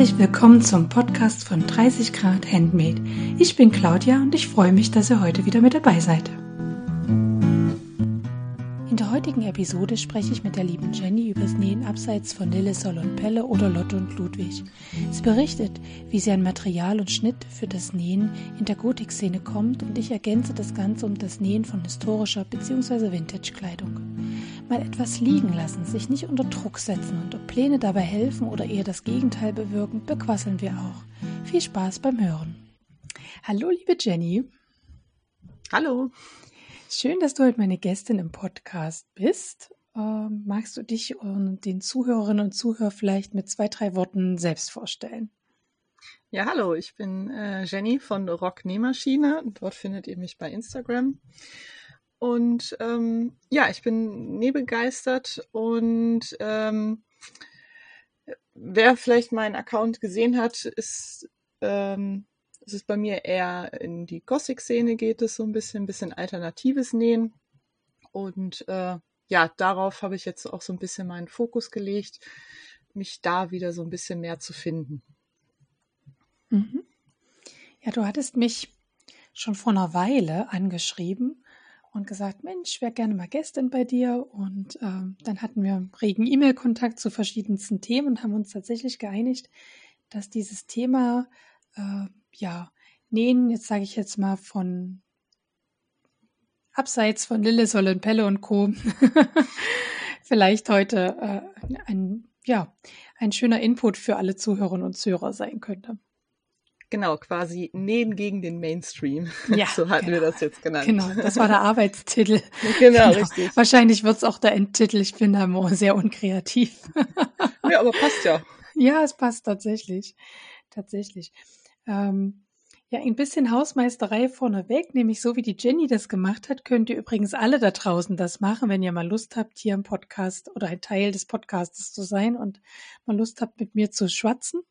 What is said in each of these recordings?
Herzlich willkommen zum Podcast von 30 Grad Handmade. Ich bin Claudia und ich freue mich, dass ihr heute wieder mit dabei seid. In der heutigen Episode spreche ich mit der lieben Jenny über das Nähen abseits von Lille, Sol und Pelle oder Lotte und Ludwig. Sie berichtet, wie sie an Material und Schnitt für das Nähen in der Gotik-Szene kommt und ich ergänze das Ganze um das Nähen von historischer bzw. Vintage-Kleidung mal etwas liegen lassen, sich nicht unter Druck setzen und ob Pläne dabei helfen oder eher das Gegenteil bewirken, bequasseln wir auch. Viel Spaß beim Hören. Hallo, liebe Jenny. Hallo. Schön, dass du heute meine Gästin im Podcast bist. Ähm, magst du dich und den Zuhörerinnen und Zuhörern vielleicht mit zwei, drei Worten selbst vorstellen? Ja, hallo, ich bin äh, Jenny von Rock Nähmaschine. Dort findet ihr mich bei Instagram. Und ähm, ja, ich bin nähbegeistert und ähm, wer vielleicht meinen Account gesehen hat, ist, ähm, es ist bei mir eher in die Gothic-Szene geht es so ein bisschen, ein bisschen alternatives Nähen. Und äh, ja, darauf habe ich jetzt auch so ein bisschen meinen Fokus gelegt, mich da wieder so ein bisschen mehr zu finden. Mhm. Ja, du hattest mich schon vor einer Weile angeschrieben und gesagt, Mensch, ich wäre gerne mal Gästin bei dir. Und ähm, dann hatten wir regen E-Mail-Kontakt zu verschiedensten Themen und haben uns tatsächlich geeinigt, dass dieses Thema, äh, ja, Nähen, jetzt sage ich jetzt mal von abseits von Lillesoll und Pelle und Co. vielleicht heute äh, ein, ja, ein schöner Input für alle Zuhörerinnen und Zuhörer sein könnte. Genau, quasi Nähen gegen den Mainstream. Ja, so hatten genau. wir das jetzt genannt. Genau, das war der Arbeitstitel. genau, genau, richtig. Wahrscheinlich wird es auch der Endtitel. Ich bin da sehr unkreativ. ja, aber passt ja. Ja, es passt tatsächlich. Tatsächlich. Ähm, ja, ein bisschen Hausmeisterei vorneweg, nämlich so wie die Jenny das gemacht hat, könnt ihr übrigens alle da draußen das machen, wenn ihr mal Lust habt, hier im Podcast oder ein Teil des Podcasts zu sein und mal Lust habt, mit mir zu schwatzen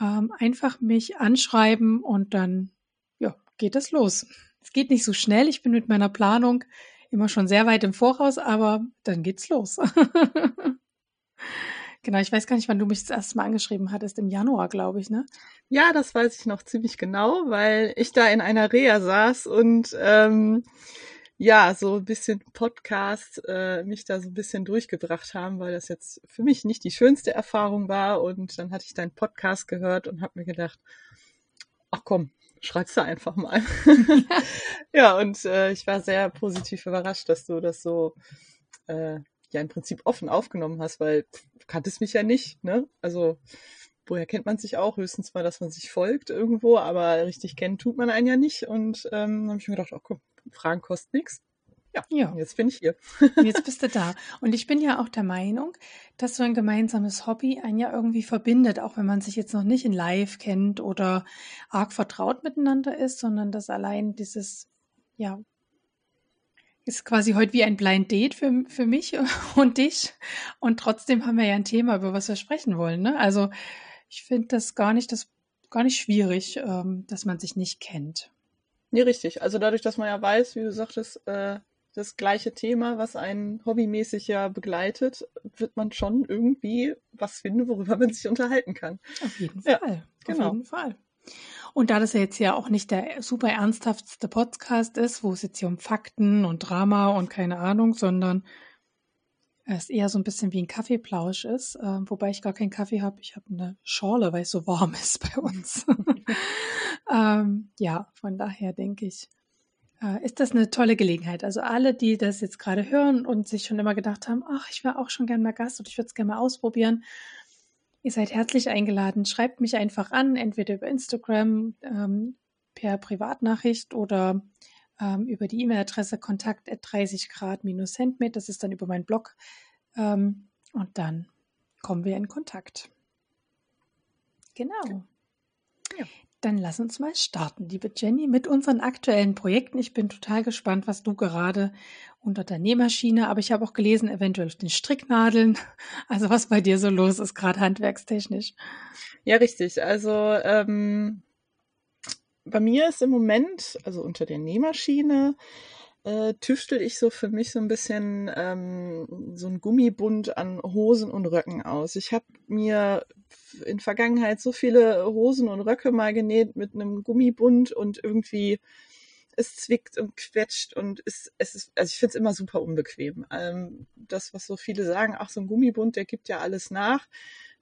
ähm, einfach mich anschreiben und dann ja, geht es los. Es geht nicht so schnell. Ich bin mit meiner Planung immer schon sehr weit im Voraus, aber dann geht's los. genau, ich weiß gar nicht, wann du mich das erste Mal angeschrieben hattest. Im Januar, glaube ich, ne? Ja, das weiß ich noch ziemlich genau, weil ich da in einer Reha saß und ähm, ja, so ein bisschen Podcast äh, mich da so ein bisschen durchgebracht haben, weil das jetzt für mich nicht die schönste Erfahrung war. Und dann hatte ich deinen Podcast gehört und habe mir gedacht, ach komm, schreibst du einfach mal. ja, und äh, ich war sehr positiv überrascht, dass du das so äh, ja im Prinzip offen aufgenommen hast, weil du kanntest mich ja nicht, ne? Also woher kennt man sich auch? Höchstens mal, dass man sich folgt irgendwo, aber richtig kennen tut man einen ja nicht. Und ähm, habe ich mir gedacht, ach komm, Fragen kosten nichts. Ja, ja, jetzt bin ich hier. jetzt bist du da. Und ich bin ja auch der Meinung, dass so ein gemeinsames Hobby einen ja irgendwie verbindet, auch wenn man sich jetzt noch nicht in Live kennt oder arg vertraut miteinander ist, sondern dass allein dieses, ja, ist quasi heute wie ein Blind Date für, für mich und dich. Und trotzdem haben wir ja ein Thema, über was wir sprechen wollen. Ne? Also ich finde das gar nicht, das gar nicht schwierig, ähm, dass man sich nicht kennt. Nee, richtig. Also dadurch, dass man ja weiß, wie du sagtest, äh, das gleiche Thema, was einen hobbymäßig ja begleitet, wird man schon irgendwie was finden, worüber man sich unterhalten kann. Auf jeden Fall. Ja, genau. Auf jeden Fall. Und da das ja jetzt ja auch nicht der super ernsthaftste Podcast ist, wo es jetzt hier um Fakten und Drama und keine Ahnung, sondern es eher so ein bisschen wie ein Kaffeeplausch ist, äh, wobei ich gar keinen Kaffee habe. Ich habe eine Schorle, weil es so warm ist bei uns. ähm, ja, von daher denke ich, äh, ist das eine tolle Gelegenheit. Also alle, die das jetzt gerade hören und sich schon immer gedacht haben, ach, ich wäre auch schon gern mal Gast und ich würde es gerne mal ausprobieren. Ihr seid herzlich eingeladen. Schreibt mich einfach an, entweder über Instagram ähm, per Privatnachricht oder ähm, über die E-Mail-Adresse kontakt 30 Grad-Handmade. Das ist dann über meinen Blog. Ähm, und dann kommen wir in Kontakt. Genau. Ja. Dann lass uns mal starten, liebe Jenny, mit unseren aktuellen Projekten. Ich bin total gespannt, was du gerade unter der Nähmaschine, aber ich habe auch gelesen, eventuell auf den Stricknadeln. Also was bei dir so los ist, gerade handwerkstechnisch. Ja, richtig. Also ähm, bei mir ist im Moment, also unter der Nähmaschine, äh, tüftel ich so für mich so ein bisschen ähm, so ein Gummibund an Hosen und Röcken aus. Ich habe mir in Vergangenheit so viele Hosen und Röcke mal genäht mit einem Gummibund und irgendwie es zwickt und quetscht und es, es ist, also ich finde es immer super unbequem. Ähm, das, was so viele sagen, ach, so ein Gummibund, der gibt ja alles nach,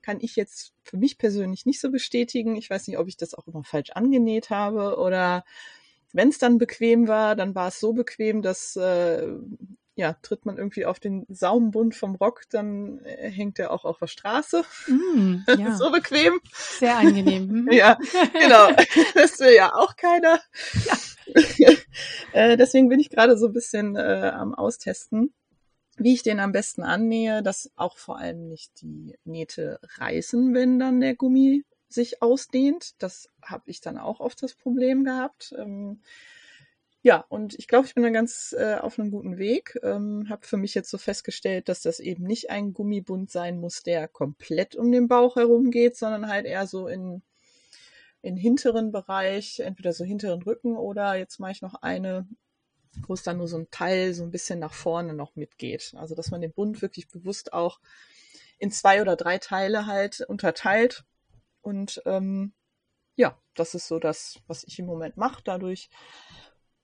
kann ich jetzt für mich persönlich nicht so bestätigen. Ich weiß nicht, ob ich das auch immer falsch angenäht habe oder wenn es dann bequem war, dann war es so bequem, dass äh, ja, tritt man irgendwie auf den Saumbund vom Rock, dann äh, hängt er auch auf der Straße. Mm, ja. so bequem. Sehr angenehm. Hm? ja, genau. Das will ja auch keiner. Ja. äh, deswegen bin ich gerade so ein bisschen äh, am Austesten, wie ich den am besten annähe, dass auch vor allem nicht die Nähte reißen, wenn dann der Gummi sich ausdehnt. Das habe ich dann auch oft das Problem gehabt. Ähm, ja, und ich glaube, ich bin da ganz äh, auf einem guten Weg. Ähm, habe für mich jetzt so festgestellt, dass das eben nicht ein Gummibund sein muss, der komplett um den Bauch herum geht, sondern halt eher so in in hinteren Bereich, entweder so hinteren Rücken oder jetzt mache ich noch eine, wo es dann nur so ein Teil so ein bisschen nach vorne noch mitgeht. Also dass man den Bund wirklich bewusst auch in zwei oder drei Teile halt unterteilt. Und ähm, ja, das ist so das, was ich im Moment mache. Dadurch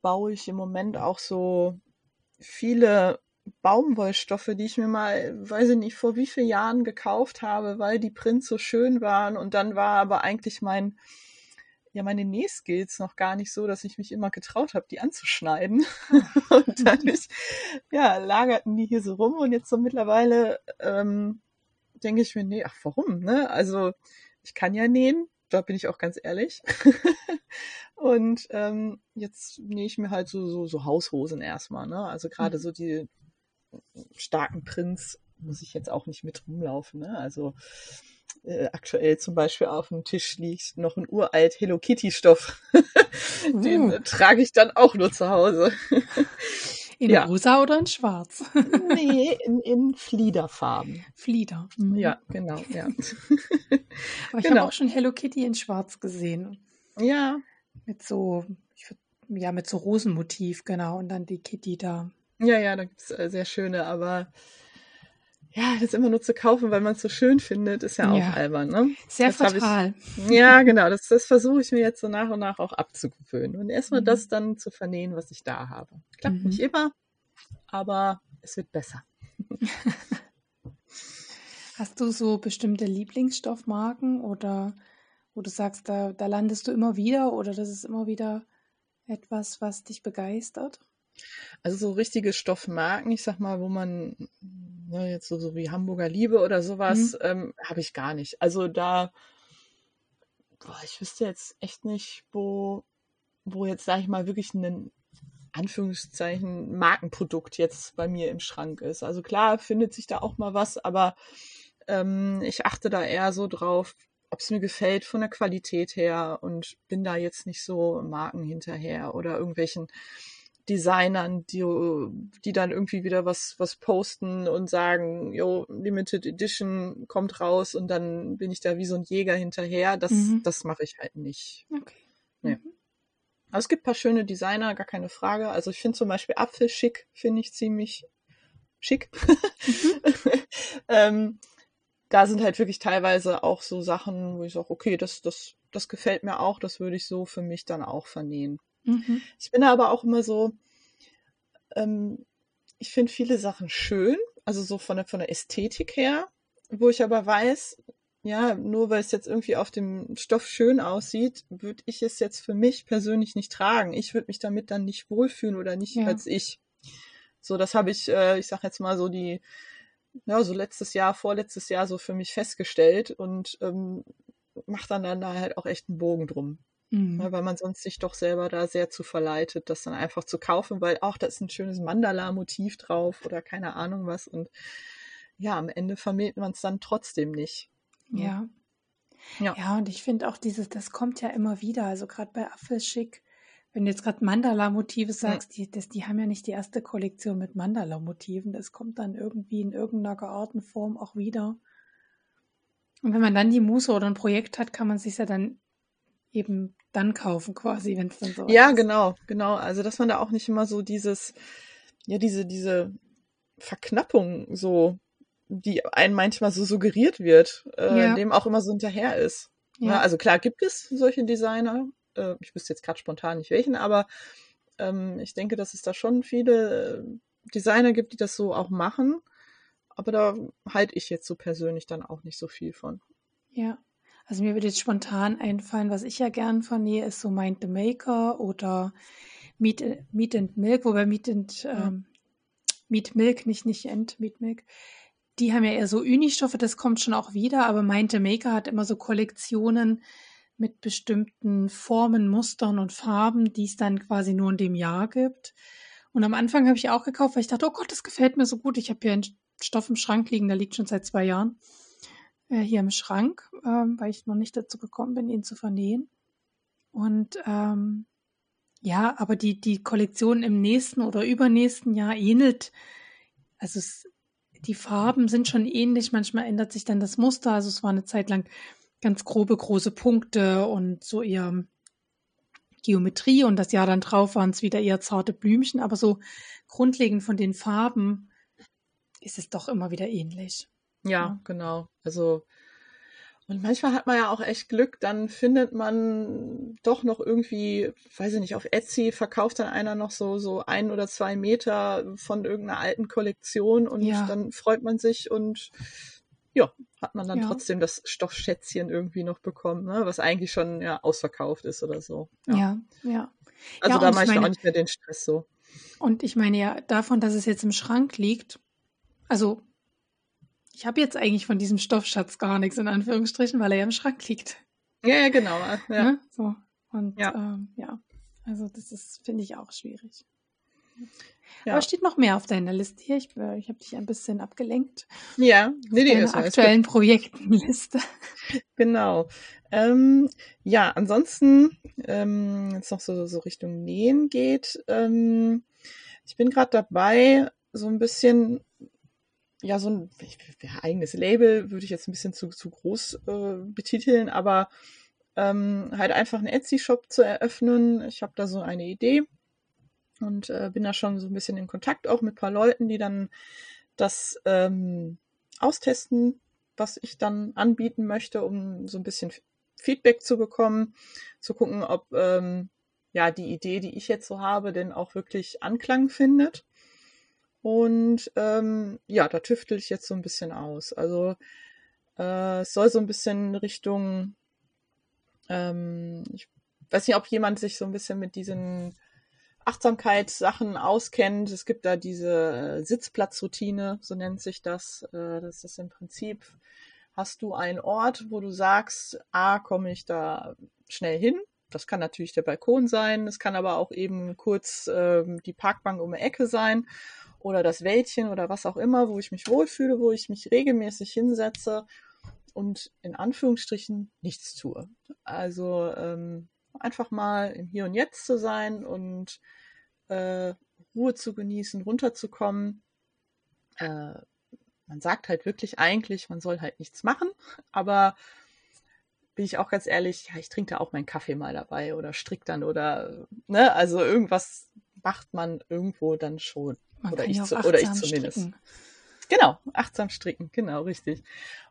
baue ich im Moment auch so viele Baumwollstoffe, die ich mir mal, weiß ich nicht, vor wie vielen Jahren gekauft habe, weil die Prints so schön waren. Und dann war aber eigentlich mein, ja, meine Nähskills noch gar nicht so, dass ich mich immer getraut habe, die anzuschneiden. und dadurch, ja, lagerten die hier so rum. Und jetzt so mittlerweile ähm, denke ich mir, nee, ach, warum, ne? Also, ich kann ja nähen, da bin ich auch ganz ehrlich. und ähm, jetzt nähe ich mir halt so, so, so Haushosen erstmal. Ne? Also gerade mhm. so die starken Prints muss ich jetzt auch nicht mit rumlaufen. Ne? Also äh, aktuell zum Beispiel auf dem Tisch liegt noch ein uralt Hello Kitty Stoff. Den uh. trage ich dann auch nur zu Hause. In ja. rosa oder in schwarz? nee, in, in Fliederfarben. Flieder. Mhm. Ja, genau, ja. Aber ich genau. habe auch schon Hello Kitty in schwarz gesehen. Ja. Mit so, ich, ja, mit so Rosenmotiv, genau. Und dann die Kitty da. Ja, ja, da gibt es äh, sehr schöne, aber ja, das immer nur zu kaufen, weil man es so schön findet, ist ja auch ja. albern, ne? Sehr das fatal. Ich, ja, genau, das, das versuche ich mir jetzt so nach und nach auch abzugewöhnen und erstmal mhm. das dann zu vernähen, was ich da habe. Klappt mhm. nicht immer, aber es wird besser. Hast du so bestimmte Lieblingsstoffmarken oder wo du sagst, da, da landest du immer wieder oder das ist immer wieder etwas, was dich begeistert? Also so richtige Stoffmarken, ich sag mal, wo man ne, jetzt so, so wie Hamburger Liebe oder sowas, mhm. ähm, habe ich gar nicht. Also da, boah, ich wüsste jetzt echt nicht, wo, wo jetzt, sage ich mal, wirklich ein Anführungszeichen Markenprodukt jetzt bei mir im Schrank ist. Also klar findet sich da auch mal was, aber ähm, ich achte da eher so drauf, ob es mir gefällt von der Qualität her und bin da jetzt nicht so Marken hinterher oder irgendwelchen Designern, die, die dann irgendwie wieder was, was posten und sagen, yo, Limited Edition kommt raus und dann bin ich da wie so ein Jäger hinterher. Das, mhm. das mache ich halt nicht. Okay. Nee. Mhm. Aber es gibt ein paar schöne Designer, gar keine Frage. Also ich finde zum Beispiel Apfelschick, finde ich ziemlich schick. Mhm. ähm, da sind halt wirklich teilweise auch so Sachen, wo ich sage, okay, das, das, das gefällt mir auch, das würde ich so für mich dann auch vernähen. Mhm. Ich bin aber auch immer so, ähm, ich finde viele Sachen schön, also so von der, von der Ästhetik her, wo ich aber weiß, ja, nur weil es jetzt irgendwie auf dem Stoff schön aussieht, würde ich es jetzt für mich persönlich nicht tragen. Ich würde mich damit dann nicht wohlfühlen oder nicht ja. als ich. So, das habe ich, äh, ich sag jetzt mal so die, ja, so letztes Jahr, vorletztes Jahr so für mich festgestellt und ähm, macht dann dann da halt auch echt einen Bogen drum. Mhm. Ja, weil man sonst sich doch selber da sehr zu verleitet, das dann einfach zu kaufen, weil auch da ist ein schönes Mandala-Motiv drauf oder keine Ahnung was. Und ja, am Ende vermählt man es dann trotzdem nicht. Ja. Ja, ja und ich finde auch dieses, das kommt ja immer wieder. Also gerade bei Apfelschick, wenn du jetzt gerade Mandala-Motive sagst, die, das, die haben ja nicht die erste Kollektion mit Mandala-Motiven. Das kommt dann irgendwie in irgendeiner gearteten Form auch wieder. Und wenn man dann die Muße oder ein Projekt hat, kann man sich ja dann eben dann kaufen quasi, wenn es dann so Ja, ist. genau, genau. Also dass man da auch nicht immer so dieses, ja, diese, diese Verknappung so, die einem manchmal so suggeriert wird, äh, ja. dem auch immer so hinterher ist. Ja. ja. also klar gibt es solche Designer. Äh, ich wüsste jetzt gerade spontan nicht welchen, aber ähm, ich denke, dass es da schon viele äh, Designer gibt, die das so auch machen. Aber da halte ich jetzt so persönlich dann auch nicht so viel von. Ja. Also mir würde jetzt spontan einfallen, was ich ja gern vernähe, ist so Mind the Maker oder Meat, Meat and Milk, wobei Meat and ja. ähm, Meat Milk, nicht, nicht End, Meat Milk. Die haben ja eher so Unistoffe, das kommt schon auch wieder, aber Mind the Maker hat immer so Kollektionen mit bestimmten Formen, Mustern und Farben, die es dann quasi nur in dem Jahr gibt. Und am Anfang habe ich auch gekauft, weil ich dachte, oh Gott, das gefällt mir so gut. Ich habe hier einen Stoff im Schrank liegen, der liegt schon seit zwei Jahren hier im Schrank, ähm, weil ich noch nicht dazu gekommen bin, ihn zu vernähen. Und ähm, ja, aber die, die Kollektion im nächsten oder übernächsten Jahr ähnelt. Also es, die Farben sind schon ähnlich, manchmal ändert sich dann das Muster. Also es war eine Zeit lang ganz grobe, große Punkte und so eher Geometrie und das Jahr dann drauf waren es wieder eher zarte Blümchen, aber so grundlegend von den Farben ist es doch immer wieder ähnlich. Ja, ja, genau. Also, und manchmal hat man ja auch echt Glück, dann findet man doch noch irgendwie, weiß ich nicht, auf Etsy verkauft dann einer noch so, so ein oder zwei Meter von irgendeiner alten Kollektion und ja. dann freut man sich und ja, hat man dann ja. trotzdem das Stoffschätzchen irgendwie noch bekommen, ne? was eigentlich schon ja ausverkauft ist oder so. Ja, ja. ja. Also da mache ich meine, auch nicht mehr den Stress so. Und ich meine ja, davon, dass es jetzt im Schrank liegt, also ich habe jetzt eigentlich von diesem Stoffschatz gar nichts, in Anführungsstrichen, weil er ja im Schrank liegt. Ja, ja, genau. Ja. Ne? So. Und ja. Ähm, ja, also das ist, finde ich, auch schwierig. Ja. Aber steht noch mehr auf deiner Liste hier. Ich, äh, ich habe dich ein bisschen abgelenkt. Ja, nee, nee, das aktuellen Projektenliste. Genau. Ähm, ja, ansonsten, ähm, jetzt noch so, so Richtung Nähen geht. Ähm, ich bin gerade dabei, so ein bisschen ja, so ein eigenes Label würde ich jetzt ein bisschen zu, zu groß äh, betiteln, aber ähm, halt einfach einen Etsy-Shop zu eröffnen. Ich habe da so eine Idee und äh, bin da schon so ein bisschen in Kontakt auch mit ein paar Leuten, die dann das ähm, austesten, was ich dann anbieten möchte, um so ein bisschen Feedback zu bekommen, zu gucken, ob ähm, ja die Idee, die ich jetzt so habe, denn auch wirklich Anklang findet. Und ähm, ja, da tüftel ich jetzt so ein bisschen aus. Also äh, es soll so ein bisschen Richtung, ähm, ich weiß nicht, ob jemand sich so ein bisschen mit diesen Achtsamkeitssachen auskennt. Es gibt da diese äh, Sitzplatzroutine, so nennt sich das. Äh, das ist im Prinzip, hast du einen Ort, wo du sagst, A, komme ich da schnell hin. Das kann natürlich der Balkon sein, es kann aber auch eben kurz äh, die Parkbank um die Ecke sein oder das Wäldchen oder was auch immer, wo ich mich wohlfühle, wo ich mich regelmäßig hinsetze und in Anführungsstrichen nichts tue. Also ähm, einfach mal im Hier und Jetzt zu sein und äh, Ruhe zu genießen, runterzukommen. Äh, man sagt halt wirklich eigentlich, man soll halt nichts machen, aber bin ich auch ganz ehrlich, ja, ich trinke da auch meinen Kaffee mal dabei oder strick dann oder, ne, also irgendwas macht man irgendwo dann schon. Man oder, ich, ja oder ich zumindest. Stricken. Genau, achtsam stricken, genau, richtig.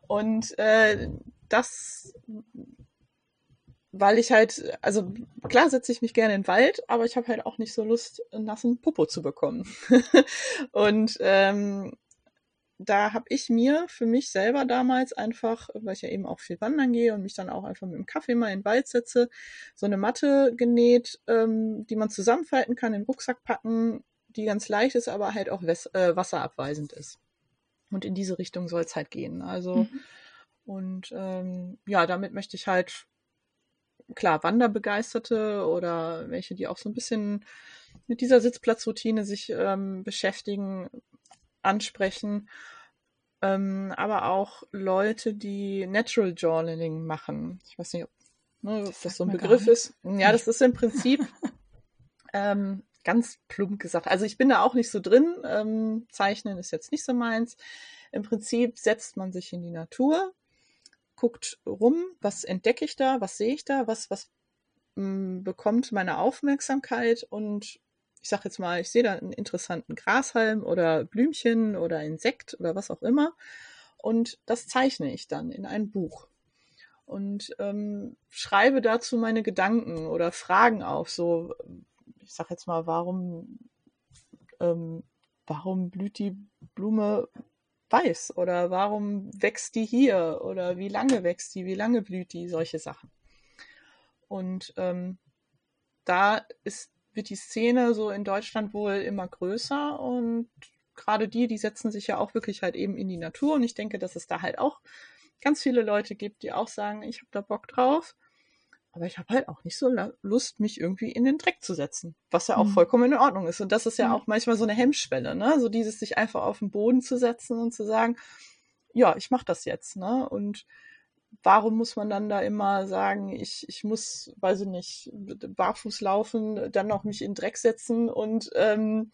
Und äh, das, weil ich halt, also klar setze ich mich gerne in den Wald, aber ich habe halt auch nicht so Lust, einen nassen Popo zu bekommen. und ähm, da habe ich mir für mich selber damals einfach, weil ich ja eben auch viel wandern gehe und mich dann auch einfach mit dem Kaffee mal in den Wald setze, so eine Matte genäht, ähm, die man zusammenfalten kann, in den Rucksack packen, die ganz leicht ist, aber halt auch äh, wasserabweisend ist. Und in diese Richtung soll es halt gehen. Also, mhm. und ähm, ja, damit möchte ich halt, klar, Wanderbegeisterte oder welche, die auch so ein bisschen mit dieser Sitzplatzroutine sich ähm, beschäftigen, ansprechen. Ähm, aber auch Leute, die Natural Journaling machen. Ich weiß nicht, ob, ne, das, das so ein Begriff ist. Ja, das ist im Prinzip ähm, ganz plump gesagt. Also ich bin da auch nicht so drin. Ähm, Zeichnen ist jetzt nicht so meins. Im Prinzip setzt man sich in die Natur, guckt rum, was entdecke ich da, was sehe ich da, was, was mh, mm, bekommt meine Aufmerksamkeit und ich sage jetzt mal, ich sehe da einen interessanten Grashalm oder Blümchen oder Insekt oder was auch immer und das zeichne ich dann in ein Buch und ähm, schreibe dazu meine Gedanken oder Fragen auf. So, ich sage jetzt mal, warum, ähm, warum blüht die Blume weiß oder warum wächst die hier oder wie lange wächst die, wie lange blüht die, solche Sachen. Und ähm, da ist, wird die Szene so in Deutschland wohl immer größer und gerade die, die setzen sich ja auch wirklich halt eben in die Natur und ich denke, dass es da halt auch ganz viele Leute gibt, die auch sagen, ich habe da Bock drauf. Aber ich habe halt auch nicht so Lust, mich irgendwie in den Dreck zu setzen, was ja auch mhm. vollkommen in Ordnung ist. Und das ist ja mhm. auch manchmal so eine Hemmschwelle, ne? So dieses sich einfach auf den Boden zu setzen und zu sagen, ja, ich mache das jetzt, ne? Und warum muss man dann da immer sagen, ich, ich muss, weiß ich nicht, barfuß laufen, dann noch mich in Dreck setzen und ähm,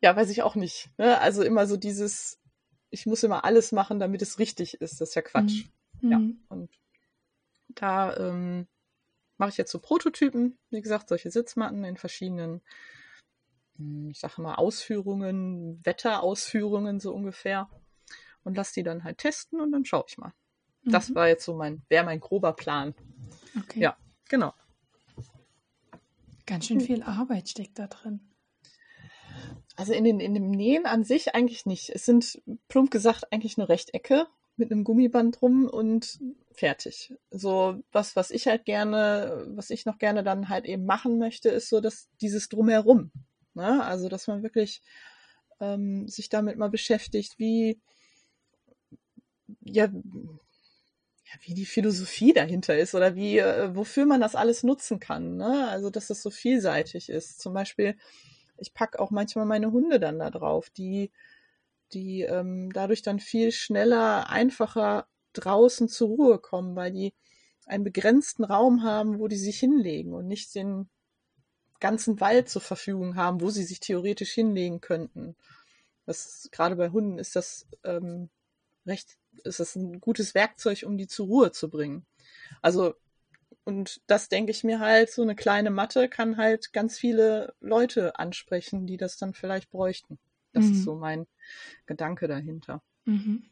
ja, weiß ich auch nicht. Ne? Also immer so dieses, ich muss immer alles machen, damit es richtig ist. Das ist ja Quatsch. Mhm. Ja. Mhm. Und da ähm, mache ich jetzt so Prototypen, wie gesagt, solche Sitzmatten in verschiedenen, hm, ich sage mal, Ausführungen, Wetterausführungen so ungefähr. Und lasse die dann halt testen und dann schaue ich mal. Mhm. Das war jetzt so mein, wäre mein grober Plan. Okay. Ja, genau. Ganz schön viel Arbeit steckt da drin. Also in, den, in dem Nähen an sich eigentlich nicht. Es sind plump gesagt eigentlich nur Rechtecke mit einem Gummiband drum und fertig. So was, was ich halt gerne, was ich noch gerne dann halt eben machen möchte, ist so, dass dieses drumherum. Ne? Also dass man wirklich ähm, sich damit mal beschäftigt, wie ja, wie die Philosophie dahinter ist oder wie, äh, wofür man das alles nutzen kann. Ne? Also, dass es so vielseitig ist. Zum Beispiel, ich packe auch manchmal meine Hunde dann da drauf, die, die ähm, dadurch dann viel schneller, einfacher draußen zur Ruhe kommen, weil die einen begrenzten Raum haben, wo die sich hinlegen und nicht den ganzen Wald zur Verfügung haben, wo sie sich theoretisch hinlegen könnten. Das gerade bei Hunden ist das ähm, recht, ist das ein gutes Werkzeug, um die zur Ruhe zu bringen. Also und das denke ich mir halt, so eine kleine Matte kann halt ganz viele Leute ansprechen, die das dann vielleicht bräuchten. Das mhm. ist so mein Gedanke dahinter. Mhm.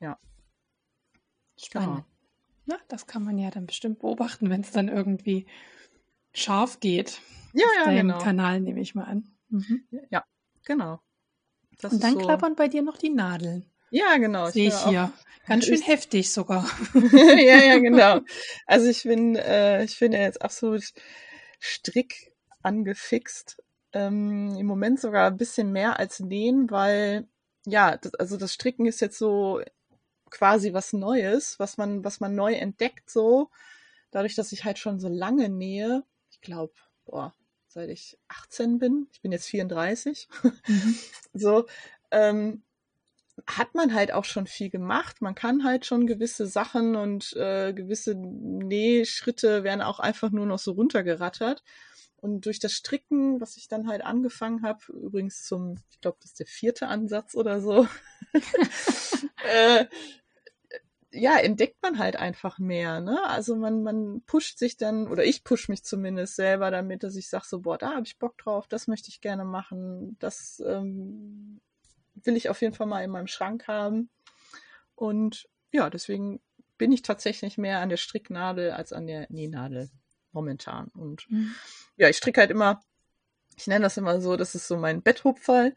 Ja. Spannend. Genau. Ja, das kann man ja dann bestimmt beobachten, wenn es dann irgendwie scharf geht. Ja, ja, genau. Kanal nehme ich mal an. Mhm. Ja, genau. Das Und dann so... klappern bei dir noch die Nadeln. Ja, genau. Sehe ich, ich hier. Ganz schön heftig sogar. ja, ja, genau. Also ich bin, äh, ich bin ja jetzt absolut strick angefixt. Ähm, Im Moment sogar ein bisschen mehr als nähen, weil ja, das, also das Stricken ist jetzt so quasi was Neues, was man, was man neu entdeckt, so. Dadurch, dass ich halt schon so lange nähe, ich glaube, boah, seit ich 18 bin, ich bin jetzt 34, mhm. so, ähm, hat man halt auch schon viel gemacht. Man kann halt schon gewisse Sachen und äh, gewisse Nähschritte werden auch einfach nur noch so runtergerattert. Und durch das Stricken, was ich dann halt angefangen habe, übrigens zum, ich glaube, das ist der vierte Ansatz oder so, äh, ja, entdeckt man halt einfach mehr. Ne? Also man, man pusht sich dann, oder ich push mich zumindest selber damit, dass ich sage so, boah, da habe ich Bock drauf, das möchte ich gerne machen, das ähm, will ich auf jeden Fall mal in meinem Schrank haben. Und ja, deswegen bin ich tatsächlich mehr an der Stricknadel als an der Nähnadel momentan. Und mhm. ja, ich stricke halt immer, ich nenne das immer so, das ist so mein Betthupferl.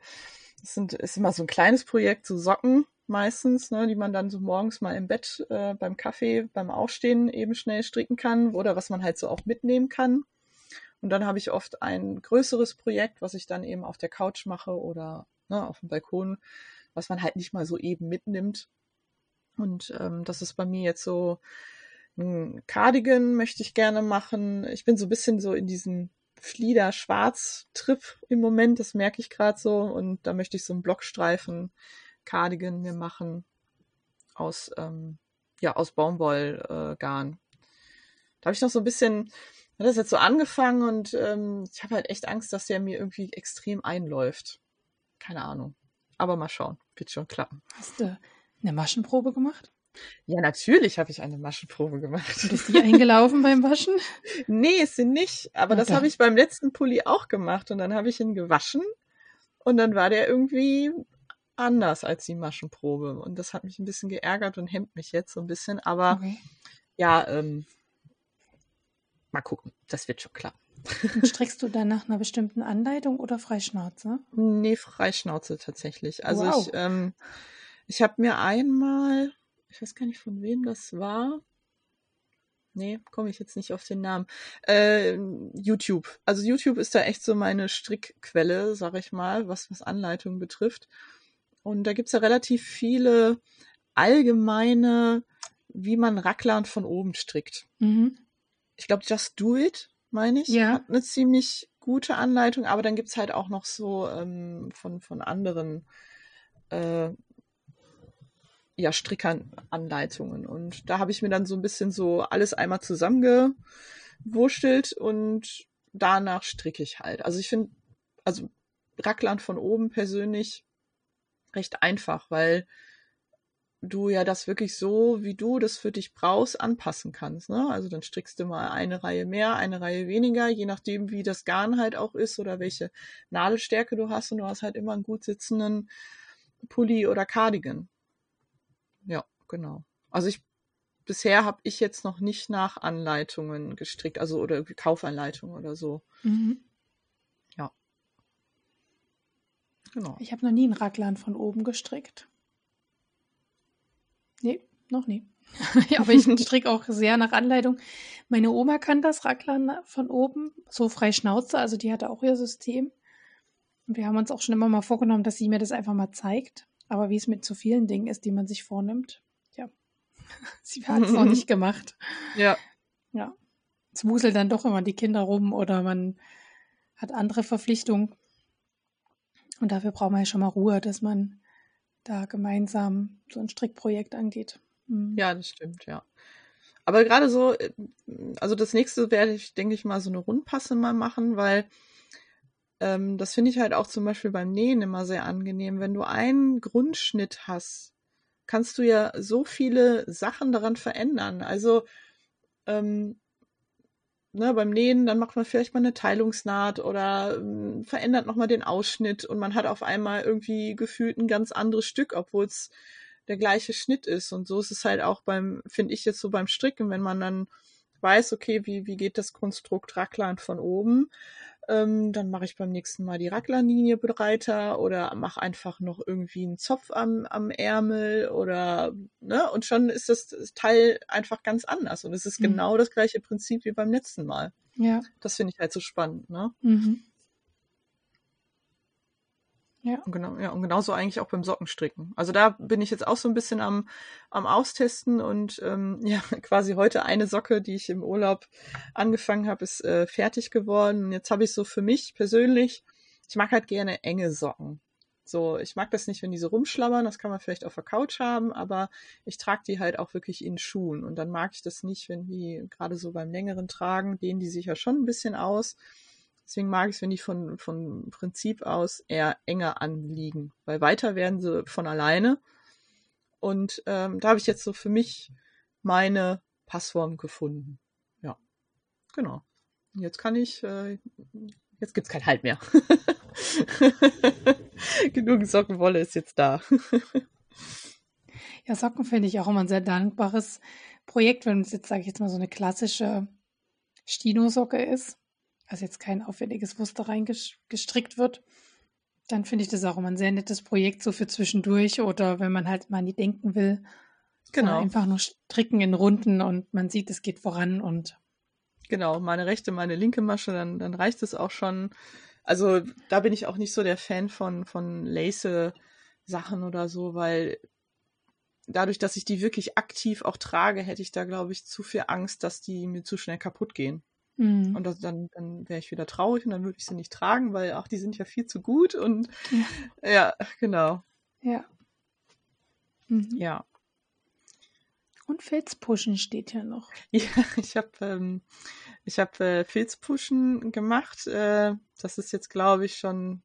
Das sind, ist immer so ein kleines Projekt, so Socken meistens, ne, die man dann so morgens mal im Bett äh, beim Kaffee, beim Aufstehen eben schnell stricken kann oder was man halt so auch mitnehmen kann. Und dann habe ich oft ein größeres Projekt, was ich dann eben auf der Couch mache oder ne, auf dem Balkon, was man halt nicht mal so eben mitnimmt. Und ähm, das ist bei mir jetzt so ein Cardigan möchte ich gerne machen. Ich bin so ein bisschen so in diesem Flieder-Schwarz-Trip im Moment, das merke ich gerade so. Und da möchte ich so einen Blockstreifen Cardigan mir machen aus, ähm, ja, aus Baumwollgarn. Äh, da habe ich noch so ein bisschen, das jetzt so angefangen und ähm, ich habe halt echt Angst, dass der mir irgendwie extrem einläuft. Keine Ahnung. Aber mal schauen. Wird schon klappen. Hast du eine Maschenprobe gemacht? Ja, natürlich habe ich eine Maschenprobe gemacht. Und ist die eingelaufen beim Waschen? Nee, ist sie nicht. Aber Na das habe ich beim letzten Pulli auch gemacht. Und dann habe ich ihn gewaschen. Und dann war der irgendwie anders als die Maschenprobe. Und das hat mich ein bisschen geärgert und hemmt mich jetzt so ein bisschen. Aber okay. ja, ähm, mal gucken. Das wird schon klappen. Und strickst du dann nach einer bestimmten Anleitung oder Freischnauze? Nee, Freischnauze tatsächlich. Also wow. ich, ähm, ich habe mir einmal, ich weiß gar nicht von wem das war. Nee, komme ich jetzt nicht auf den Namen. Äh, YouTube. Also YouTube ist da echt so meine Strickquelle, sag ich mal, was, was Anleitungen betrifft. Und da gibt's ja relativ viele allgemeine, wie man Racklern von oben strickt. Mhm. Ich glaube, Just Do It meine ich. Ja. Hat eine ziemlich gute Anleitung, aber dann gibt es halt auch noch so ähm, von, von anderen äh, ja, Strickern-Anleitungen. Und da habe ich mir dann so ein bisschen so alles einmal zusammengewurschtelt und danach stricke ich halt. Also ich finde, also Racklern von oben persönlich recht einfach, weil du ja das wirklich so, wie du das für dich brauchst, anpassen kannst. Ne? Also dann strickst du mal eine Reihe mehr, eine Reihe weniger, je nachdem, wie das Garn halt auch ist oder welche Nadelstärke du hast. Und du hast halt immer einen gut sitzenden Pulli oder Cardigan. Ja, genau. Also ich bisher habe ich jetzt noch nicht nach Anleitungen gestrickt, also oder Kaufanleitungen oder so. Mhm. Ja. Genau. Ich habe noch nie ein Raglan von oben gestrickt. Nee, noch nie. aber ich stricke auch sehr nach Anleitung. Meine Oma kann das Racklern von oben, so frei Schnauze, also die hatte auch ihr System. Und wir haben uns auch schon immer mal vorgenommen, dass sie mir das einfach mal zeigt. Aber wie es mit so vielen Dingen ist, die man sich vornimmt, ja, sie hat es noch nicht gemacht. Ja. Ja. Es wuselt dann doch immer die Kinder rum oder man hat andere Verpflichtungen. Und dafür braucht man ja schon mal Ruhe, dass man da gemeinsam so ein Strickprojekt angeht. Mhm. Ja, das stimmt, ja. Aber gerade so, äh, also das nächste werde ich, denke ich mal, so eine Rundpasse mal machen, weil ähm, das finde ich halt auch zum Beispiel beim Nähen immer sehr angenehm. Wenn du einen Grundschnitt hast, kannst du ja so viele Sachen daran verändern. Also ähm, ne, beim Nähen, dann macht man vielleicht mal eine Teilungsnaht oder ähm, verändert nochmal den Ausschnitt und man hat auf einmal irgendwie gefühlt ein ganz anderes Stück, obwohl es der gleiche Schnitt ist. Und so ist es halt auch beim, finde ich jetzt so beim Stricken, wenn man dann weiß, okay, wie, wie geht das Konstrukt Racklern von oben, ähm, dann mache ich beim nächsten Mal die Racklernlinie breiter oder mache einfach noch irgendwie einen Zopf am, am Ärmel oder, ne, und schon ist das Teil einfach ganz anders. Und es ist mhm. genau das gleiche Prinzip wie beim letzten Mal. Ja. Das finde ich halt so spannend, ne? Mhm. Ja. Und genau, ja, und genauso eigentlich auch beim Sockenstricken. Also da bin ich jetzt auch so ein bisschen am, am Austesten und ähm, ja, quasi heute eine Socke, die ich im Urlaub angefangen habe, ist äh, fertig geworden. Jetzt habe ich so für mich persönlich, ich mag halt gerne enge Socken. So, ich mag das nicht, wenn die so rumschlammern, das kann man vielleicht auf der Couch haben, aber ich trage die halt auch wirklich in Schuhen. Und dann mag ich das nicht, wenn die gerade so beim längeren Tragen, dehnen die sich ja schon ein bisschen aus. Deswegen mag ich es, wenn die von, von Prinzip aus eher enger anliegen, weil weiter werden sie von alleine. Und ähm, da habe ich jetzt so für mich meine Passform gefunden. Ja, genau. Jetzt kann ich, äh, jetzt gibt's kein Halt mehr. Genug Sockenwolle ist jetzt da. ja, Socken finde ich auch immer ein sehr dankbares Projekt, wenn es jetzt, sage ich jetzt mal, so eine klassische Stino-Socke ist also jetzt kein aufwendiges Muster reingestrickt wird, dann finde ich das auch immer ein sehr nettes Projekt so für zwischendurch oder wenn man halt mal nie denken will. Genau. Einfach nur stricken in Runden und man sieht, es geht voran und. Genau, meine rechte, meine linke Masche, dann, dann reicht es auch schon. Also da bin ich auch nicht so der Fan von, von Lace-Sachen oder so, weil dadurch, dass ich die wirklich aktiv auch trage, hätte ich da, glaube ich, zu viel Angst, dass die mir zu schnell kaputt gehen. Mhm. Und das, dann, dann wäre ich wieder traurig und dann würde ich sie nicht tragen, weil auch die sind ja viel zu gut und ja, ja genau. Ja. Mhm. Ja. Und Filzpushen steht ja noch. Ja, ich habe ähm, ich hab, äh, Filzpushen gemacht. Äh, das ist jetzt, glaube ich, schon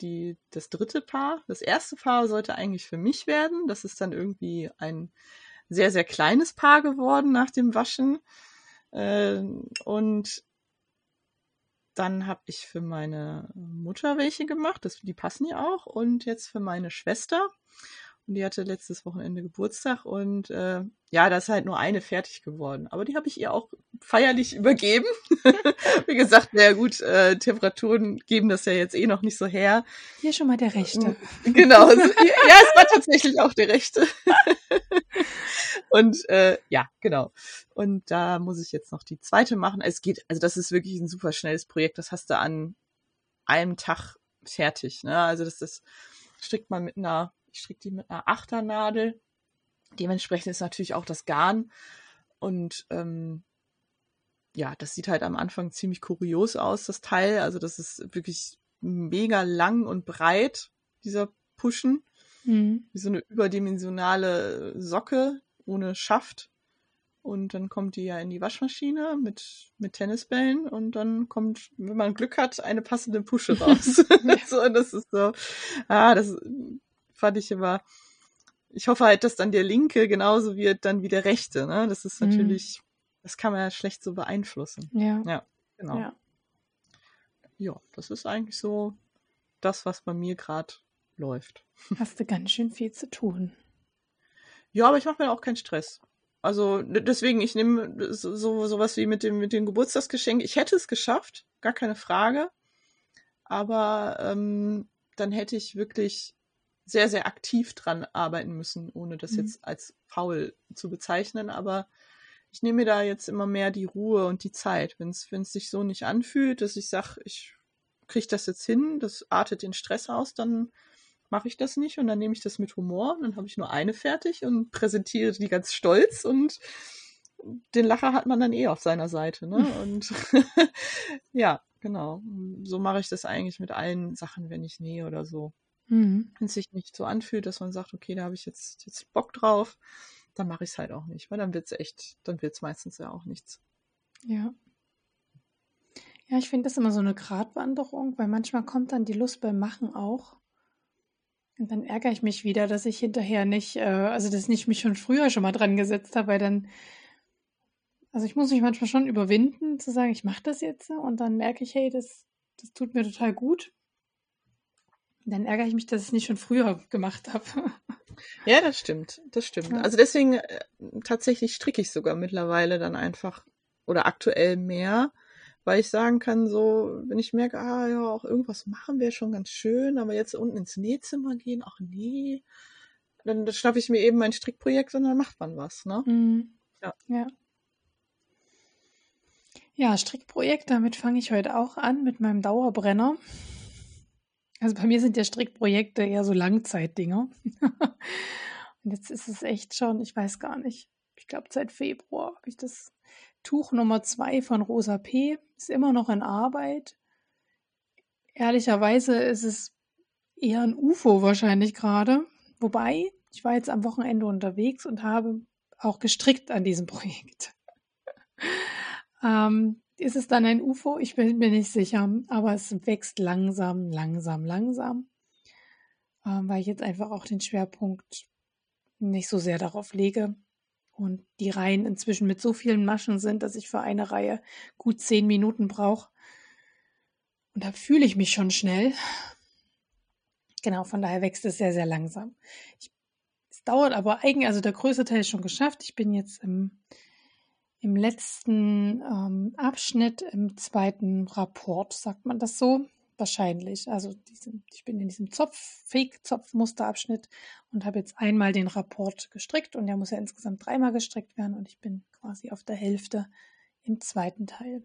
die, das dritte Paar. Das erste Paar sollte eigentlich für mich werden. Das ist dann irgendwie ein sehr, sehr kleines Paar geworden nach dem Waschen. Äh, und dann habe ich für meine Mutter welche gemacht, das, die passen ja auch. Und jetzt für meine Schwester. Und die hatte letztes Wochenende Geburtstag und äh, ja, da ist halt nur eine fertig geworden. Aber die habe ich ihr auch feierlich übergeben. Wie gesagt, naja gut, äh, Temperaturen geben das ja jetzt eh noch nicht so her. Hier schon mal der Rechte. Genau. ja, es war tatsächlich auch der Rechte. und äh, ja, genau. Und da muss ich jetzt noch die zweite machen. Es geht, also das ist wirklich ein super schnelles Projekt. Das hast du an einem Tag fertig. Ne? Also das ist, strickt man mit einer ich stricke die mit einer Achternadel. Dementsprechend ist natürlich auch das Garn. Und ähm, ja, das sieht halt am Anfang ziemlich kurios aus, das Teil. Also das ist wirklich mega lang und breit, dieser Pushen. Mhm. Wie so eine überdimensionale Socke ohne Schaft. Und dann kommt die ja in die Waschmaschine mit, mit Tennisbällen und dann kommt, wenn man Glück hat, eine passende Pusche raus. so, das ist so, ah, das fand ich immer, ich hoffe halt, dass dann der Linke genauso wird dann wie der Rechte. Ne? Das ist mhm. natürlich, mhm. das kann man ja schlecht so beeinflussen. Ja. Ja, genau. Ja, ja das ist eigentlich so das, was bei mir gerade läuft. Hast du ganz schön viel zu tun. Ja, aber ich mache mir auch keinen Stress. Also deswegen, ich nehme so, so sowas wie mit dem mit dem Geburtstagsgeschenk. Ich hätte es geschafft, gar keine Frage. Aber ähm, dann hätte ich wirklich sehr, sehr aktiv dran arbeiten müssen, ohne das mhm. jetzt als faul zu bezeichnen. Aber ich nehme mir da jetzt immer mehr die Ruhe und die Zeit. Wenn es sich so nicht anfühlt, dass ich sage, ich kriege das jetzt hin, das artet den Stress aus, dann mache ich das nicht und dann nehme ich das mit Humor. Und dann habe ich nur eine fertig und präsentiere die ganz stolz und den Lacher hat man dann eh auf seiner Seite. Ne? Und ja, genau. So mache ich das eigentlich mit allen Sachen, wenn ich nähe oder so. Mhm. Wenn es sich nicht so anfühlt, dass man sagt, okay, da habe ich jetzt, jetzt Bock drauf, dann mache ich es halt auch nicht, weil dann wird es echt, dann wird es meistens ja auch nichts. Ja. Ja, ich finde das immer so eine Gratwanderung, weil manchmal kommt dann die Lust beim Machen auch. Und dann ärgere ich mich wieder, dass ich hinterher nicht, äh, also dass ich mich schon früher schon mal dran gesetzt habe, weil dann, also ich muss mich manchmal schon überwinden, zu sagen, ich mache das jetzt und dann merke ich, hey, das, das tut mir total gut. Dann ärgere ich mich, dass ich es nicht schon früher gemacht habe. Ja, das stimmt. Das stimmt. Ja. Also deswegen äh, tatsächlich stricke ich sogar mittlerweile dann einfach oder aktuell mehr, weil ich sagen kann, so, wenn ich merke, ah ja, auch irgendwas machen wäre schon ganz schön, aber jetzt unten ins Nähzimmer gehen, ach nee, dann, dann schnappe ich mir eben mein Strickprojekt und dann macht man was, ne? Mhm. Ja. ja. Ja, Strickprojekt, damit fange ich heute auch an mit meinem Dauerbrenner. Also bei mir sind ja Strickprojekte eher so Langzeitdinger. Und jetzt ist es echt schon, ich weiß gar nicht. Ich glaube, seit Februar habe ich das Tuch Nummer zwei von Rosa P. Ist immer noch in Arbeit. Ehrlicherweise ist es eher ein UFO wahrscheinlich gerade. Wobei, ich war jetzt am Wochenende unterwegs und habe auch gestrickt an diesem Projekt. ähm, ist es dann ein UFO? Ich bin mir nicht sicher, aber es wächst langsam, langsam, langsam, ähm, weil ich jetzt einfach auch den Schwerpunkt nicht so sehr darauf lege und die Reihen inzwischen mit so vielen Maschen sind, dass ich für eine Reihe gut zehn Minuten brauche. Und da fühle ich mich schon schnell. Genau, von daher wächst es sehr, sehr langsam. Ich, es dauert aber eigentlich, also der größte Teil ist schon geschafft. Ich bin jetzt im im letzten ähm, Abschnitt im zweiten Rapport, sagt man das so? Wahrscheinlich. Also diesen, ich bin in diesem Zopf, Fake-Zopf-Musterabschnitt und habe jetzt einmal den Rapport gestrickt und der muss ja insgesamt dreimal gestrickt werden und ich bin quasi auf der Hälfte im zweiten Teil.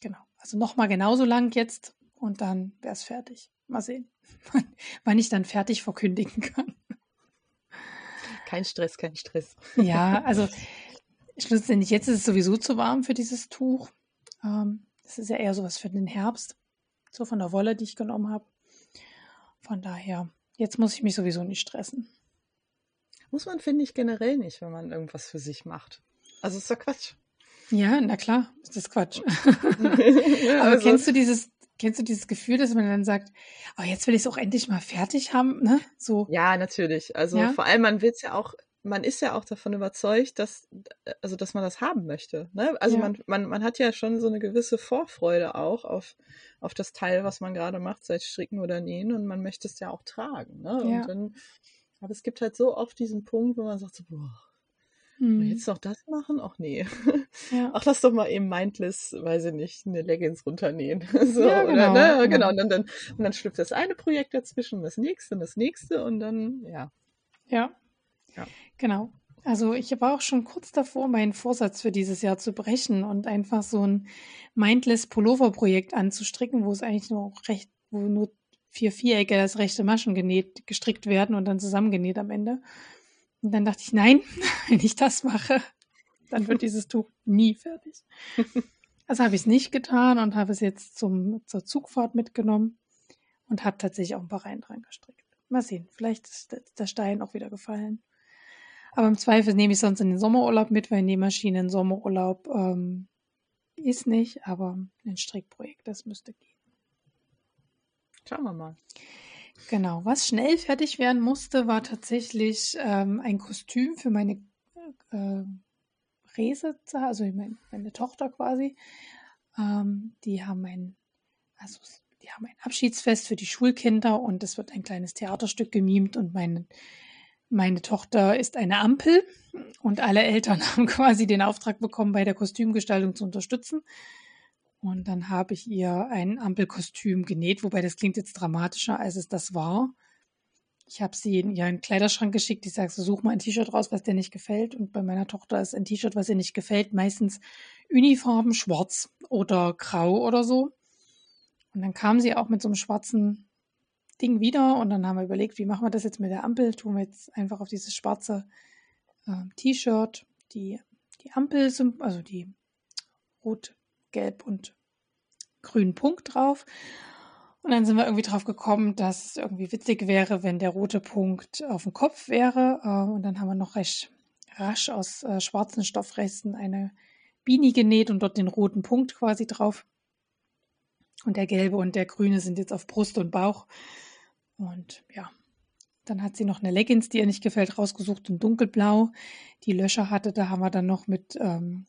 Genau. Also nochmal genauso lang jetzt und dann wäre es fertig. Mal sehen, wann ich dann fertig verkündigen kann. Kein Stress, kein Stress. Ja, also Schlussendlich, jetzt ist es sowieso zu warm für dieses Tuch. Ähm, das ist ja eher sowas für den Herbst. So von der Wolle, die ich genommen habe. Von daher, jetzt muss ich mich sowieso nicht stressen. Muss man, finde ich, generell nicht, wenn man irgendwas für sich macht. Also ist doch Quatsch. Ja, na klar, ist das Quatsch. ja, Aber also, kennst du dieses, kennst du dieses Gefühl, dass man dann sagt, oh, jetzt will ich es auch endlich mal fertig haben, ne? So. Ja, natürlich. Also ja? vor allem, man will es ja auch man ist ja auch davon überzeugt, dass, also dass man das haben möchte. Ne? Also ja. man, man, man hat ja schon so eine gewisse Vorfreude auch auf, auf das Teil, was man gerade macht, sei es Stricken oder Nähen, und man möchte es ja auch tragen. Ne? Ja. Und dann, aber es gibt halt so oft diesen Punkt, wo man sagt so, boah, hm. Jetzt noch das machen? Ach nee. Ja. Ach, lass doch mal eben mindless, weiß ich nicht, eine Leggings runternähen. so, ja, genau. Oder, ne? genau. Und dann, dann, und dann schlüpft das eine Projekt dazwischen, das nächste und das nächste und dann, ja. Ja. Ja. Genau. Also ich war auch schon kurz davor, meinen Vorsatz für dieses Jahr zu brechen und einfach so ein Mindless Pullover-Projekt anzustricken, wo es eigentlich nur recht, wo nur vier Vierecke als rechte Maschen genäht, gestrickt werden und dann zusammengenäht am Ende. Und dann dachte ich, nein, wenn ich das mache, dann wird dieses Tuch nie fertig. Also habe ich es nicht getan und habe es jetzt zum, zur Zugfahrt mitgenommen und habe tatsächlich auch ein paar Reihen dran gestrickt. Mal sehen, vielleicht ist der Stein auch wieder gefallen. Aber im Zweifel nehme ich sonst in den Sommerurlaub mit, weil Nähmaschine in Sommerurlaub ähm, ist nicht, aber ein Strickprojekt, das müsste gehen. Schauen wir mal. Genau, was schnell fertig werden musste, war tatsächlich ähm, ein Kostüm für meine äh, Rese, also meine, meine Tochter quasi. Ähm, die haben ein, also die haben ein Abschiedsfest für die Schulkinder und es wird ein kleines Theaterstück gemimt und meine, meine Tochter ist eine Ampel und alle Eltern haben quasi den Auftrag bekommen, bei der Kostümgestaltung zu unterstützen. Und dann habe ich ihr ein Ampelkostüm genäht, wobei das klingt jetzt dramatischer, als es das war. Ich habe sie in ihren Kleiderschrank geschickt. Ich sage so, such mal ein T-Shirt raus, was dir nicht gefällt. Und bei meiner Tochter ist ein T-Shirt, was ihr nicht gefällt, meistens Unifarben, schwarz oder grau oder so. Und dann kam sie auch mit so einem schwarzen Ding wieder und dann haben wir überlegt, wie machen wir das jetzt mit der Ampel? Tun wir jetzt einfach auf dieses schwarze äh, T-Shirt die, die Ampel, also die rot gelb und grünen Punkt drauf. Und dann sind wir irgendwie drauf gekommen, dass es irgendwie witzig wäre, wenn der rote Punkt auf dem Kopf wäre. Äh, und dann haben wir noch recht rasch aus äh, schwarzen Stoffresten eine Bini genäht und dort den roten Punkt quasi drauf. Und der gelbe und der grüne sind jetzt auf Brust und Bauch. Und ja, dann hat sie noch eine Leggings, die ihr nicht gefällt, rausgesucht in dunkelblau. Die Löcher hatte, da haben wir dann noch mit ähm,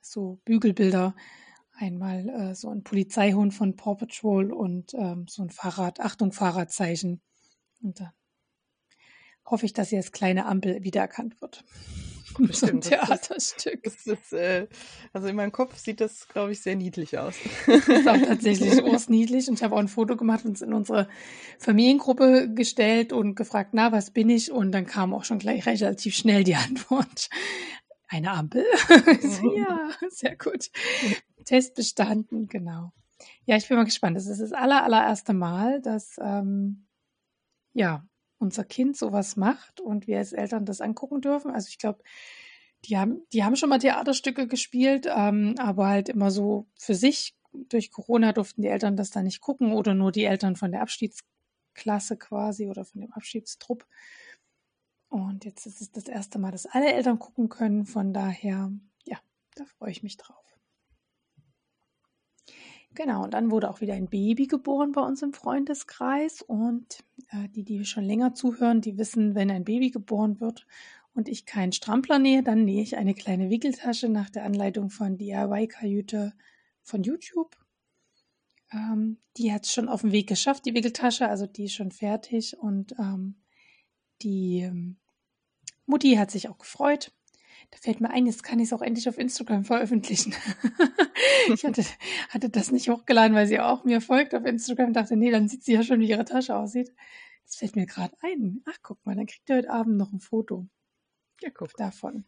so Bügelbilder. Einmal äh, so ein Polizeihund von Paw Patrol und ähm, so ein Fahrrad, Achtung, Fahrradzeichen. Und dann hoffe ich, dass sie als kleine Ampel wiedererkannt wird. ein Theaterstück. Das das äh, also in meinem Kopf sieht das, glaube ich, sehr niedlich aus. Das ist auch tatsächlich niedlich. Und ich habe auch ein Foto gemacht und es in unsere Familiengruppe gestellt und gefragt, na, was bin ich? Und dann kam auch schon gleich relativ schnell die Antwort. Eine Ampel? Mhm. ja, sehr gut. Test bestanden, genau. Ja, ich bin mal gespannt. Das ist das aller, allererste Mal, dass ähm, ja, unser Kind sowas macht und wir als Eltern das angucken dürfen. Also ich glaube, die haben, die haben schon mal Theaterstücke gespielt, ähm, aber halt immer so für sich. Durch Corona durften die Eltern das da nicht gucken oder nur die Eltern von der Abschiedsklasse quasi oder von dem Abschiedstrupp. Und jetzt ist es das erste Mal, dass alle Eltern gucken können. Von daher, ja, da freue ich mich drauf. Genau, und dann wurde auch wieder ein Baby geboren bei uns im Freundeskreis. Und äh, die, die schon länger zuhören, die wissen, wenn ein Baby geboren wird und ich keinen Strampler nähe, dann nähe ich eine kleine Wickeltasche nach der Anleitung von DIY-Kajüte von YouTube. Ähm, die hat es schon auf dem Weg geschafft, die Wickeltasche, also die ist schon fertig und ähm, die ähm, Mutti hat sich auch gefreut. Da fällt mir ein, jetzt kann ich es auch endlich auf Instagram veröffentlichen. ich hatte, hatte das nicht hochgeladen, weil sie auch mir folgt auf Instagram. Dachte, nee, dann sieht sie ja schon, wie ihre Tasche aussieht. Das fällt mir gerade ein. Ach, guck mal, dann kriegt ihr heute Abend noch ein Foto. Ja, guck. Davon.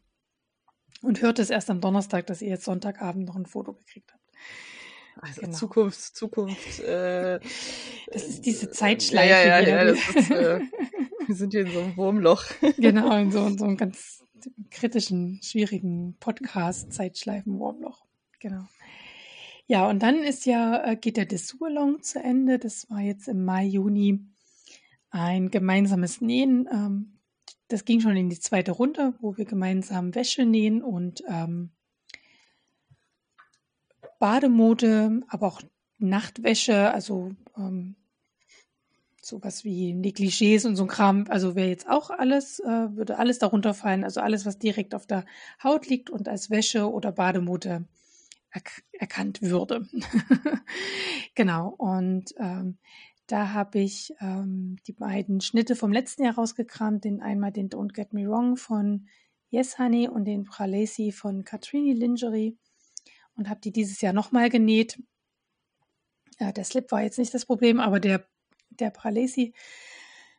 Und hört es erst am Donnerstag, dass ihr jetzt Sonntagabend noch ein Foto gekriegt habt. Also genau. Zukunft, Zukunft. Äh, das ist diese Zeitschleife. Ja, ja, ja, ja das ist, äh, wir sind hier in so einem Wurmloch. genau, in so, in so einem ganz kritischen, schwierigen Podcast-Zeitschleifen-Wurmloch. Genau. Ja, und dann ist ja, äh, geht der Dessous-Along zu Ende. Das war jetzt im Mai, Juni ein gemeinsames Nähen. Ähm, das ging schon in die zweite Runde, wo wir gemeinsam Wäsche nähen und ähm, Bademode, aber auch Nachtwäsche, also ähm, sowas wie Negligés und so ein Kram, also wäre jetzt auch alles, äh, würde alles darunter fallen, also alles, was direkt auf der Haut liegt und als Wäsche oder Bademode er erkannt würde. genau, und ähm, da habe ich ähm, die beiden Schnitte vom letzten Jahr rausgekramt, den einmal den Don't Get Me Wrong von Yes Honey und den Pralesi von Katrini Lingerie und habe die dieses Jahr nochmal genäht. Ja, der Slip war jetzt nicht das Problem, aber der der Pralesi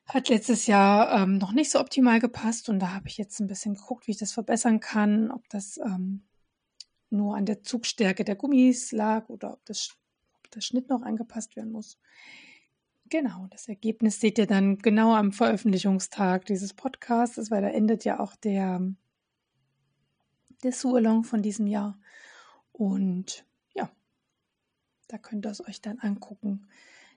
hat letztes Jahr ähm, noch nicht so optimal gepasst und da habe ich jetzt ein bisschen geguckt, wie ich das verbessern kann, ob das ähm, nur an der Zugstärke der Gummis lag oder ob, das, ob der Schnitt noch angepasst werden muss. Genau, das Ergebnis seht ihr dann genau am Veröffentlichungstag dieses Podcasts, weil da endet ja auch der, der Sualong von diesem Jahr. Und ja, da könnt ihr es euch dann angucken.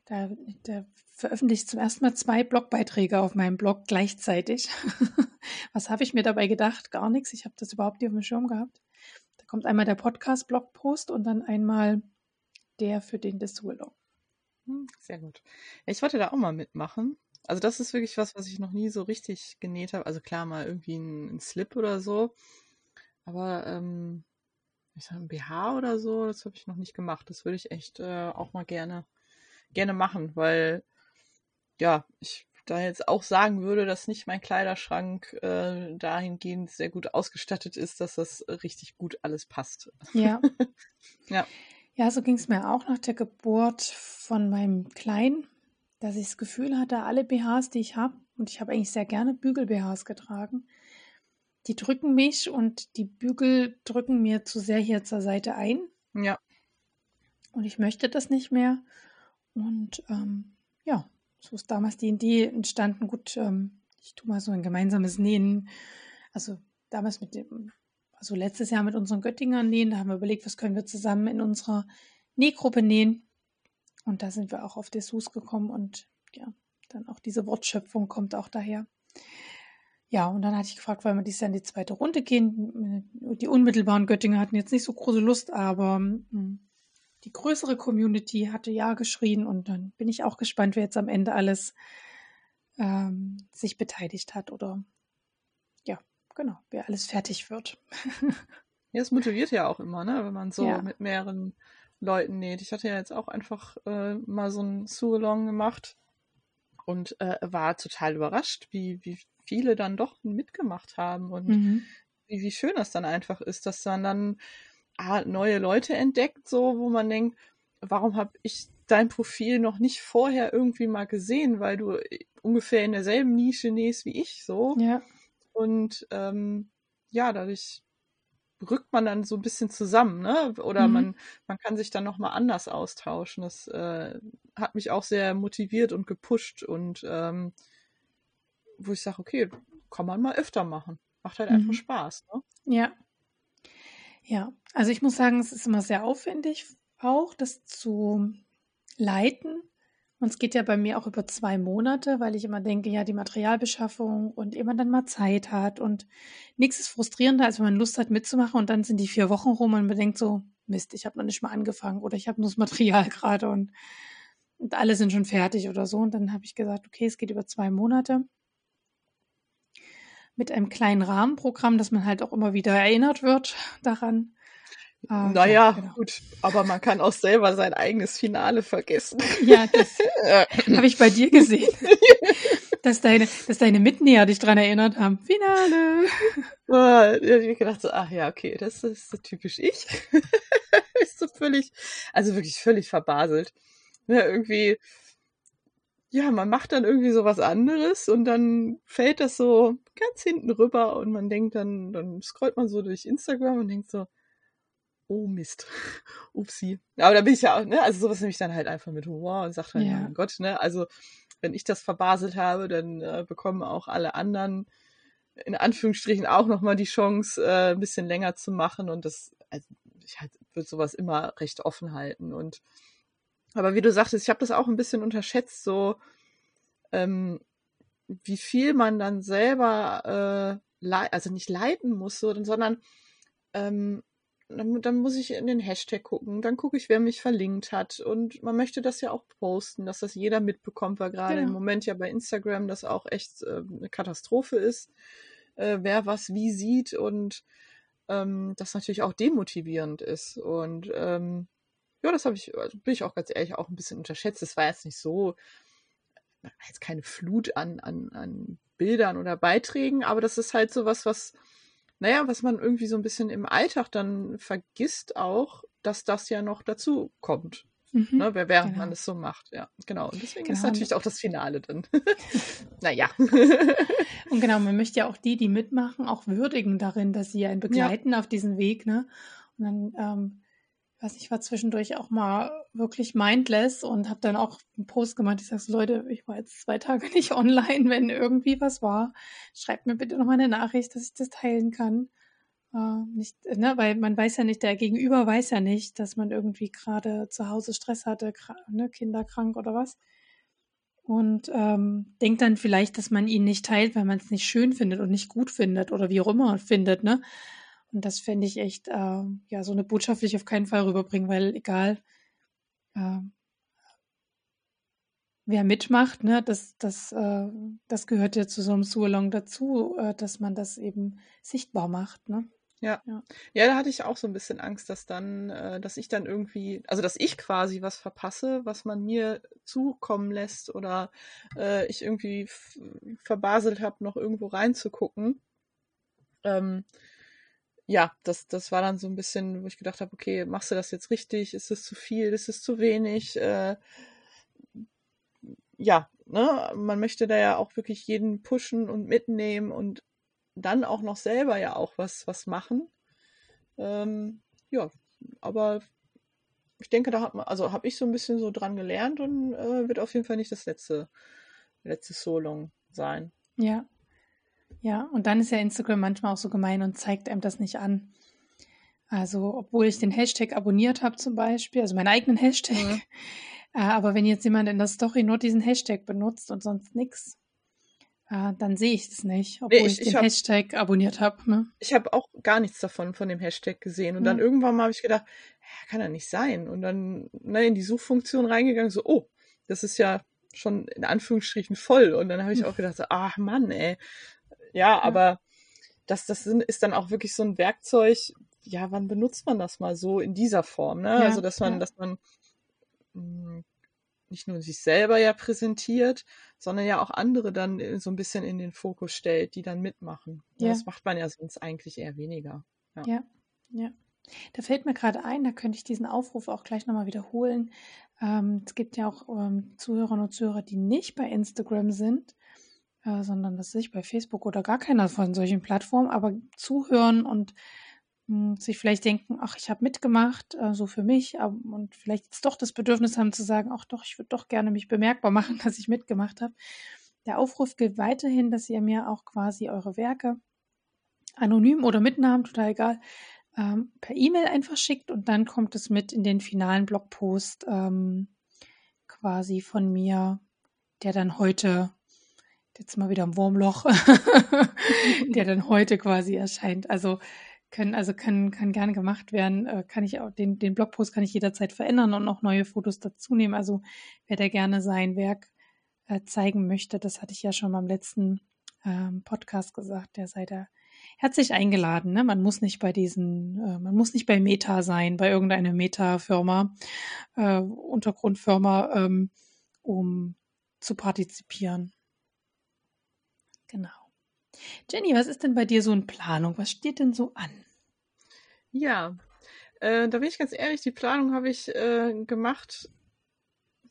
Da, da veröffentliche ich zum ersten Mal zwei Blogbeiträge auf meinem Blog gleichzeitig. Was habe ich mir dabei gedacht? Gar nichts. Ich habe das überhaupt nicht auf dem Schirm gehabt. Da kommt einmal der Podcast-Blogpost und dann einmal der für den Dissuelong. Hm, sehr gut. Ich wollte da auch mal mitmachen. Also das ist wirklich was, was ich noch nie so richtig genäht habe. Also klar, mal irgendwie ein, ein Slip oder so. Aber ähm, ich sag, ein BH oder so, das habe ich noch nicht gemacht. Das würde ich echt äh, auch mal gerne gerne machen, weil ja, ich da jetzt auch sagen würde, dass nicht mein Kleiderschrank äh, dahingehend sehr gut ausgestattet ist, dass das richtig gut alles passt. Ja. ja. Ja, so ging es mir auch nach der Geburt von meinem Kleinen, dass ich das Gefühl hatte, alle BHs, die ich habe, und ich habe eigentlich sehr gerne Bügel-BHs getragen, die drücken mich und die Bügel drücken mir zu sehr hier zur Seite ein. Ja. Und ich möchte das nicht mehr. Und ähm, ja, so ist damals die Idee entstanden. Gut, ähm, ich tue mal so ein gemeinsames Nähen. Also damals mit dem, also letztes Jahr mit unseren Göttingern nähen, da haben wir überlegt, was können wir zusammen in unserer Nähgruppe nähen. Und da sind wir auch auf Dessous gekommen und ja, dann auch diese Wortschöpfung kommt auch daher. Ja, und dann hatte ich gefragt, weil wir dies Jahr in die zweite Runde gehen. Die unmittelbaren Göttinger hatten jetzt nicht so große Lust, aber hm, die größere Community hatte ja geschrien und dann bin ich auch gespannt, wer jetzt am Ende alles ähm, sich beteiligt hat oder ja, genau, wer alles fertig wird. ja, es motiviert ja auch immer, ne, wenn man so ja. mit mehreren Leuten näht. Ich hatte ja jetzt auch einfach äh, mal so ein Sue-Along gemacht und äh, war total überrascht, wie, wie viele dann doch mitgemacht haben und mhm. wie, wie schön das dann einfach ist, dass man dann ah, neue Leute entdeckt, so wo man denkt, warum habe ich dein Profil noch nicht vorher irgendwie mal gesehen, weil du äh, ungefähr in derselben Nische nähst wie ich, so. Ja. Und ähm, ja, dadurch rückt man dann so ein bisschen zusammen, ne? Oder mhm. man, man kann sich dann nochmal anders austauschen. Das äh, hat mich auch sehr motiviert und gepusht und ähm, wo ich sage, okay, kann man mal öfter machen. Macht halt mhm. einfach Spaß, ne? Ja. Ja, also ich muss sagen, es ist immer sehr aufwendig, auch das zu leiten. Und es geht ja bei mir auch über zwei Monate, weil ich immer denke, ja, die Materialbeschaffung und immer dann mal Zeit hat. Und nichts ist frustrierender, als wenn man Lust hat mitzumachen und dann sind die vier Wochen rum und man denkt so, Mist, ich habe noch nicht mal angefangen oder ich habe nur das Material gerade und, und alle sind schon fertig oder so. Und dann habe ich gesagt, okay, es geht über zwei Monate mit einem kleinen Rahmenprogramm, dass man halt auch immer wieder erinnert wird daran. Ah, naja, ja, genau. gut, aber man kann auch selber sein eigenes Finale vergessen. Ja, das habe ich bei dir gesehen. dass deine, dass deine Mitnäher dich daran erinnert haben. Finale. Ich habe gedacht so, ach ja, okay, das ist so typisch ich. ist so völlig, also wirklich völlig verbaselt. Ja, irgendwie, ja, man macht dann irgendwie so was anderes und dann fällt das so ganz hinten rüber und man denkt dann, dann scrollt man so durch Instagram und denkt so, oh Mist, upsi. Aber da bin ich ja auch, ne, also sowas nehme ich dann halt einfach mit Humor und sage dann, ja. mein Gott, ne, also wenn ich das verbaselt habe, dann äh, bekommen auch alle anderen in Anführungsstrichen auch nochmal die Chance, äh, ein bisschen länger zu machen und das, also ich halt, würde sowas immer recht offen halten und aber wie du sagtest, ich habe das auch ein bisschen unterschätzt, so ähm, wie viel man dann selber, äh, also nicht leiten muss, so, sondern ähm, dann, dann, muss ich in den Hashtag gucken, dann gucke ich, wer mich verlinkt hat. Und man möchte das ja auch posten, dass das jeder mitbekommt, weil gerade genau. im Moment ja bei Instagram das auch echt äh, eine Katastrophe ist, äh, wer was wie sieht und ähm, das natürlich auch demotivierend ist. Und ähm, ja, das habe ich, also bin ich auch ganz ehrlich auch ein bisschen unterschätzt. Das war jetzt nicht so, jetzt keine Flut an, an, an Bildern oder Beiträgen, aber das ist halt so was, was naja, was man irgendwie so ein bisschen im Alltag dann vergisst auch, dass das ja noch dazu kommt. Mhm, ne, während genau. man es so macht, ja, genau. Und deswegen genau. ist natürlich auch das Finale dann. naja. und genau, man möchte ja auch die, die mitmachen, auch würdigen darin, dass sie einen begleiten ja. auf diesen Weg, ne? Und dann ähm, weiß ich war zwischendurch auch mal wirklich mindless und habe dann auch einen Post gemacht. Ich sage Leute, ich war jetzt zwei Tage nicht online. Wenn irgendwie was war, schreibt mir bitte noch mal eine Nachricht, dass ich das teilen kann. Äh, nicht, ne, weil man weiß ja nicht, der Gegenüber weiß ja nicht, dass man irgendwie gerade zu Hause Stress hatte, ne, kinderkrank oder was. Und ähm, denkt dann vielleicht, dass man ihn nicht teilt, weil man es nicht schön findet und nicht gut findet oder wie auch immer findet, ne? Und das fände ich echt, äh, ja, so eine Botschaft will ich auf keinen Fall rüberbringen, weil egal, äh, wer mitmacht, ne, das, das, äh, das gehört ja zu so einem Sualong dazu, äh, dass man das eben sichtbar macht, ne? Ja. ja. Ja, da hatte ich auch so ein bisschen Angst, dass dann, äh, dass ich dann irgendwie, also dass ich quasi was verpasse, was man mir zukommen lässt oder äh, ich irgendwie verbaselt habe, noch irgendwo reinzugucken. Ähm, ja, das, das war dann so ein bisschen, wo ich gedacht habe, okay, machst du das jetzt richtig? Ist es zu viel? Ist es zu wenig? Äh, ja, ne, man möchte da ja auch wirklich jeden pushen und mitnehmen und dann auch noch selber ja auch was, was machen. Ähm, ja, aber ich denke, da hat man, also habe ich so ein bisschen so dran gelernt und äh, wird auf jeden Fall nicht das letzte, letzte Solong sein. Ja, ja, und dann ist ja Instagram manchmal auch so gemein und zeigt einem das nicht an. Also, obwohl ich den Hashtag abonniert habe zum Beispiel, also meinen eigenen Hashtag. Mhm. Äh, aber wenn jetzt jemand in der Story nur diesen Hashtag benutzt und sonst nichts, äh, dann sehe ich es nicht, obwohl nee, ich, ich, den ich hab, Hashtag abonniert habe. Ne? Ich habe auch gar nichts davon, von dem Hashtag gesehen. Und mhm. dann irgendwann mal habe ich gedacht, kann ja nicht sein. Und dann ne, in die Suchfunktion reingegangen, so, oh, das ist ja schon in Anführungsstrichen voll. Und dann habe ich auch gedacht, ach Mann, ey, ja, aber das, das ist dann auch wirklich so ein Werkzeug, ja, wann benutzt man das mal so in dieser Form, ne? Ja, also, dass man, ja. dass man mh, hm, nicht nur sich selber ja präsentiert, sondern ja auch andere dann äh, so ein bisschen in den Fokus stellt, die dann mitmachen. Ja. Das macht man ja sonst eigentlich eher weniger. Ja, ja. ja. Da fällt mir gerade ein, da könnte ich diesen Aufruf auch gleich nochmal wiederholen. Ähm, es gibt ja auch ähm, Zuhörerinnen und Zuhörer, die nicht bei Instagram sind äh, sondern das ich bei Facebook oder gar keiner von solchen Plattformen, aber zuhören und mh, hm, sich vielleicht denken, ach, ich habe mitgemacht, äh, so für mich, aber, und vielleicht jetzt doch das Bedürfnis haben zu sagen, ach doch, ich würde doch gerne mich bemerkbar machen, dass ich mitgemacht habe. Der Aufruf gilt weiterhin, dass ihr mir auch quasi eure Werke anonym oder mit Namen, total egal, ähm, per E-Mail einfach schickt und dann kommt es mit in den finalen Blogpost ähm, quasi von mir, der dann heute jetzt mal wieder im Wurmloch, der dann heute quasi erscheint. Also können, also kann, kann gerne gemacht werden. Äh, kann ich auch, den, den Blogpost kann ich jederzeit verändern und noch neue Fotos dazu nehmen. Also wer da gerne sein Werk äh, zeigen möchte, das hatte ich ja schon beim letzten ähm, Podcast gesagt, der sei da herzlich eingeladen. Ne? Man muss nicht bei diesen, äh, man muss nicht bei Meta sein, bei irgendeiner Meta-Firma, Untergrundfirma, ähm, um zu partizipieren. Genau. Jenny, was ist denn bei dir so in Planung? Was steht denn so an? Ja, äh, da bin ich ganz ehrlich, die Planung habe ich äh, gemacht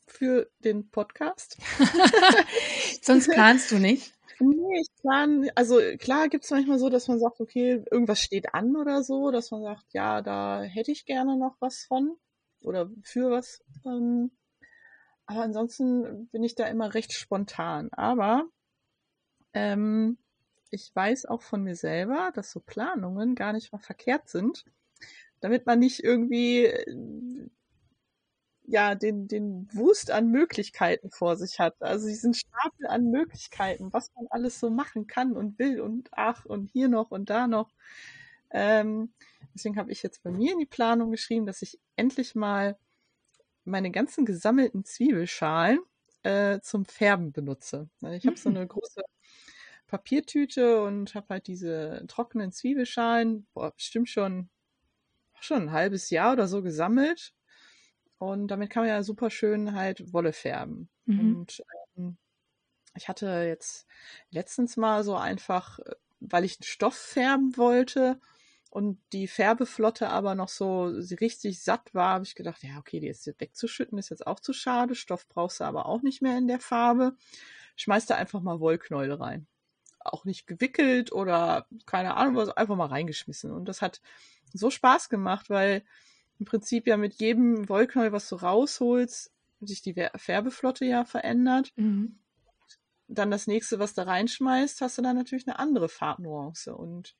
für den Podcast. Sonst planst du nicht? Nee, ich plane, also klar gibt es manchmal so, dass man sagt, okay, irgendwas steht an oder so, dass man sagt, ja, da hätte ich gerne noch was von oder für was. Ähm, aber ansonsten bin ich da immer recht spontan. Aber ähm, ich weiß auch von mir selber, dass so Planungen gar nicht mal verkehrt sind, damit man nicht irgendwie äh, ja den den Wust an Möglichkeiten vor sich hat. Also diesen Stapel an Möglichkeiten, was man alles so machen kann und will und ach und hier noch und da noch. Ähm, deswegen habe ich jetzt bei mir in die Planung geschrieben, dass ich endlich mal meine ganzen gesammelten Zwiebelschalen äh, zum Färben benutze. Ich habe so mhm. eine große Papiertüte und habe halt diese trockenen Zwiebelschalen, boah, bestimmt schon, schon ein halbes Jahr oder so gesammelt. Und damit kann man ja super schön halt Wolle färben. Mhm. Und ähm, ich hatte jetzt letztens mal so einfach, äh, weil ich einen Stoff färben wollte und die Färbeflotte aber noch so richtig satt war, habe ich gedacht, ja, okay, die jetzt wegzuschütten ist jetzt auch zu schade. Stoff brauchst du aber auch nicht mehr in der Farbe. Schmeiß da einfach mal Wollknäuel rein. Auch nicht gewickelt oder keine Ahnung was, einfach mal reingeschmissen. Und das hat so Spaß gemacht, weil im Prinzip ja mit jedem Wollknäuel, was du rausholst, sich die Färbeflotte ja verändert. Mhm dann das nächste, was da reinschmeißt, hast du dann natürlich eine andere Farbnuance. Und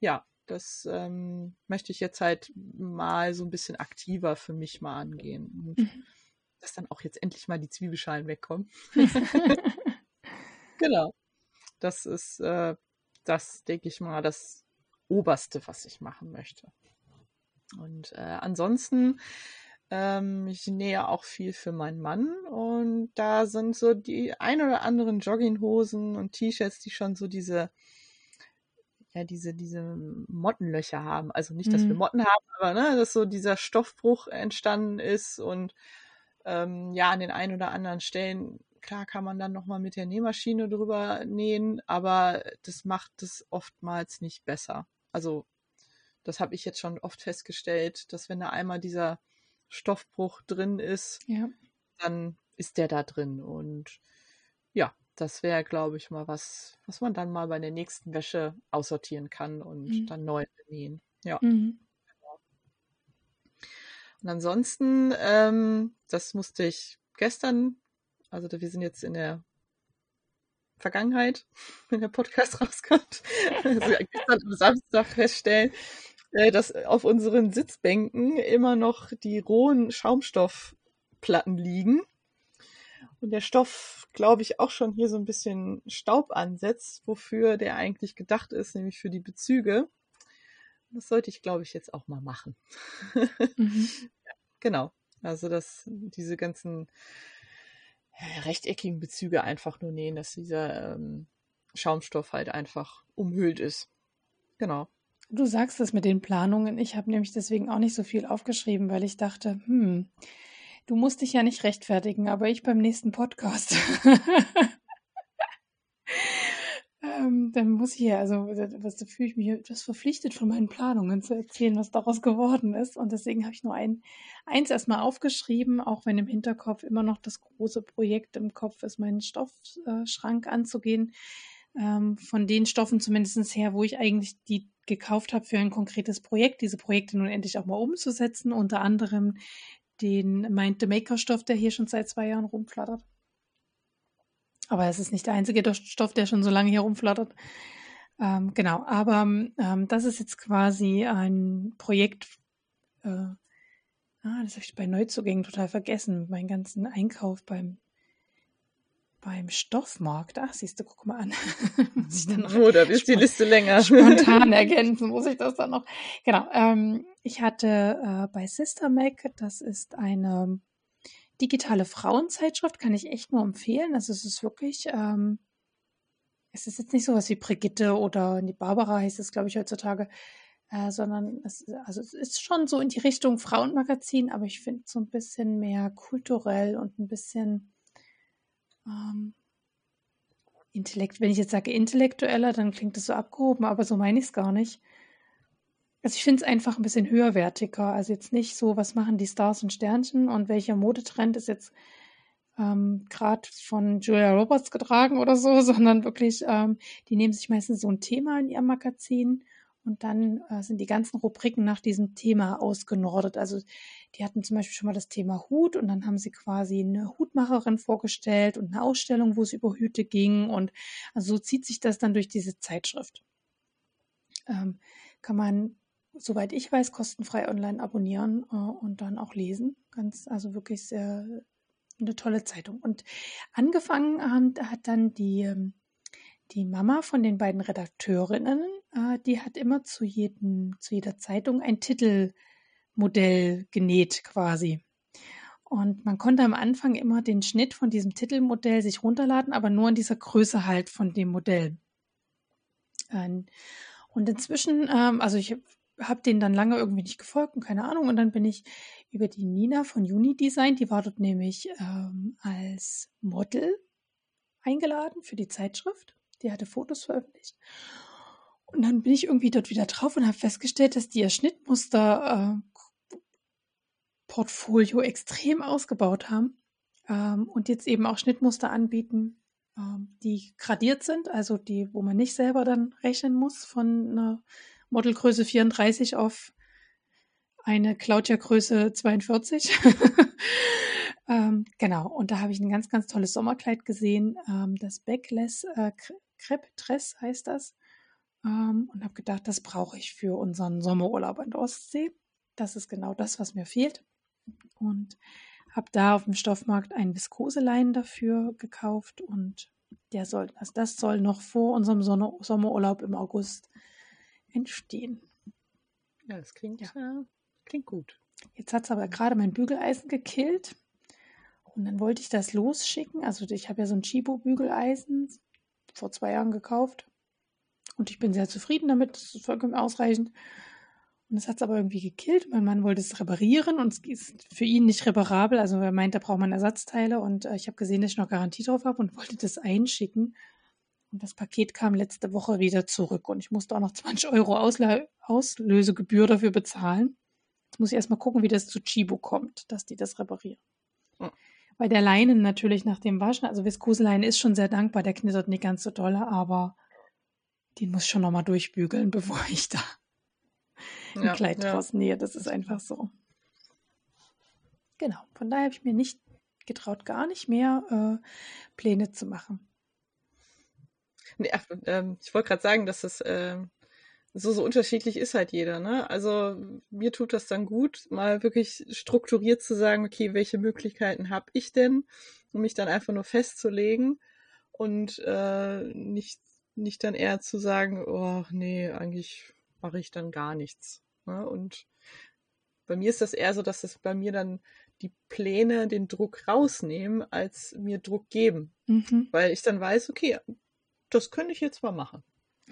ja, das ähm, möchte ich jetzt halt mal so ein bisschen aktiver für mich mal angehen. Und mhm. dass dann auch jetzt endlich mal die Zwiebelschalen wegkommen. genau. Das ist äh, das, denke ich mal, das Oberste, was ich machen möchte. Und äh, ansonsten ähm, ich nähe auch viel für meinen Mann und da sind so die ein oder anderen Jogginghosen und T-Shirts, die schon so diese, ja, diese, diese Mottenlöcher haben. Also nicht, dass mhm. wir Motten haben, aber ne, dass so dieser Stoffbruch entstanden ist und ähm, ja, an den ein oder anderen Stellen, klar kann man dann nochmal mit der Nähmaschine drüber nähen, aber das macht es oftmals nicht besser. Also das habe ich jetzt schon oft festgestellt, dass wenn da einmal dieser Stoffbruch drin ist, ja. dann ist der da drin. Und ja, das wäre, glaube ich, mal was, was man dann mal bei der nächsten Wäsche aussortieren kann und mhm. dann neu nähen. Ja. Mhm. Und ansonsten, ähm, das musste ich gestern, also wir sind jetzt in der Vergangenheit, wenn der Podcast rauskommt, also gestern am Samstag feststellen, äh, dass auf unseren Sitzbänken immer noch die rohen Schaumstoffplatten liegen. Und der Stoff, glaube ich, auch schon hier so ein bisschen Staub ansetzt, wofür der eigentlich gedacht ist, nämlich für die Bezüge. Das sollte ich, glaube ich, jetzt auch mal machen. Mhm. genau. Also, dass diese ganzen rechteckigen Bezüge einfach nur nähen, dass dieser ähm, Schaumstoff halt einfach umhüllt ist. Genau. Du sagst es mit den Planungen. Ich habe nämlich deswegen auch nicht so viel aufgeschrieben, weil ich dachte, hm, du musst dich ja nicht rechtfertigen, aber ich beim nächsten Podcast. dann muss ich ja, also was da fühle ich mich etwas verpflichtet von meinen Planungen zu erzählen, was daraus geworden ist. Und deswegen habe ich nur ein, eins erstmal aufgeschrieben, auch wenn im Hinterkopf immer noch das große Projekt im Kopf ist, meinen Stoffschrank anzugehen. Ähm, von den Stoffen zumindest her, wo ich eigentlich die gekauft habe für ein konkretes Projekt, diese Projekte nun endlich auch mal umzusetzen, unter anderem den Mind the Maker Stoff, der hier schon seit zwei Jahren rumflattert. Aber es ist nicht der einzige Stoff, der schon so lange hier rumflattert. Ähm, genau, aber ähm, das ist jetzt quasi ein Projekt, äh, ah, das habe ich bei Neuzugängen total vergessen, meinen ganzen Einkauf beim beim Stoffmarkt, ach, siehst du, guck mal an. muss ich dann noch oh, da ist die Liste länger. Spontan ergänzen muss ich das dann noch. Genau. Ähm, ich hatte äh, bei Sister Mac, das ist eine digitale Frauenzeitschrift, kann ich echt nur empfehlen. Also es ist wirklich, ähm, es ist jetzt nicht so was wie Brigitte oder die Barbara heißt es, glaube ich, heutzutage, äh, sondern es, also es ist schon so in die Richtung Frauenmagazin, aber ich finde so ein bisschen mehr kulturell und ein bisschen ähm, Intellekt, wenn ich jetzt sage intellektueller, dann klingt das so abgehoben, aber so meine ich es gar nicht. Also ich finde es einfach ein bisschen höherwertiger. Also jetzt nicht so, was machen die Stars und Sternchen und welcher Modetrend ist jetzt ähm, gerade von Julia Roberts getragen oder so, sondern wirklich, ähm, die nehmen sich meistens so ein Thema in ihrem Magazin und dann äh, sind die ganzen Rubriken nach diesem Thema ausgenordet. Also die hatten zum Beispiel schon mal das Thema Hut und dann haben sie quasi eine Hutmacherin vorgestellt und eine Ausstellung, wo es über Hüte ging. Und also so zieht sich das dann durch diese Zeitschrift. Ähm, kann man, soweit ich weiß, kostenfrei online abonnieren äh, und dann auch lesen. Ganz, also wirklich sehr eine tolle Zeitung. Und angefangen haben, hat dann die, ähm, die Mama von den beiden Redakteurinnen äh, die hat immer zu, jedem, zu jeder Zeitung ein Titelmodell genäht quasi. Und man konnte am Anfang immer den Schnitt von diesem Titelmodell sich runterladen, aber nur in dieser Größe halt von dem Modell. Ähm, und inzwischen, ähm, also ich habe den dann lange irgendwie nicht gefolgt und keine Ahnung. Und dann bin ich über die Nina von Unidesign, die war dort nämlich ähm, als Model eingeladen für die Zeitschrift. Die hatte Fotos veröffentlicht. Und dann bin ich irgendwie dort wieder drauf und habe festgestellt, dass die ihr Schnittmuster äh, extrem ausgebaut haben ähm, und jetzt eben auch Schnittmuster anbieten, ähm, die gradiert sind, also die, wo man nicht selber dann rechnen muss von einer Modelgröße 34 auf eine Claudia-Größe 42. ähm, genau, und da habe ich ein ganz, ganz tolles Sommerkleid gesehen, ähm, das Backless äh, Crepe Dress heißt das. Ähm, und habe gedacht, das brauche ich für unseren Sommerurlaub an der Ostsee. Das ist genau das, was mir fehlt. Und habe da auf dem Stoffmarkt einen Viskoseleinen dafür gekauft und der soll, also das soll noch vor unserem Sommerurlaub im August entstehen. Ja, das klingt, ja. Äh, klingt gut. Jetzt hat es aber gerade mein Bügeleisen gekillt. Und dann wollte ich das losschicken. Also ich habe ja so ein Chibo-Bügeleisen vor zwei Jahren gekauft. Und ich bin sehr zufrieden damit. Das ist vollkommen ausreichend. Und es hat es aber irgendwie gekillt. Mein Mann wollte es reparieren und es ist für ihn nicht reparabel. Also er meint, da braucht man Ersatzteile. Und äh, ich habe gesehen, dass ich noch Garantie drauf habe und wollte das einschicken. Und das Paket kam letzte Woche wieder zurück. Und ich musste auch noch 20 Euro Ausla Auslösegebühr dafür bezahlen. Jetzt muss ich erstmal gucken, wie das zu Chibo kommt, dass die das reparieren. Hm. Weil der Leinen natürlich nach dem Waschen, also Viskoseleinen ist schon sehr dankbar, der knittert nicht ganz so doll, aber den muss ich schon nochmal durchbügeln, bevor ich da ein ja, Kleid ja. draus nähe. Das ist einfach so. Genau, von daher habe ich mir nicht getraut, gar nicht mehr äh, Pläne zu machen. Nee, ach, äh, ich wollte gerade sagen, dass das äh, so, so unterschiedlich ist halt jeder. Ne? Also mir tut das dann gut, mal wirklich strukturiert zu sagen, okay, welche Möglichkeiten habe ich denn, um mich dann einfach nur festzulegen und äh, nicht, nicht dann eher zu sagen, oh nee, eigentlich mache ich dann gar nichts. Ne? Und bei mir ist das eher so, dass es bei mir dann die Pläne den Druck rausnehmen, als mir Druck geben. Mhm. Weil ich dann weiß, okay, das könnte ich jetzt mal machen.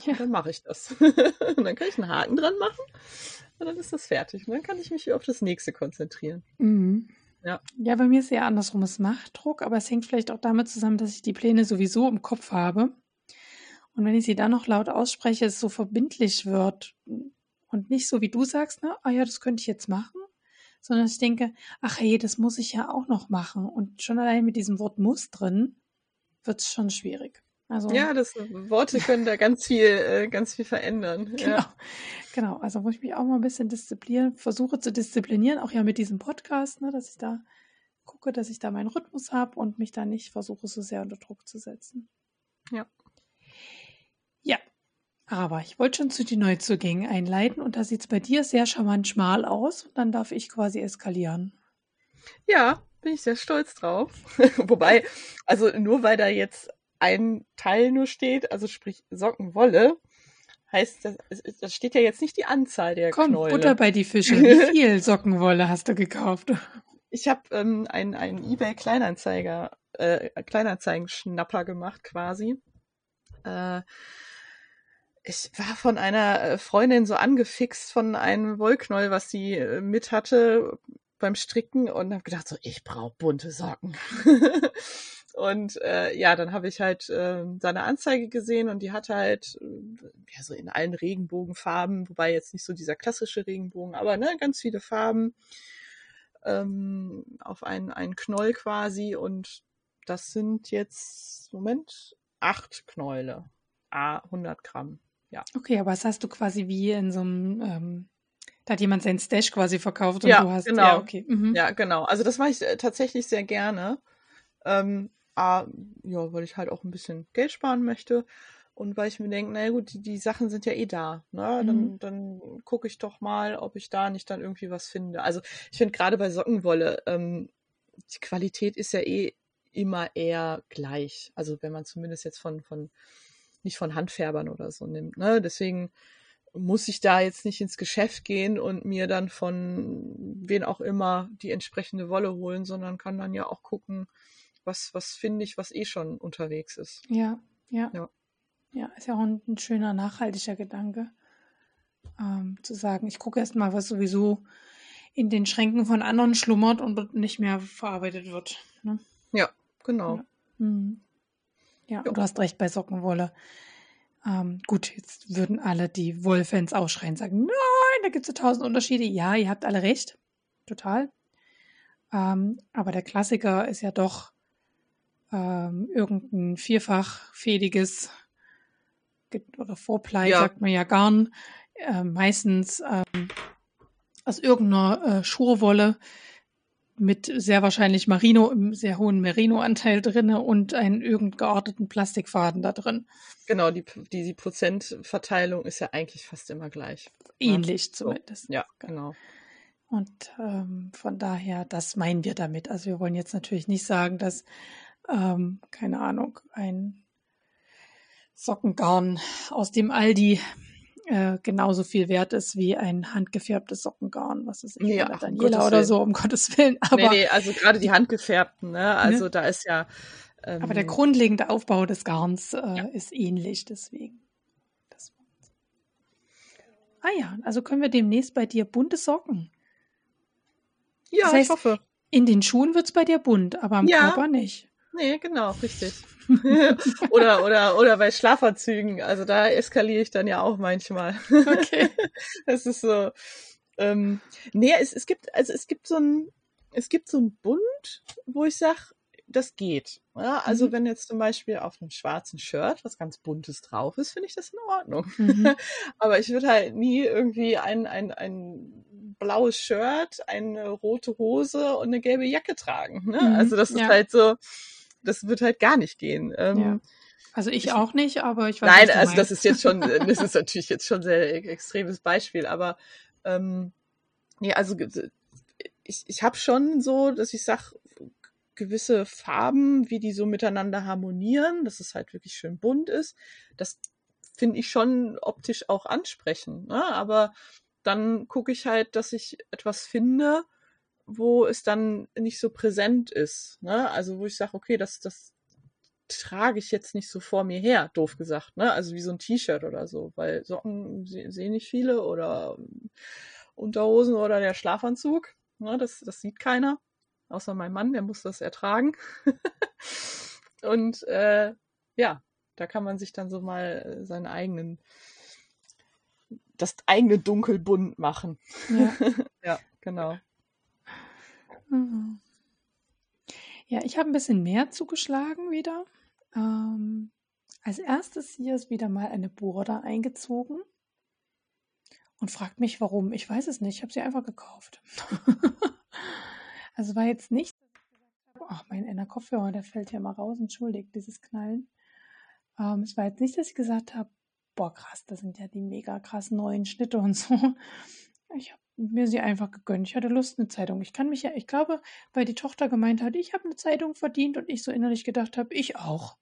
Ja. Dann mache ich das. und dann kann ich einen Haken dran machen und dann ist das fertig. Und dann kann ich mich auf das nächste konzentrieren. Mhm. Ja. ja, bei mir ist es eher andersrum. Es macht Druck, aber es hängt vielleicht auch damit zusammen, dass ich die Pläne sowieso im Kopf habe. Und wenn ich sie dann noch laut ausspreche, es so verbindlich wird und nicht so, wie du sagst, ne, ah ja, das könnte ich jetzt machen, sondern ich denke, ach hey, das muss ich ja auch noch machen. Und schon allein mit diesem Wort muss drin wird es schon schwierig. Also, ja, das Worte können da ganz viel, äh, ganz viel verändern. Genau, ja. genau. Also wo ich mich auch mal ein bisschen disziplinieren, versuche zu disziplinieren, auch ja mit diesem Podcast, ne, dass ich da gucke, dass ich da meinen Rhythmus habe und mich da nicht versuche, so sehr unter Druck zu setzen. Ja. Ja, aber ich wollte schon zu den Neuzugängen einleiten und da sieht es bei dir sehr charmant schmal aus und dann darf ich quasi eskalieren. Ja, bin ich sehr stolz drauf. Wobei, also nur weil da jetzt ein Teil nur steht, also sprich Sockenwolle, heißt das, das steht ja jetzt nicht die Anzahl der Komm, Knäule. Butter bei die Fische. Wie viel Sockenwolle hast du gekauft? Ich habe ähm, einen, einen eBay Kleinanzeiger, äh, Kleinanzeigen-Schnapper gemacht quasi. Äh, ich war von einer äh, Freundin so angefixt von einem Wollknäuel, was sie äh, mit hatte beim Stricken und habe gedacht so, ich brauche bunte Socken. Und äh, ja, dann habe ich halt äh, seine Anzeige gesehen und die hatte halt äh, ja, so in allen Regenbogenfarben, wobei jetzt nicht so dieser klassische Regenbogen, aber ne, ganz viele Farben ähm, auf einen, einen Knoll quasi. Und das sind jetzt, Moment, acht Knäule. A, 100 Gramm. Ja. Okay, aber das hast du quasi wie in so einem, ähm, da hat jemand seinen Stash quasi verkauft und ja, du hast, genau. ja, okay. Mhm. Ja, genau. Also das mache ich äh, tatsächlich sehr gerne. Ähm, A, ja, weil ich halt auch ein bisschen Geld sparen möchte und weil ich mir denke, naja gut, die, die Sachen sind ja eh da. Ne? Dann, mhm. dann gucke ich doch mal, ob ich da nicht dann irgendwie was finde. Also ich finde gerade bei Sockenwolle, ähm, die Qualität ist ja eh immer eher gleich. Also wenn man zumindest jetzt von, von nicht von Handfärbern oder so nimmt. Ne? Deswegen muss ich da jetzt nicht ins Geschäft gehen und mir dann von wen auch immer die entsprechende Wolle holen, sondern kann dann ja auch gucken, was, was finde ich, was eh schon unterwegs ist. Ja, ja. Ja, ja ist ja auch ein, ein schöner, nachhaltiger Gedanke. Ähm, zu sagen, ich gucke erst mal, was sowieso in den Schränken von anderen schlummert und nicht mehr verarbeitet wird. Ne? Ja, genau. Ja, hm. ja, du hast recht bei Sockenwolle. Ähm, gut, jetzt würden alle die Wollfans ausschreien und sagen, nein, da gibt es ja tausend Unterschiede. Ja, ihr habt alle recht. Total. Ähm, aber der Klassiker ist ja doch ähm, irgendein vierfachfädiges oder Vorplei, ja. sagt man ja Garn, äh, meistens ähm, aus irgendeiner äh, Schurwolle mit sehr wahrscheinlich Marino, im sehr hohen Merino-Anteil drin und einen irgend gearteten Plastikfaden da drin. Genau, die, die, die Prozentverteilung ist ja eigentlich fast immer gleich. Ne? Ähnlich ne? zumindest. So, ja, genau. Und ähm, von daher, das meinen wir damit. Also wir wollen jetzt natürlich nicht sagen, dass ähm, keine Ahnung, ein Sockengarn aus dem Aldi äh, genauso viel wert ist wie ein handgefärbtes Sockengarn, was ist nee, Daniela um oder so, um Gottes Willen. Aber, nee, nee, also gerade die handgefärbten, ne? Also ne? da ist ja. Ähm, aber der grundlegende Aufbau des Garns äh, ja. ist ähnlich, deswegen. Das ah ja, also können wir demnächst bei dir bunte Socken. Ja, das heißt, ich hoffe. In den Schuhen wird es bei dir bunt, aber am ja. Körper nicht. Nee, genau, richtig. oder, oder, oder bei Schlafanzügen. Also da eskaliere ich dann ja auch manchmal. Okay. das ist so. Ähm, nee, es, es gibt, also es gibt so ein, es gibt so ein Bund, wo ich sag, das geht. Ja, also mhm. wenn jetzt zum Beispiel auf einem schwarzen Shirt was ganz Buntes drauf ist, finde ich das in Ordnung. Mhm. Aber ich würde halt nie irgendwie ein, ein, ein blaues Shirt, eine rote Hose und eine gelbe Jacke tragen. Ne? Mhm. Also das ist ja. halt so, das wird halt gar nicht gehen. Ähm, ja. Also ich, ich, auch nicht, aber ich weiß Nein, also das ist jetzt schon, das ist natürlich jetzt schon ein sehr extremes Beispiel, aber ähm, nee, also ich, ich habe schon so, dass ich sag gewisse Farben, wie die so miteinander harmonieren, dass es halt wirklich schön bunt ist, das finde ich schon optisch auch ansprechend. Ne? Aber dann gucke ich halt, dass ich etwas finde, wo es dann nicht so präsent ist. Ne? Also wo ich sage, okay, das, das trage ich jetzt nicht so vor mir her, doof gesagt. Ne? Also wie so ein T-Shirt oder so, weil Socken sehen seh nicht viele oder Unterhosen oder der Schlafanzug. Ne? Das, das sieht keiner, außer mein Mann, der muss das ertragen. Und äh, ja, da kann man sich dann so mal seinen eigenen, das eigene Dunkelbunt machen. Ja, ja genau. Mhm. Ja, ich habe ein bisschen mehr zugeschlagen wieder. Ähm, als erstes hier ist wieder mal eine Burda eingezogen und fragt mich, warum. Ich weiß es nicht. Ich habe sie einfach gekauft. also war jetzt nicht, ach, mein einer Kopfhörer, der fällt ja mal raus. Entschuldigt, dieses Knallen. Ähm, es war jetzt nicht, dass ich gesagt habe, boah, krass, das sind ja die mega krass neuen Schnitte und so. Ich habe mir sie einfach gegönnt. Ich hatte Lust, eine Zeitung. Ich kann mich ja, ich glaube, weil die Tochter gemeint hat, ich habe eine Zeitung verdient und ich so innerlich gedacht habe, ich auch.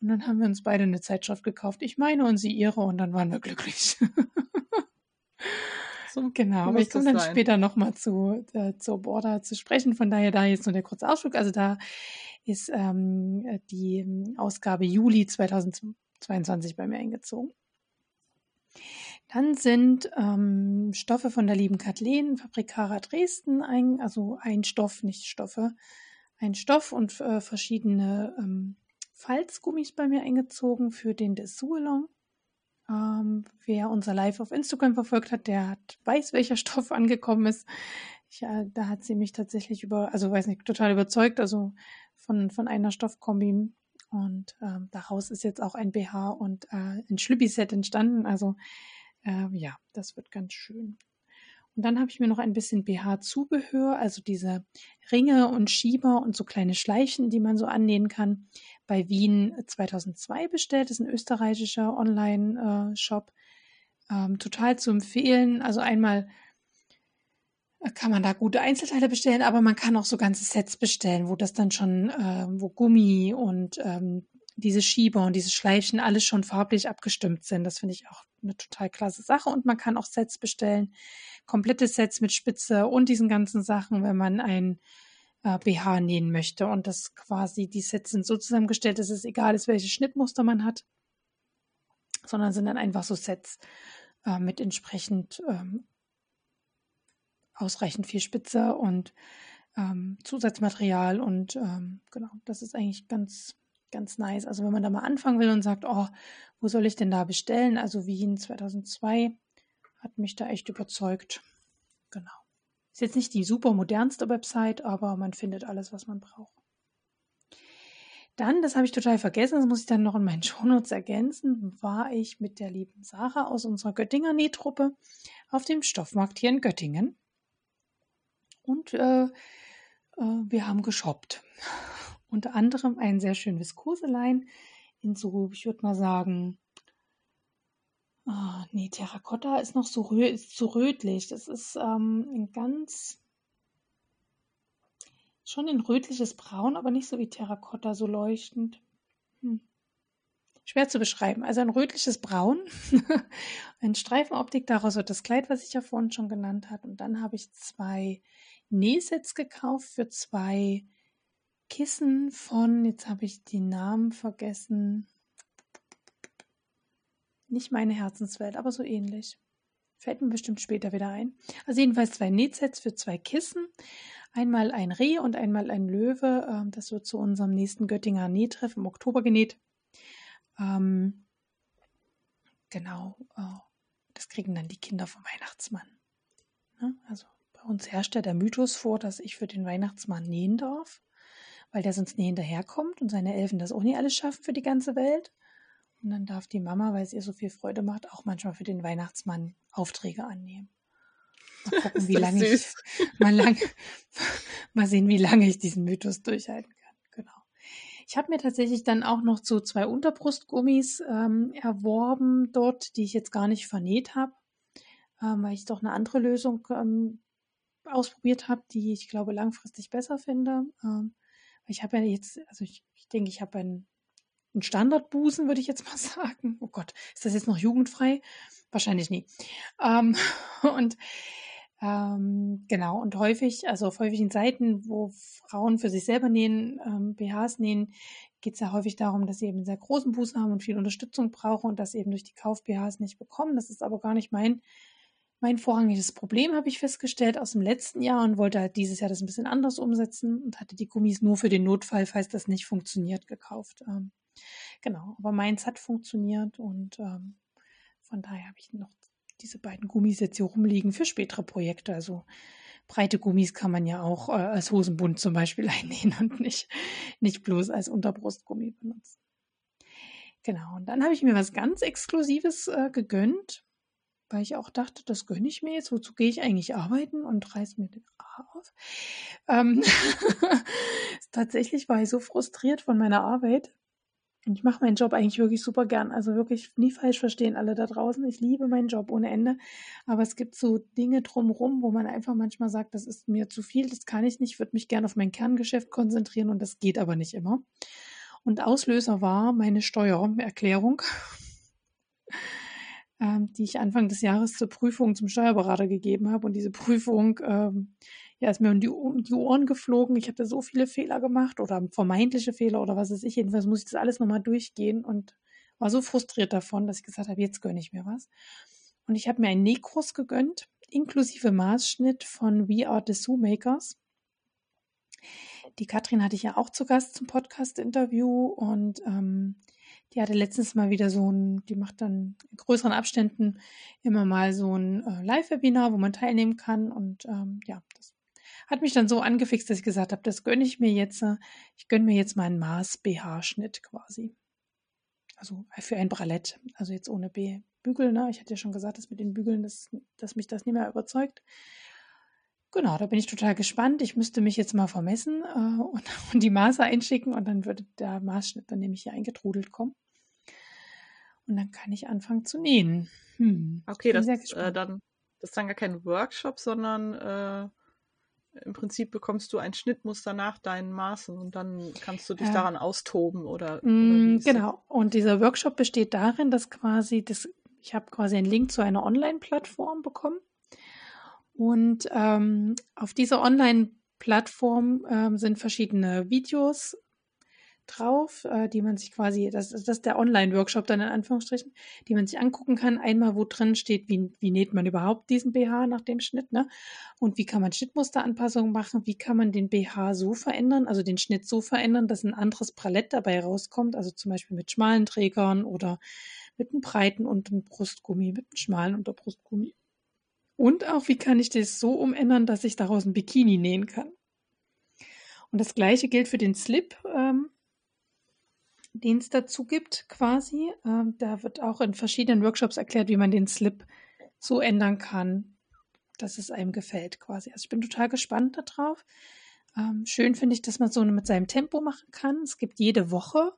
Und dann haben wir uns beide eine Zeitschrift gekauft. Ich meine und sie ihre und dann waren wir glücklich. so, genau, aber ich komme dann sein. später nochmal zu, äh, zur Border zu sprechen. Von daher da jetzt nur der kurze Ausflug. Also da ist ähm, die ähm, Ausgabe Juli 2022 bei mir eingezogen. Dann sind ähm, Stoffe von der lieben Kathleen, Fabrikara Dresden, ein, also ein Stoff, nicht Stoffe, ein Stoff und äh, verschiedene ähm, Falzgummis bei mir eingezogen für den Dessous-Along. Ähm, wer unser Live auf Instagram verfolgt hat, der hat, weiß, welcher Stoff angekommen ist. Ich, äh, da hat sie mich tatsächlich über, also weiß nicht, total überzeugt, also von, von einer Stoffkombi. Und ähm, daraus ist jetzt auch ein BH und äh, ein Schlüppi-Set entstanden. Also äh, ja, das wird ganz schön. Und dann habe ich mir noch ein bisschen BH-Zubehör, also diese Ringe und Schieber und so kleine Schleichen, die man so annähen kann, bei Wien 2002 bestellt. Das ist ein österreichischer Online-Shop. Ähm, total zu empfehlen. Also einmal äh, kann man da gute Einzelteile bestellen, aber man kann auch so ganze Sets bestellen, wo das dann schon, äh, wo Gummi und ähm, diese Schieber und diese Schleifchen alles schon farblich abgestimmt sind. Das finde ich auch eine total klasse Sache. Und man kann auch Sets bestellen, komplette Sets mit Spitze und diesen ganzen Sachen, wenn man ein äh, BH nähen möchte. Und das quasi, die Sets sind so zusammengestellt, dass es egal ist, welches Schnittmuster man hat, sondern sind dann einfach so Sets äh, mit entsprechend ähm, ausreichend viel Spitze und ähm, Zusatzmaterial und ähm, genau, das ist eigentlich ganz, ganz nice. Also wenn man da mal anfangen will und sagt, oh, wo soll ich denn da bestellen? Also Wien 2002 hat mich da echt überzeugt. Genau. Ist jetzt nicht die super modernste Website, aber man findet alles, was man braucht. Dann, das habe ich total vergessen, das muss ich dann noch in meinen Shownotes ergänzen, war ich mit der lieben Sarah aus unserer Göttinger Nähtruppe auf dem Stoffmarkt hier in Göttingen. Und äh, äh, wir haben geshoppt. Unter anderem ein sehr schön Viskoselein in so, ich würde mal sagen, oh, nee, Terrakotta ist noch so, rö ist so rötlich. Das ist ähm, ein ganz, schon ein rötliches Braun, aber nicht so wie Terrakotta, so leuchtend. Hm. Schwer zu beschreiben. Also ein rötliches Braun, ein Streifenoptik, daraus wird das Kleid, was ich ja vorhin schon genannt habe. Und dann habe ich zwei Nähsets gekauft für zwei Kissen von, jetzt habe ich die Namen vergessen, nicht meine Herzenswelt, aber so ähnlich. Fällt mir bestimmt später wieder ein. Also jedenfalls zwei Nähsets für zwei Kissen. Einmal ein Reh und einmal ein Löwe. Ähm, das wird zu unserem nächsten Göttinger Nähtreff im Oktober genäht. Ähm, genau. Oh, das kriegen dann die Kinder vom Weihnachtsmann. Ne? Also uns herrscht ja der Mythos vor, dass ich für den Weihnachtsmann nähen darf, weil der sonst nie hinterherkommt und seine Elfen das auch nie alles schaffen für die ganze Welt. Und dann darf die Mama, weil es ihr so viel Freude macht, auch manchmal für den Weihnachtsmann Aufträge annehmen. Mal gucken, wie lange ich, mal, lang, mal sehen, wie lange ich diesen Mythos durchhalten kann. Genau. Ich habe mir tatsächlich dann auch noch so zwei Unterbrustgummis ähm, erworben dort, die ich jetzt gar nicht vernäht habe, ähm, weil ich doch eine andere Lösung ähm, ausprobiert habe, die ich glaube langfristig besser finde. Ähm, ich habe ja jetzt, also ich, ich denke, ich habe einen, einen Standardbusen, würde ich jetzt mal sagen. Oh Gott, ist das jetzt noch jugendfrei? Wahrscheinlich nie. Ähm, und ähm, genau, und häufig, also auf häufigen Seiten, wo Frauen für sich selber nähen, ähm, BHs nähen, geht es ja häufig darum, dass sie eben einen sehr großen Busen haben und viel Unterstützung brauchen und das eben durch die Kauf-BHs nicht bekommen. Das ist aber gar nicht mein mein vorrangiges Problem, habe ich festgestellt, aus dem letzten Jahr und wollte halt dieses Jahr das ein bisschen anders umsetzen und hatte die Gummis nur für den Notfall, falls das nicht funktioniert, gekauft. Ähm, genau, aber meins hat funktioniert und ähm, von daher habe ich noch diese beiden Gummis jetzt hier rumliegen für spätere Projekte. Also breite Gummis kann man ja auch äh, als Hosenbund zum Beispiel einnähen und nicht, nicht bloß als Unterbrustgummi benutzen. Genau, und dann habe ich mir was ganz Exklusives äh, gegönnt weil ich auch dachte, das gönne ich mir jetzt. Wozu gehe ich eigentlich arbeiten und reiß mir den A auf? Ähm Tatsächlich war ich so frustriert von meiner Arbeit. Und ich mache meinen Job eigentlich wirklich super gern. Also wirklich nie falsch verstehen alle da draußen. Ich liebe meinen Job ohne Ende. Aber es gibt so Dinge drumherum, wo man einfach manchmal sagt, das ist mir zu viel, das kann ich nicht. Ich würde mich gerne auf mein Kerngeschäft konzentrieren und das geht aber nicht immer. Und Auslöser war meine Steuererklärung ähm, die ich Anfang des Jahres zur Prüfung zum Steuerberater gegeben habe. Und diese Prüfung ähm, ja, ist mir um die, um die Ohren geflogen. Ich habe so viele Fehler gemacht oder vermeintliche Fehler oder was weiß ich. Jedenfalls muss ich das alles nochmal durchgehen und war so frustriert davon, dass ich gesagt habe, jetzt gönne ich mir was. Und ich habe mir einen Nähkurs gegönnt, inklusive Maßschnitt von We Are the Zoo Makers. Die Katrin hatte ich ja auch zu Gast zum Podcast-Interview und ähm, die hatte letztens mal wieder so ein, die macht dann in größeren Abständen immer mal so ein äh, Live-Webinar, wo man teilnehmen kann. Und ähm, ja, das hat mich dann so angefixt, dass ich gesagt habe, das gönne ich mir jetzt. Äh, ich gönne mir jetzt meinen Maß-BH-Schnitt quasi. Also für ein Bralett, also jetzt ohne B Bügel. Ne? Ich hatte ja schon gesagt, dass mit den Bügeln, das, dass mich das nicht mehr überzeugt. Genau, da bin ich total gespannt. Ich müsste mich jetzt mal vermessen äh, und, und, die Maße einschicken und dann würde der Maßschnitt dann nämlich hier eingetrudelt kommen. Und dann kann ich anfangen zu nähen. Hm. Okay, das ist, äh, dann, das ist dann gar kein Workshop, sondern äh, im Prinzip bekommst du ein Schnittmuster nach deinen Maßen und dann kannst du dich ja. daran austoben oder, mm, oder genau. Und dieser Workshop besteht darin, dass quasi das, ich habe quasi einen Link zu einer Online-Plattform bekommen und ähm, auf dieser Online-Plattform ähm, sind verschiedene Videos drauf, äh, die man sich quasi, das, das ist der Online-Workshop dann in Anführungsstrichen, die man sich angucken kann. Einmal, wo drin steht, wie, wie näht man überhaupt diesen BH nach dem Schnitt, ne? Und wie kann man Schnittmusteranpassungen machen? Wie kann man den BH so verändern, also den Schnitt so verändern, dass ein anderes Palett dabei rauskommt, also zum Beispiel mit schmalen Trägern oder mit einem breiten unteren Brustgummi, mit einem schmalen Unterbrustgummi. Und auch, wie kann ich das so umändern, dass ich daraus ein Bikini nähen kann? Und das gleiche gilt für den Slip. Ähm, den es dazu gibt, quasi. Ähm, da wird auch in verschiedenen Workshops erklärt, wie man den Slip so ändern kann, dass es einem gefällt, quasi. Also ich bin total gespannt darauf. Ähm, schön finde ich, dass man so mit seinem Tempo machen kann. Es gibt jede Woche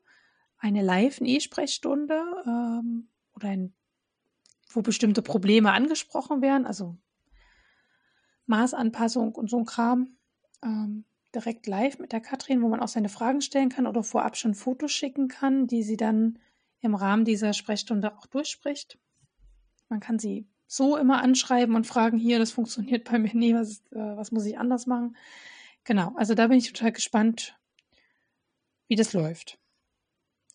eine Live-E-Sprechstunde ähm, oder ein, wo bestimmte Probleme angesprochen werden, also Maßanpassung und so ein Kram. Ähm, direkt live mit der Katrin, wo man auch seine Fragen stellen kann oder vorab schon Fotos schicken kann, die sie dann im Rahmen dieser Sprechstunde auch durchspricht. Man kann sie so immer anschreiben und fragen, hier, das funktioniert bei mir nie, was, äh, was muss ich anders machen? Genau, also da bin ich total gespannt, wie das läuft.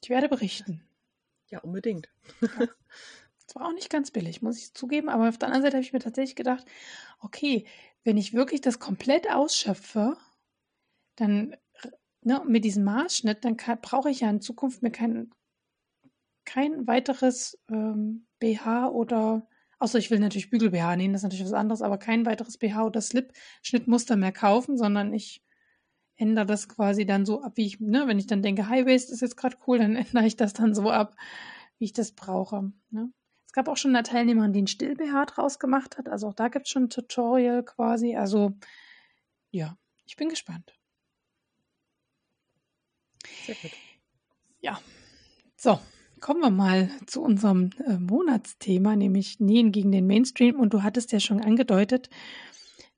Ich werde berichten. Ja, unbedingt. Ja. War auch nicht ganz billig, muss ich zugeben, aber auf der anderen Seite habe ich mir tatsächlich gedacht, okay, wenn ich wirklich das komplett ausschöpfe, dann ne, mit diesem Maßschnitt, dann brauche ich ja in Zukunft mir kein, kein weiteres ähm, BH oder, außer ich will natürlich Bügel-BH nehmen, das ist natürlich was anderes, aber kein weiteres BH oder Slip-Schnittmuster mehr kaufen, sondern ich ändere das quasi dann so ab, wie ich, ne, wenn ich dann denke, High Waist ist jetzt gerade cool, dann ändere ich das dann so ab, wie ich das brauche. Ne? Es gab auch schon eine Teilnehmerin, die ein Still-BH draus gemacht hat, also auch da gibt es schon ein Tutorial quasi, also ja, ich bin gespannt. Sehr gut. Ja, so, kommen wir mal zu unserem äh, Monatsthema, nämlich Nähen gegen den Mainstream. Und du hattest ja schon angedeutet,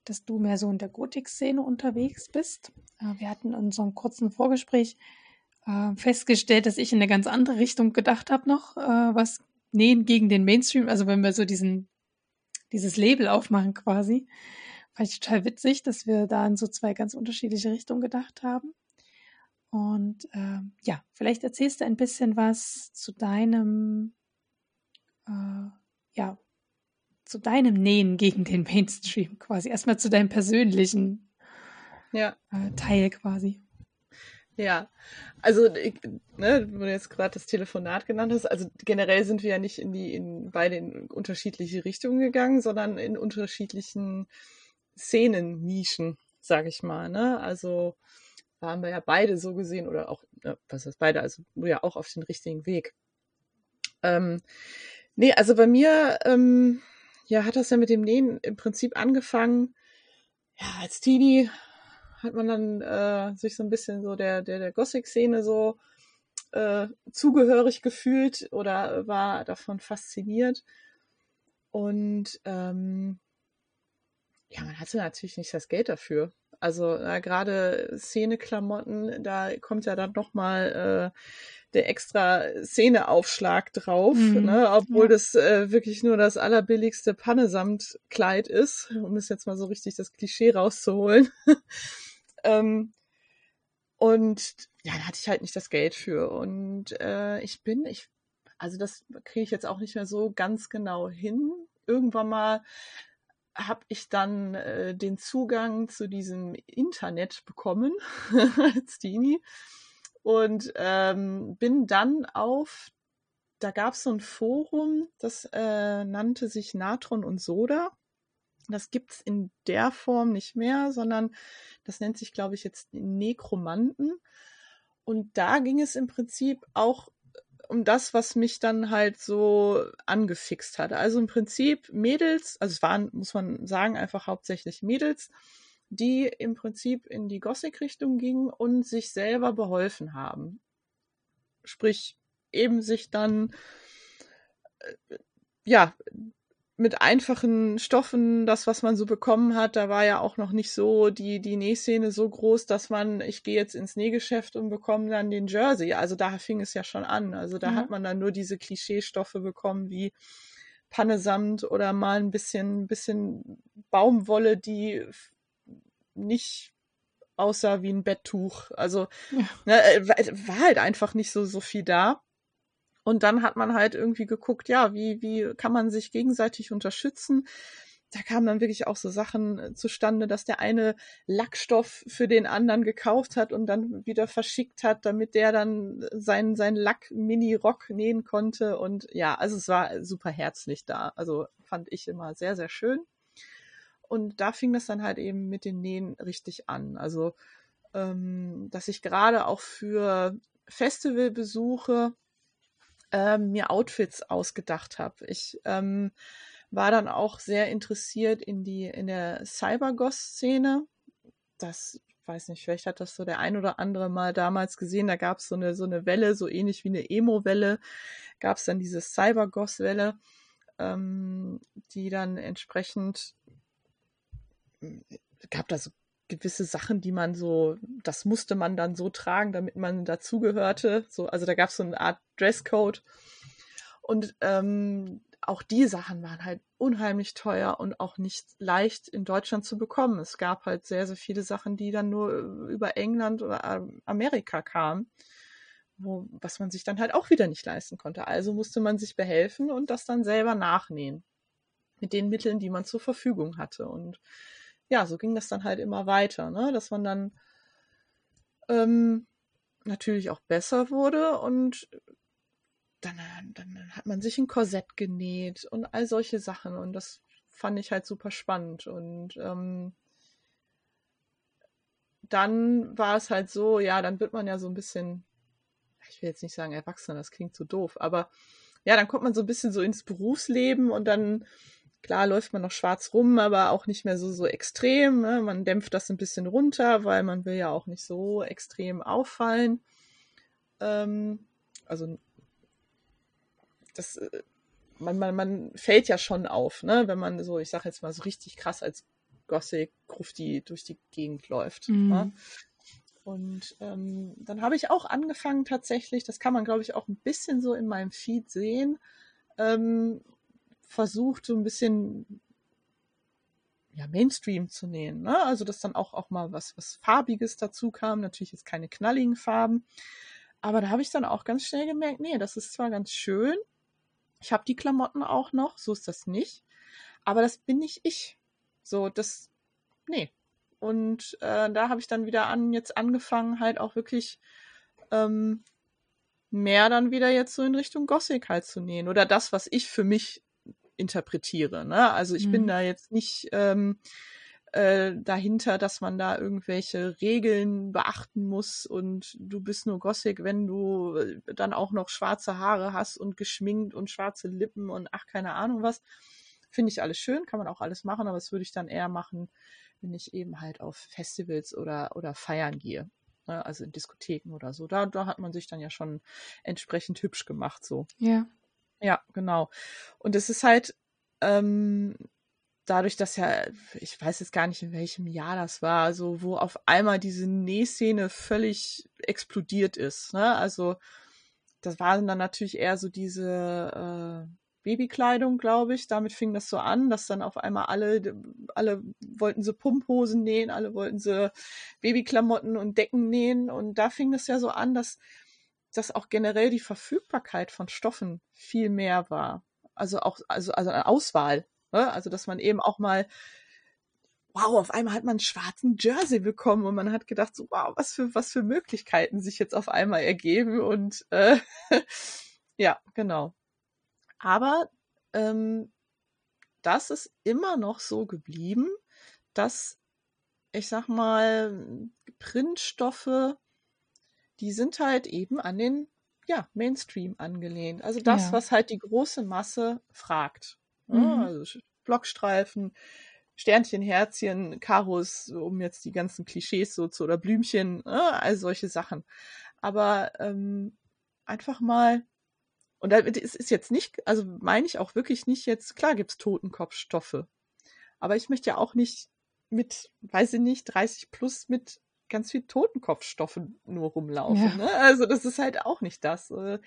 dass du mehr so in der Gotik-Szene unterwegs bist. Äh, wir hatten in unserem kurzen Vorgespräch äh, festgestellt, dass ich in eine ganz andere Richtung gedacht habe noch, äh, was Nähen gegen den Mainstream, also wenn wir so diesen, dieses Label aufmachen quasi, fand ich total witzig, dass wir da in so zwei ganz unterschiedliche Richtungen gedacht haben. Und äh, ja, vielleicht erzählst du ein bisschen was zu deinem, äh, ja, zu deinem Nähen gegen den Mainstream quasi. Erstmal zu deinem persönlichen ja. äh, Teil quasi. Ja, also ich, ne, wo du jetzt gerade das Telefonat genannt hast, also generell sind wir ja nicht in die in beide in unterschiedliche Richtungen gegangen, sondern in unterschiedlichen Szenen-Nischen, sag ich mal. Ne? Also waren wir ja beide so gesehen oder auch, äh, was heißt beide, also ja auch auf den richtigen Weg. Ähm, nee, also bei mir, ähm, ja, hat das ja mit dem Nähen im Prinzip angefangen. Ja, als Teenie hat man dann äh, sich so ein bisschen so der, der, der Gothic-Szene so äh, zugehörig gefühlt oder war davon fasziniert. Und ähm, ja, man hatte natürlich nicht das Geld dafür. Also gerade Szeneklamotten, da kommt ja dann nochmal äh, der extra Szeneaufschlag drauf, mhm. ne? obwohl ja. das äh, wirklich nur das allerbilligste Pannesamtkleid ist, um es jetzt mal so richtig das Klischee rauszuholen. ähm, und ja, da hatte ich halt nicht das Geld für. Und äh, ich bin, ich, also das kriege ich jetzt auch nicht mehr so ganz genau hin. Irgendwann mal habe ich dann äh, den Zugang zu diesem Internet bekommen als Teenie und ähm, bin dann auf, da gab es so ein Forum, das äh, nannte sich Natron und Soda. Das gibt's in der Form nicht mehr, sondern das nennt sich, glaube ich, jetzt Nekromanten. Und da ging es im Prinzip auch um das, was mich dann halt so angefixt hat. Also im Prinzip Mädels, also es waren, muss man sagen, einfach hauptsächlich Mädels, die im Prinzip in die Gothic-Richtung gingen und sich selber beholfen haben. Sprich, eben sich dann, äh, ja, mit einfachen Stoffen, das, was man so bekommen hat, da war ja auch noch nicht so die, die Nähszene so groß, dass man, ich gehe jetzt ins Nähgeschäft und bekomme dann den Jersey. Also da fing es ja schon an. Also da mhm. hat man dann nur diese Klischeestoffe bekommen wie Pannesamt oder mal ein bisschen, bisschen Baumwolle, die nicht aussah wie ein Betttuch. Also ja. ne, äh, war halt einfach nicht so, so viel da. Und dann hat man halt irgendwie geguckt, ja, wie, wie kann man sich gegenseitig unterstützen? Da kamen dann wirklich auch so Sachen äh, zustande, dass der eine Lackstoff für den anderen gekauft hat und dann wieder verschickt hat, damit der dann seinen, seinen Lack-Mini-Rock nähen konnte. Und ja, also es war super herzlich da. Also fand ich immer sehr, sehr schön. Und da fing das dann halt eben mit den Nähen richtig an. Also, ähm, dass ich gerade auch für Festivalbesuche ähm, mir Outfits ausgedacht habe. Ich ähm, war dann auch sehr interessiert in die in der Cybergoss-Szene. Das weiß nicht, vielleicht hat das so der ein oder andere mal damals gesehen. Da gab es so eine so eine Welle, so ähnlich wie eine Emo-Welle, gab es dann diese Cybergoss-Welle, ähm, die dann entsprechend gab da so gewisse Sachen, die man so, das musste man dann so tragen, damit man dazugehörte. So, also da gab es so eine Art Dresscode. Und ähm, auch die Sachen waren halt unheimlich teuer und auch nicht leicht in Deutschland zu bekommen. Es gab halt sehr, sehr viele Sachen, die dann nur über England oder Amerika kamen, wo, was man sich dann halt auch wieder nicht leisten konnte. Also musste man sich behelfen und das dann selber nachnähen. Mit den Mitteln, die man zur Verfügung hatte. Und ja, so ging das dann halt immer weiter, ne? dass man dann ähm, natürlich auch besser wurde und dann, dann hat man sich ein Korsett genäht und all solche Sachen und das fand ich halt super spannend und ähm, dann war es halt so, ja, dann wird man ja so ein bisschen, ich will jetzt nicht sagen erwachsen, das klingt so doof, aber ja, dann kommt man so ein bisschen so ins Berufsleben und dann Klar läuft man noch schwarz rum, aber auch nicht mehr so, so extrem. Ne? Man dämpft das ein bisschen runter, weil man will ja auch nicht so extrem auffallen. Ähm, also das, äh, man, man, man fällt ja schon auf, ne? wenn man so, ich sag jetzt mal so richtig krass als Gothic Grufti durch die Gegend läuft. Mhm. Ne? Und ähm, dann habe ich auch angefangen tatsächlich, das kann man glaube ich auch ein bisschen so in meinem Feed sehen, ähm, versucht, so ein bisschen ja, Mainstream zu nähen. Ne? Also, dass dann auch, auch mal was, was Farbiges dazu kam. Natürlich jetzt keine knalligen Farben. Aber da habe ich dann auch ganz schnell gemerkt, nee, das ist zwar ganz schön. Ich habe die Klamotten auch noch, so ist das nicht. Aber das bin nicht ich. So, das, nee. Und äh, da habe ich dann wieder an, jetzt angefangen, halt auch wirklich ähm, mehr dann wieder jetzt so in Richtung Gothic halt zu nähen. Oder das, was ich für mich interpretiere. Ne? Also ich mhm. bin da jetzt nicht ähm, äh, dahinter, dass man da irgendwelche Regeln beachten muss und du bist nur Gothic, wenn du äh, dann auch noch schwarze Haare hast und geschminkt und schwarze Lippen und ach, keine Ahnung was. Finde ich alles schön, kann man auch alles machen, aber das würde ich dann eher machen, wenn ich eben halt auf Festivals oder, oder feiern gehe. Ne? Also in Diskotheken oder so. Da, da hat man sich dann ja schon entsprechend hübsch gemacht, so. Ja. Ja, genau. Und es ist halt ähm, dadurch, dass ja, ich weiß jetzt gar nicht, in welchem Jahr das war, so wo auf einmal diese Nähszene völlig explodiert ist. Ne? Also das waren dann natürlich eher so diese äh, Babykleidung, glaube ich. Damit fing das so an, dass dann auf einmal alle, alle wollten sie Pumphosen nähen, alle wollten sie Babyklamotten und Decken nähen. Und da fing das ja so an, dass dass auch generell die Verfügbarkeit von Stoffen viel mehr war. Also auch, also, also eine Auswahl. Ne? Also, dass man eben auch mal, wow, auf einmal hat man einen schwarzen Jersey bekommen und man hat gedacht, so, wow, was für, was für Möglichkeiten sich jetzt auf einmal ergeben und äh, ja, genau. Aber ähm, das ist immer noch so geblieben, dass ich sag mal, Printstoffe die sind halt eben an den ja, Mainstream angelehnt. Also das, ja. was halt die große Masse fragt. Ne? Mhm. Also Blockstreifen, Sternchen, Herzchen, Karos, um jetzt die ganzen Klischees so zu, oder Blümchen, ne? all solche Sachen. Aber ähm, einfach mal, Und da ist, ist jetzt nicht, also meine ich auch wirklich nicht jetzt, klar gibt's Totenkopfstoffe. Aber ich möchte ja auch nicht mit, weiß ich nicht, 30 plus mit ganz viel Totenkopfstoffen nur rumlaufen. Ja. Ne? Also das ist halt auch nicht das. Äh,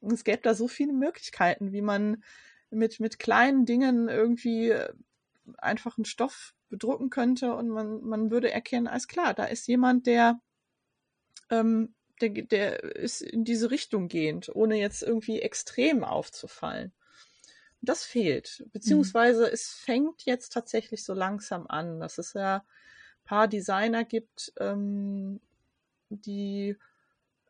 es gäbe da so viele Möglichkeiten, wie man mit, mit kleinen Dingen irgendwie äh, einfach einen Stoff bedrucken könnte und man, man würde erkennen, alles klar, da ist jemand, der, ähm, der, der ist in diese Richtung gehend, ohne jetzt irgendwie extrem aufzufallen. Das fehlt. Beziehungsweise mhm. es fängt jetzt tatsächlich so langsam an, dass es ja paar Designer gibt, ähm, die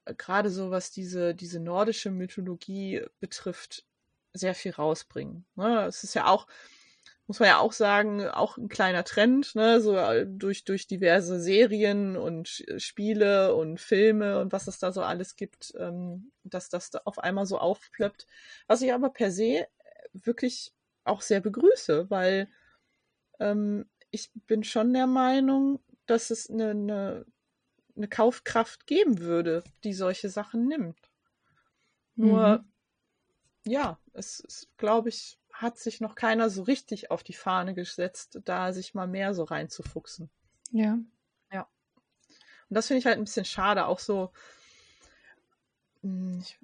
äh, gerade so was diese, diese nordische Mythologie betrifft, sehr viel rausbringen. Ne? Es ist ja auch, muss man ja auch sagen, auch ein kleiner Trend, ne, so äh, durch, durch diverse Serien und Spiele und Filme und was es da so alles gibt, ähm, dass das da auf einmal so aufplöppt. Was ich aber per se wirklich auch sehr begrüße, weil ähm, ich bin schon der Meinung, dass es eine, eine, eine Kaufkraft geben würde, die solche Sachen nimmt. Nur, mhm. ja, es ist, glaube ich, hat sich noch keiner so richtig auf die Fahne gesetzt, da sich mal mehr so reinzufuchsen. Ja. Ja. Und das finde ich halt ein bisschen schade, auch so, hm, ich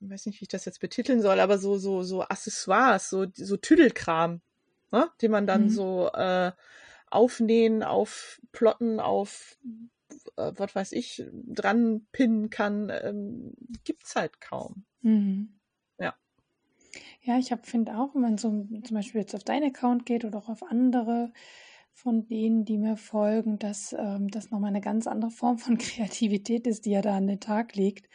weiß nicht, wie ich das jetzt betiteln soll, aber so, so, so Accessoires, so, so Tüdelkram, ne? den man dann mhm. so äh, aufnähen, aufplotten, auf äh, was weiß ich, dran pinnen kann, ähm, es halt kaum. Mhm. Ja. Ja, ich finde auch, wenn man so zum Beispiel jetzt auf deinen Account geht oder auch auf andere von denen, die mir folgen, dass ähm, das nochmal eine ganz andere Form von Kreativität ist, die ja da an den Tag legt,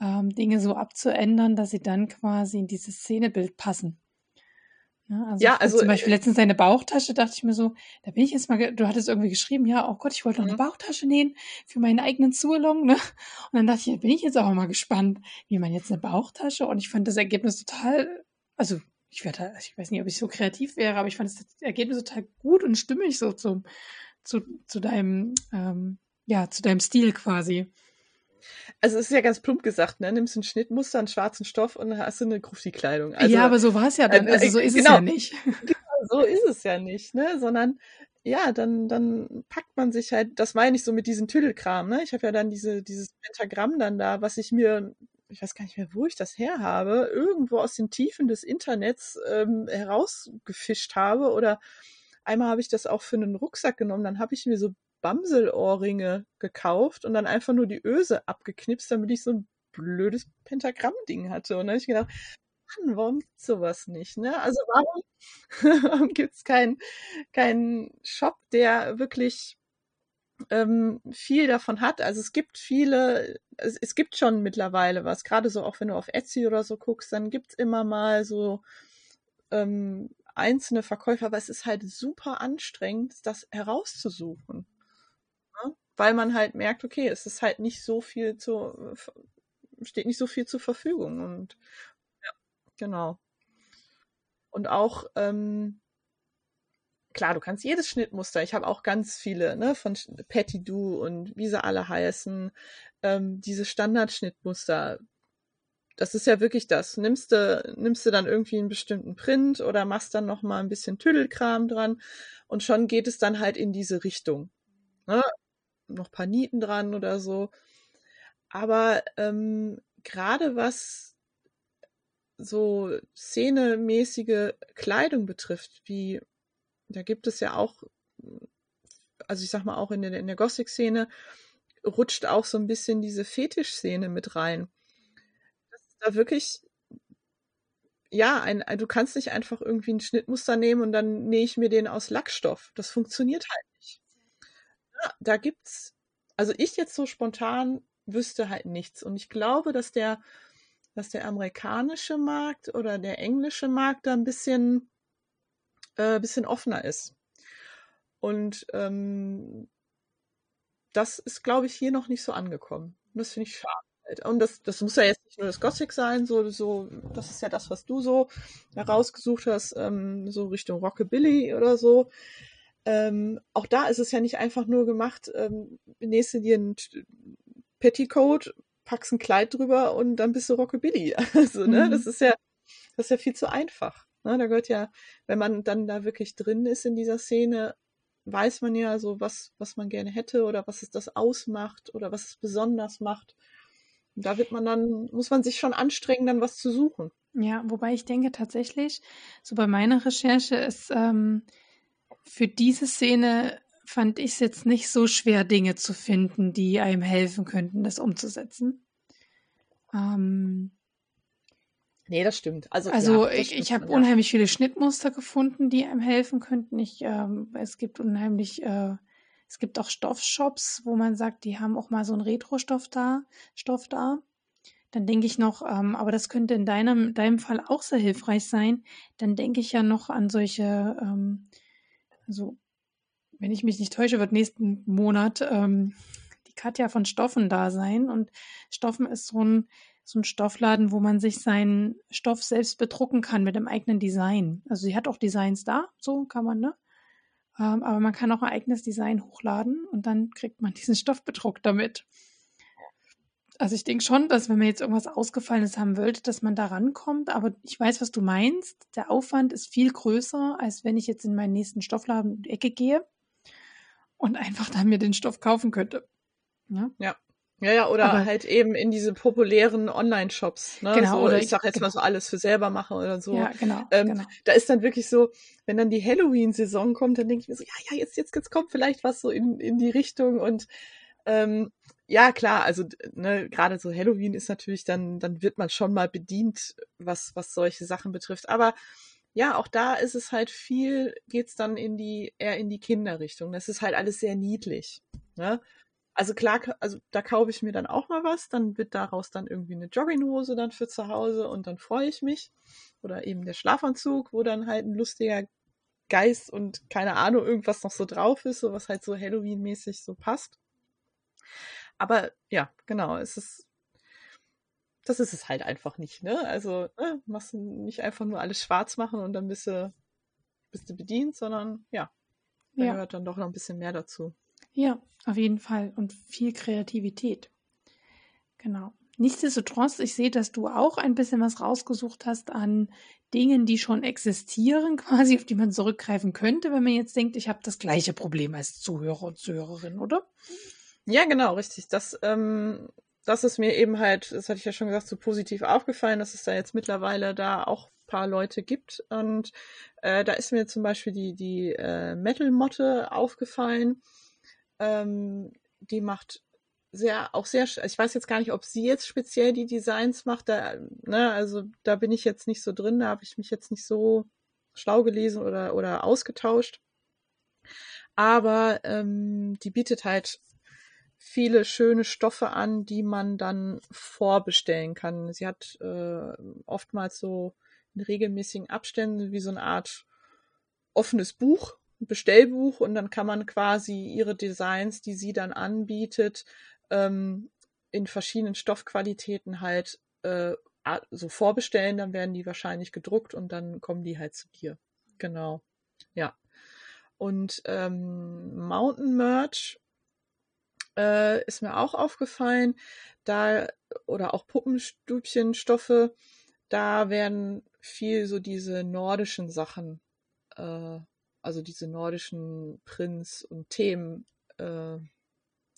ähm, Dinge so abzuändern, dass sie dann quasi in dieses Szenebild passen. Ja, also, ja, also zum Beispiel äh, letztens deine Bauchtasche, dachte ich mir so, da bin ich jetzt mal, du hattest irgendwie geschrieben, ja, oh Gott, ich wollte noch eine mhm. Bauchtasche nähen für meinen eigenen Zulong, ne? Und dann dachte ich, bin ich jetzt auch mal gespannt, wie man jetzt eine Bauchtasche und ich fand das Ergebnis total, also ich werde, ich weiß nicht, ob ich so kreativ wäre, aber ich fand das Ergebnis total gut und stimmig so zum, zu, zu deinem, ähm, ja, zu deinem Stil quasi. Also es ist ja ganz plump gesagt, ne? Nimmst ein Schnittmuster, einen schwarzen Stoff und dann hast du eine Grufti-Kleidung. Also, ja, aber so war es ja dann. Also so ist genau, es ja nicht. Genau, so ist es ja nicht, ne? Sondern ja, dann, dann packt man sich halt, das meine ich so mit diesem Tüdelkram, ne? Ich habe ja dann diese, dieses Pentagramm dann da, was ich mir, ich weiß gar nicht mehr, wo ich das her habe, irgendwo aus den Tiefen des Internets ähm, herausgefischt habe. Oder einmal habe ich das auch für einen Rucksack genommen, dann habe ich mir so Bamselohrringe gekauft und dann einfach nur die Öse abgeknipst, damit ich so ein blödes Pentagramm-Ding hatte. Und dann habe ich gedacht, Mann, warum gibt's sowas nicht? Ne? Also warum, warum gibt's keinen kein Shop, der wirklich ähm, viel davon hat? Also es gibt viele, es, es gibt schon mittlerweile was, gerade so auch wenn du auf Etsy oder so guckst, dann gibt's immer mal so ähm, einzelne Verkäufer, aber es ist halt super anstrengend, das herauszusuchen weil man halt merkt, okay, es ist halt nicht so viel zu, steht nicht so viel zur Verfügung und ja, genau. Und auch, ähm, klar, du kannst jedes Schnittmuster, ich habe auch ganz viele, ne, von Patty Do und wie sie alle heißen, ähm, diese Standardschnittmuster, das ist ja wirklich das. Nimmst du, nimmst du dann irgendwie einen bestimmten Print oder machst dann nochmal ein bisschen Tüdelkram dran und schon geht es dann halt in diese Richtung. Ne? Noch paar Nieten dran oder so. Aber ähm, gerade was so szenemäßige Kleidung betrifft, wie da gibt es ja auch, also ich sag mal auch in der, in der Gothic-Szene, rutscht auch so ein bisschen diese Fetisch-Szene mit rein. Das ist da wirklich, ja, ein, du kannst nicht einfach irgendwie ein Schnittmuster nehmen und dann nähe ich mir den aus Lackstoff. Das funktioniert halt da gibt's, also ich jetzt so spontan wüsste halt nichts. Und ich glaube, dass der, dass der amerikanische Markt oder der englische Markt da ein bisschen, äh, bisschen offener ist. Und ähm, das ist, glaube ich, hier noch nicht so angekommen. Und das finde ich schade. Und das, das muss ja jetzt nicht nur das Gothic sein, so, so, das ist ja das, was du so herausgesucht hast, ähm, so Richtung Rockabilly oder so. Ähm, auch da ist es ja nicht einfach nur gemacht, ähm, nächste dir ein Petticoat, packst ein Kleid drüber und dann bist du Rockabilly. Also, ne, mhm. das ist ja, das ist ja viel zu einfach. Ne? Da gehört ja, wenn man dann da wirklich drin ist in dieser Szene, weiß man ja so, was, was man gerne hätte oder was es das ausmacht oder was es besonders macht. Und da wird man dann, muss man sich schon anstrengen, dann was zu suchen. Ja, wobei ich denke tatsächlich, so bei meiner Recherche ist ähm, für diese Szene fand ich es jetzt nicht so schwer, Dinge zu finden, die einem helfen könnten, das umzusetzen. Ähm, nee, das stimmt. Also, also ja, ich, ich habe ja. unheimlich viele Schnittmuster gefunden, die einem helfen könnten. Ich, ähm, es gibt unheimlich, äh, es gibt auch Stoffshops, wo man sagt, die haben auch mal so einen Retro-Stoff da, Stoff da. Dann denke ich noch, ähm, aber das könnte in deinem, deinem Fall auch sehr hilfreich sein. Dann denke ich ja noch an solche, ähm, so, wenn ich mich nicht täusche, wird nächsten Monat ähm, die Katja von Stoffen da sein. Und Stoffen ist so ein, so ein Stoffladen, wo man sich seinen Stoff selbst bedrucken kann mit dem eigenen Design. Also sie hat auch Designs da, so kann man, ne? Ähm, aber man kann auch ein eigenes Design hochladen und dann kriegt man diesen Stoff bedruckt damit. Also ich denke schon, dass wenn man jetzt irgendwas Ausgefallenes haben wollte, dass man da rankommt. Aber ich weiß, was du meinst. Der Aufwand ist viel größer, als wenn ich jetzt in meinen nächsten Stoffladen um die Ecke gehe und einfach dann mir den Stoff kaufen könnte. Ja. ja. Ja, ja, oder aber, halt eben in diese populären Online-Shops. Ne? Genau. So, oder ich sag jetzt genau. mal so alles für selber machen oder so. Ja, genau, ähm, genau. Da ist dann wirklich so, wenn dann die Halloween-Saison kommt, dann denke ich mir so, ja, ja, jetzt, jetzt, jetzt kommt vielleicht was so in, in die Richtung und ähm, ja, klar, also ne, gerade so Halloween ist natürlich dann, dann wird man schon mal bedient, was, was solche Sachen betrifft. Aber ja, auch da ist es halt viel, geht's dann in die, eher in die Kinderrichtung. Das ist halt alles sehr niedlich. Ne? Also klar, also da kaufe ich mir dann auch mal was, dann wird daraus dann irgendwie eine Jogginghose dann für zu Hause und dann freue ich mich. Oder eben der Schlafanzug, wo dann halt ein lustiger Geist und keine Ahnung, irgendwas noch so drauf ist, so was halt so Halloween-mäßig so passt. Aber ja, genau, es ist, das ist es halt einfach nicht, ne? Also, ne, machst nicht einfach nur alles schwarz machen und dann bist du, bist du bedient, sondern ja, da ja. gehört dann doch noch ein bisschen mehr dazu. Ja, auf jeden Fall. Und viel Kreativität. Genau. Nichtsdestotrotz, ich sehe, dass du auch ein bisschen was rausgesucht hast an Dingen, die schon existieren, quasi, auf die man zurückgreifen könnte, wenn man jetzt denkt, ich habe das gleiche Problem als Zuhörer und Zuhörerin, oder? Ja, genau, richtig. Das, ähm, das ist mir eben halt, das hatte ich ja schon gesagt, so positiv aufgefallen, dass es da jetzt mittlerweile da auch ein paar Leute gibt. Und äh, da ist mir zum Beispiel die, die äh, Metal-Motte aufgefallen. Ähm, die macht sehr, auch sehr, ich weiß jetzt gar nicht, ob sie jetzt speziell die Designs macht, da, ne, also da bin ich jetzt nicht so drin, da habe ich mich jetzt nicht so schlau gelesen oder, oder ausgetauscht. Aber ähm, die bietet halt viele schöne Stoffe an, die man dann vorbestellen kann. Sie hat äh, oftmals so in regelmäßigen Abständen wie so eine Art offenes Buch, Bestellbuch und dann kann man quasi ihre Designs, die sie dann anbietet, ähm, in verschiedenen Stoffqualitäten halt äh, so vorbestellen, dann werden die wahrscheinlich gedruckt und dann kommen die halt zu dir. Genau. Ja. Und ähm, Mountain Merch äh, ist mir auch aufgefallen. Da, oder auch Puppenstübchenstoffe, da werden viel so diese nordischen Sachen, äh, also diese nordischen Prints und Themen äh,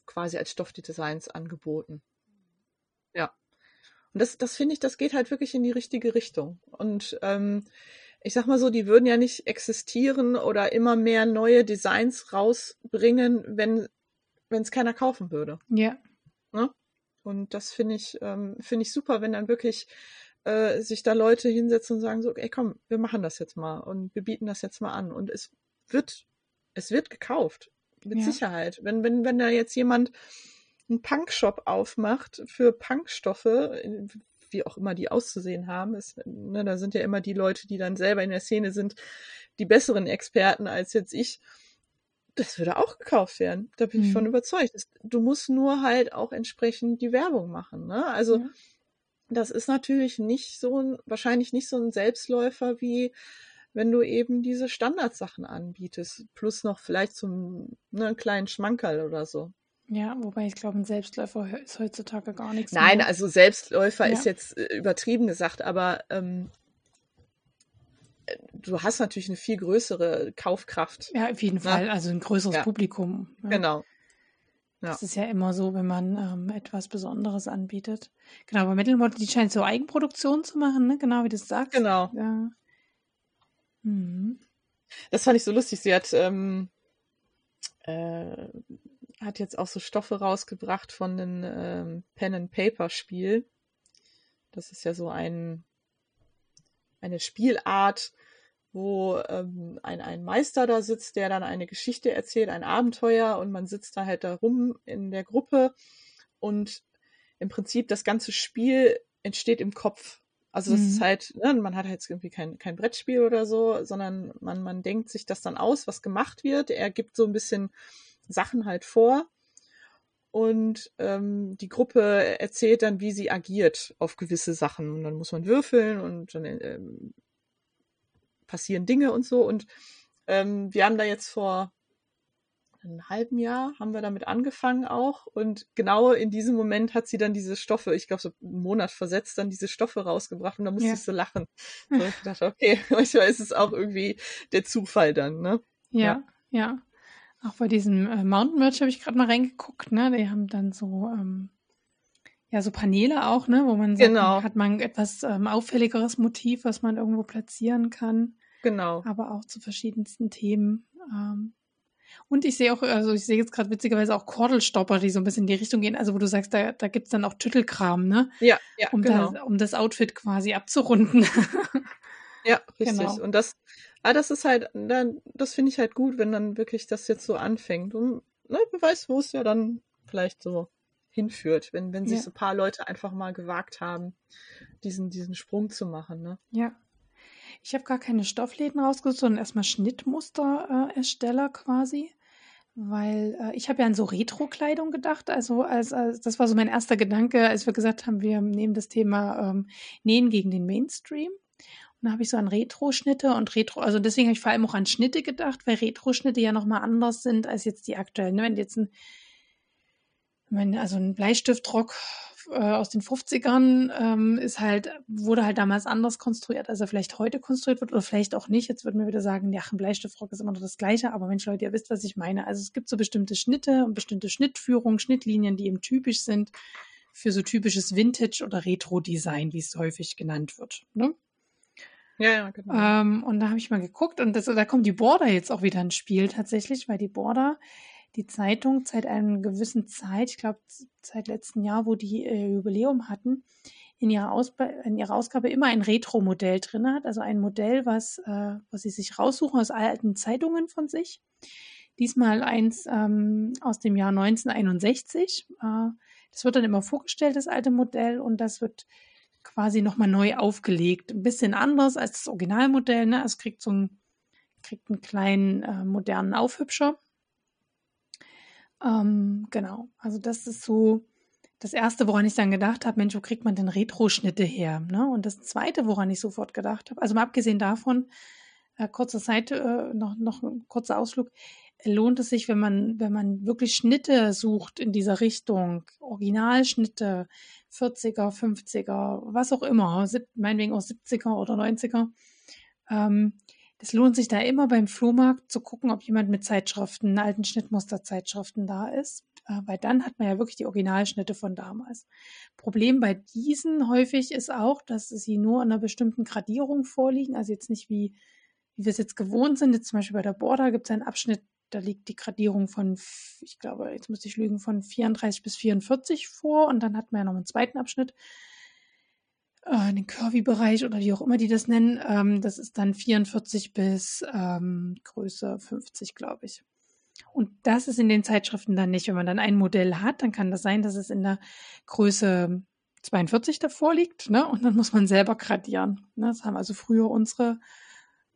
quasi als Stoffdesigns angeboten. Ja. Und das, das finde ich, das geht halt wirklich in die richtige Richtung. Und ähm, ich sag mal so, die würden ja nicht existieren oder immer mehr neue Designs rausbringen, wenn wenn es keiner kaufen würde. Ja. Ne? Und das finde ich, ähm, finde ich super, wenn dann wirklich äh, sich da Leute hinsetzen und sagen so, ey komm, wir machen das jetzt mal und wir bieten das jetzt mal an. Und es wird, es wird gekauft. Mit ja. Sicherheit. Wenn, wenn, wenn da jetzt jemand einen Punkshop aufmacht für Punkstoffe, wie auch immer die auszusehen haben, ist, ne, da sind ja immer die Leute, die dann selber in der Szene sind, die besseren Experten als jetzt ich das würde auch gekauft werden. Da bin mhm. ich von mhm. überzeugt. Du musst nur halt auch entsprechend die Werbung machen. Ne? Also ja. das ist natürlich nicht so ein, wahrscheinlich nicht so ein Selbstläufer wie wenn du eben diese Standardsachen anbietest, plus noch vielleicht zum ne, kleinen Schmankerl oder so. Ja, wobei ich glaube, ein Selbstläufer ist heutzutage gar nichts. Nein, mehr. also Selbstläufer ja. ist jetzt äh, übertrieben gesagt, aber ähm, äh, du hast natürlich eine viel größere Kaufkraft. Ja, auf jeden ne? Fall. Also ein größeres ja. Publikum. Ja. Genau. Ja. Das ist ja immer so, wenn man ähm, etwas Besonderes anbietet. Genau, aber Metal die scheint so Eigenproduktion zu machen, ne? Genau wie du sagst. Genau. Ja. Mhm. Das fand ich so lustig. Sie hat, ähm, äh, hat jetzt auch so Stoffe rausgebracht von einem ähm, Pen-and-Paper-Spiel. Das ist ja so ein, eine Spielart, wo ähm, ein, ein Meister da sitzt, der dann eine Geschichte erzählt, ein Abenteuer und man sitzt da halt da rum in der Gruppe und im Prinzip das ganze Spiel entsteht im Kopf. Also das mhm. ist halt, ne, man hat jetzt irgendwie kein, kein Brettspiel oder so, sondern man, man denkt sich das dann aus, was gemacht wird. Er gibt so ein bisschen Sachen halt vor und ähm, die Gruppe erzählt dann, wie sie agiert auf gewisse Sachen. Und dann muss man würfeln und dann ähm, passieren Dinge und so. Und ähm, wir haben da jetzt vor einem halben Jahr haben wir damit angefangen auch. Und genau in diesem Moment hat sie dann diese Stoffe, ich glaube so einen Monat versetzt, dann diese Stoffe rausgebracht und da musste ja. ich so lachen. So, ich dachte, okay, manchmal ist es auch irgendwie der Zufall dann, ne? Ja, ja. ja. Auch bei diesem äh, Mountain Merch habe ich gerade mal reingeguckt, ne? Die haben dann so ähm, ja, so Paneele auch, ne, wo man sagt, genau. hat man etwas ähm, auffälligeres Motiv, was man irgendwo platzieren kann. Genau. Aber auch zu verschiedensten Themen. Ähm, und ich sehe auch, also ich sehe jetzt gerade witzigerweise auch Kordelstopper, die so ein bisschen in die Richtung gehen, also wo du sagst, da, da gibt es dann auch Tüttelkram, ne? Ja, ja, um genau. Da, um das Outfit quasi abzurunden. ja, richtig. Genau. Und das, ah, das ist halt, das finde ich halt gut, wenn dann wirklich das jetzt so anfängt. Und ne, wer weiß, wo es ja dann vielleicht so hinführt, wenn, wenn sich ja. so ein paar Leute einfach mal gewagt haben, diesen, diesen Sprung zu machen, ne? Ja. Ich habe gar keine Stoffläden rausgesucht, sondern erstmal Schnittmusterersteller äh, quasi. Weil äh, ich habe ja an so Retro-Kleidung gedacht. Also als, als, das war so mein erster Gedanke, als wir gesagt haben, wir nehmen das Thema ähm, Nähen gegen den Mainstream. Und da habe ich so an Retro-Schnitte und Retro, also deswegen habe ich vor allem auch an Schnitte gedacht, weil Retro-Schnitte ja nochmal anders sind als jetzt die aktuellen. Ne? Wenn jetzt ein, wenn, also ein Bleistiftrock äh, aus den 50ern ähm, ist halt, wurde halt damals anders konstruiert, als er vielleicht heute konstruiert wird oder vielleicht auch nicht. Jetzt würden wir wieder sagen, ja, ein Bleistiftrock ist immer noch das Gleiche, aber Mensch, Leute, ihr wisst, was ich meine. Also es gibt so bestimmte Schnitte und bestimmte Schnittführungen, Schnittlinien, die eben typisch sind für so typisches Vintage- oder Retro-Design, wie es häufig genannt wird. Ne? Ja, ja, genau. Ähm, und da habe ich mal geguckt und das, da kommt die Border jetzt auch wieder ins Spiel tatsächlich, weil die Border die Zeitung seit einer gewissen Zeit, ich glaube seit letztem Jahr, wo die äh, Jubiläum hatten, in ihrer, Ausbe in ihrer Ausgabe immer ein Retro-Modell drin hat, also ein Modell, was, äh, was sie sich raussuchen aus alten Zeitungen von sich. Diesmal eins ähm, aus dem Jahr 1961. Äh, das wird dann immer vorgestellt, das alte Modell, und das wird quasi nochmal neu aufgelegt. Ein bisschen anders als das Originalmodell. Ne? Es kriegt so einen, kriegt einen kleinen äh, modernen Aufhübscher. Ähm, genau, also das ist so das Erste, woran ich dann gedacht habe, Mensch, wo kriegt man denn Retro-Schnitte her? Ne? Und das Zweite, woran ich sofort gedacht habe, also mal abgesehen davon, äh, kurze Seite, äh, noch, noch ein kurzer Ausflug, lohnt es sich, wenn man, wenn man wirklich Schnitte sucht in dieser Richtung, Originalschnitte, 40er, 50er, was auch immer, meinetwegen auch 70er oder 90er, ähm, es lohnt sich da immer beim Flohmarkt zu gucken, ob jemand mit Zeitschriften, alten Schnittmusterzeitschriften da ist, äh, weil dann hat man ja wirklich die Originalschnitte von damals. Problem bei diesen häufig ist auch, dass sie nur in einer bestimmten Gradierung vorliegen, also jetzt nicht wie, wie wir es jetzt gewohnt sind. Jetzt zum Beispiel bei der Border gibt es einen Abschnitt, da liegt die Gradierung von, ich glaube, jetzt müsste ich lügen, von 34 bis 44 vor und dann hat man ja noch einen zweiten Abschnitt äh, den Curvy-Bereich oder wie auch immer die das nennen. Ähm, das ist dann 44 bis ähm, Größe 50, glaube ich. Und das ist in den Zeitschriften dann nicht. Wenn man dann ein Modell hat, dann kann das sein, dass es in der Größe 42 davor liegt. Ne? Und dann muss man selber gradieren. Ne? Das haben also früher unsere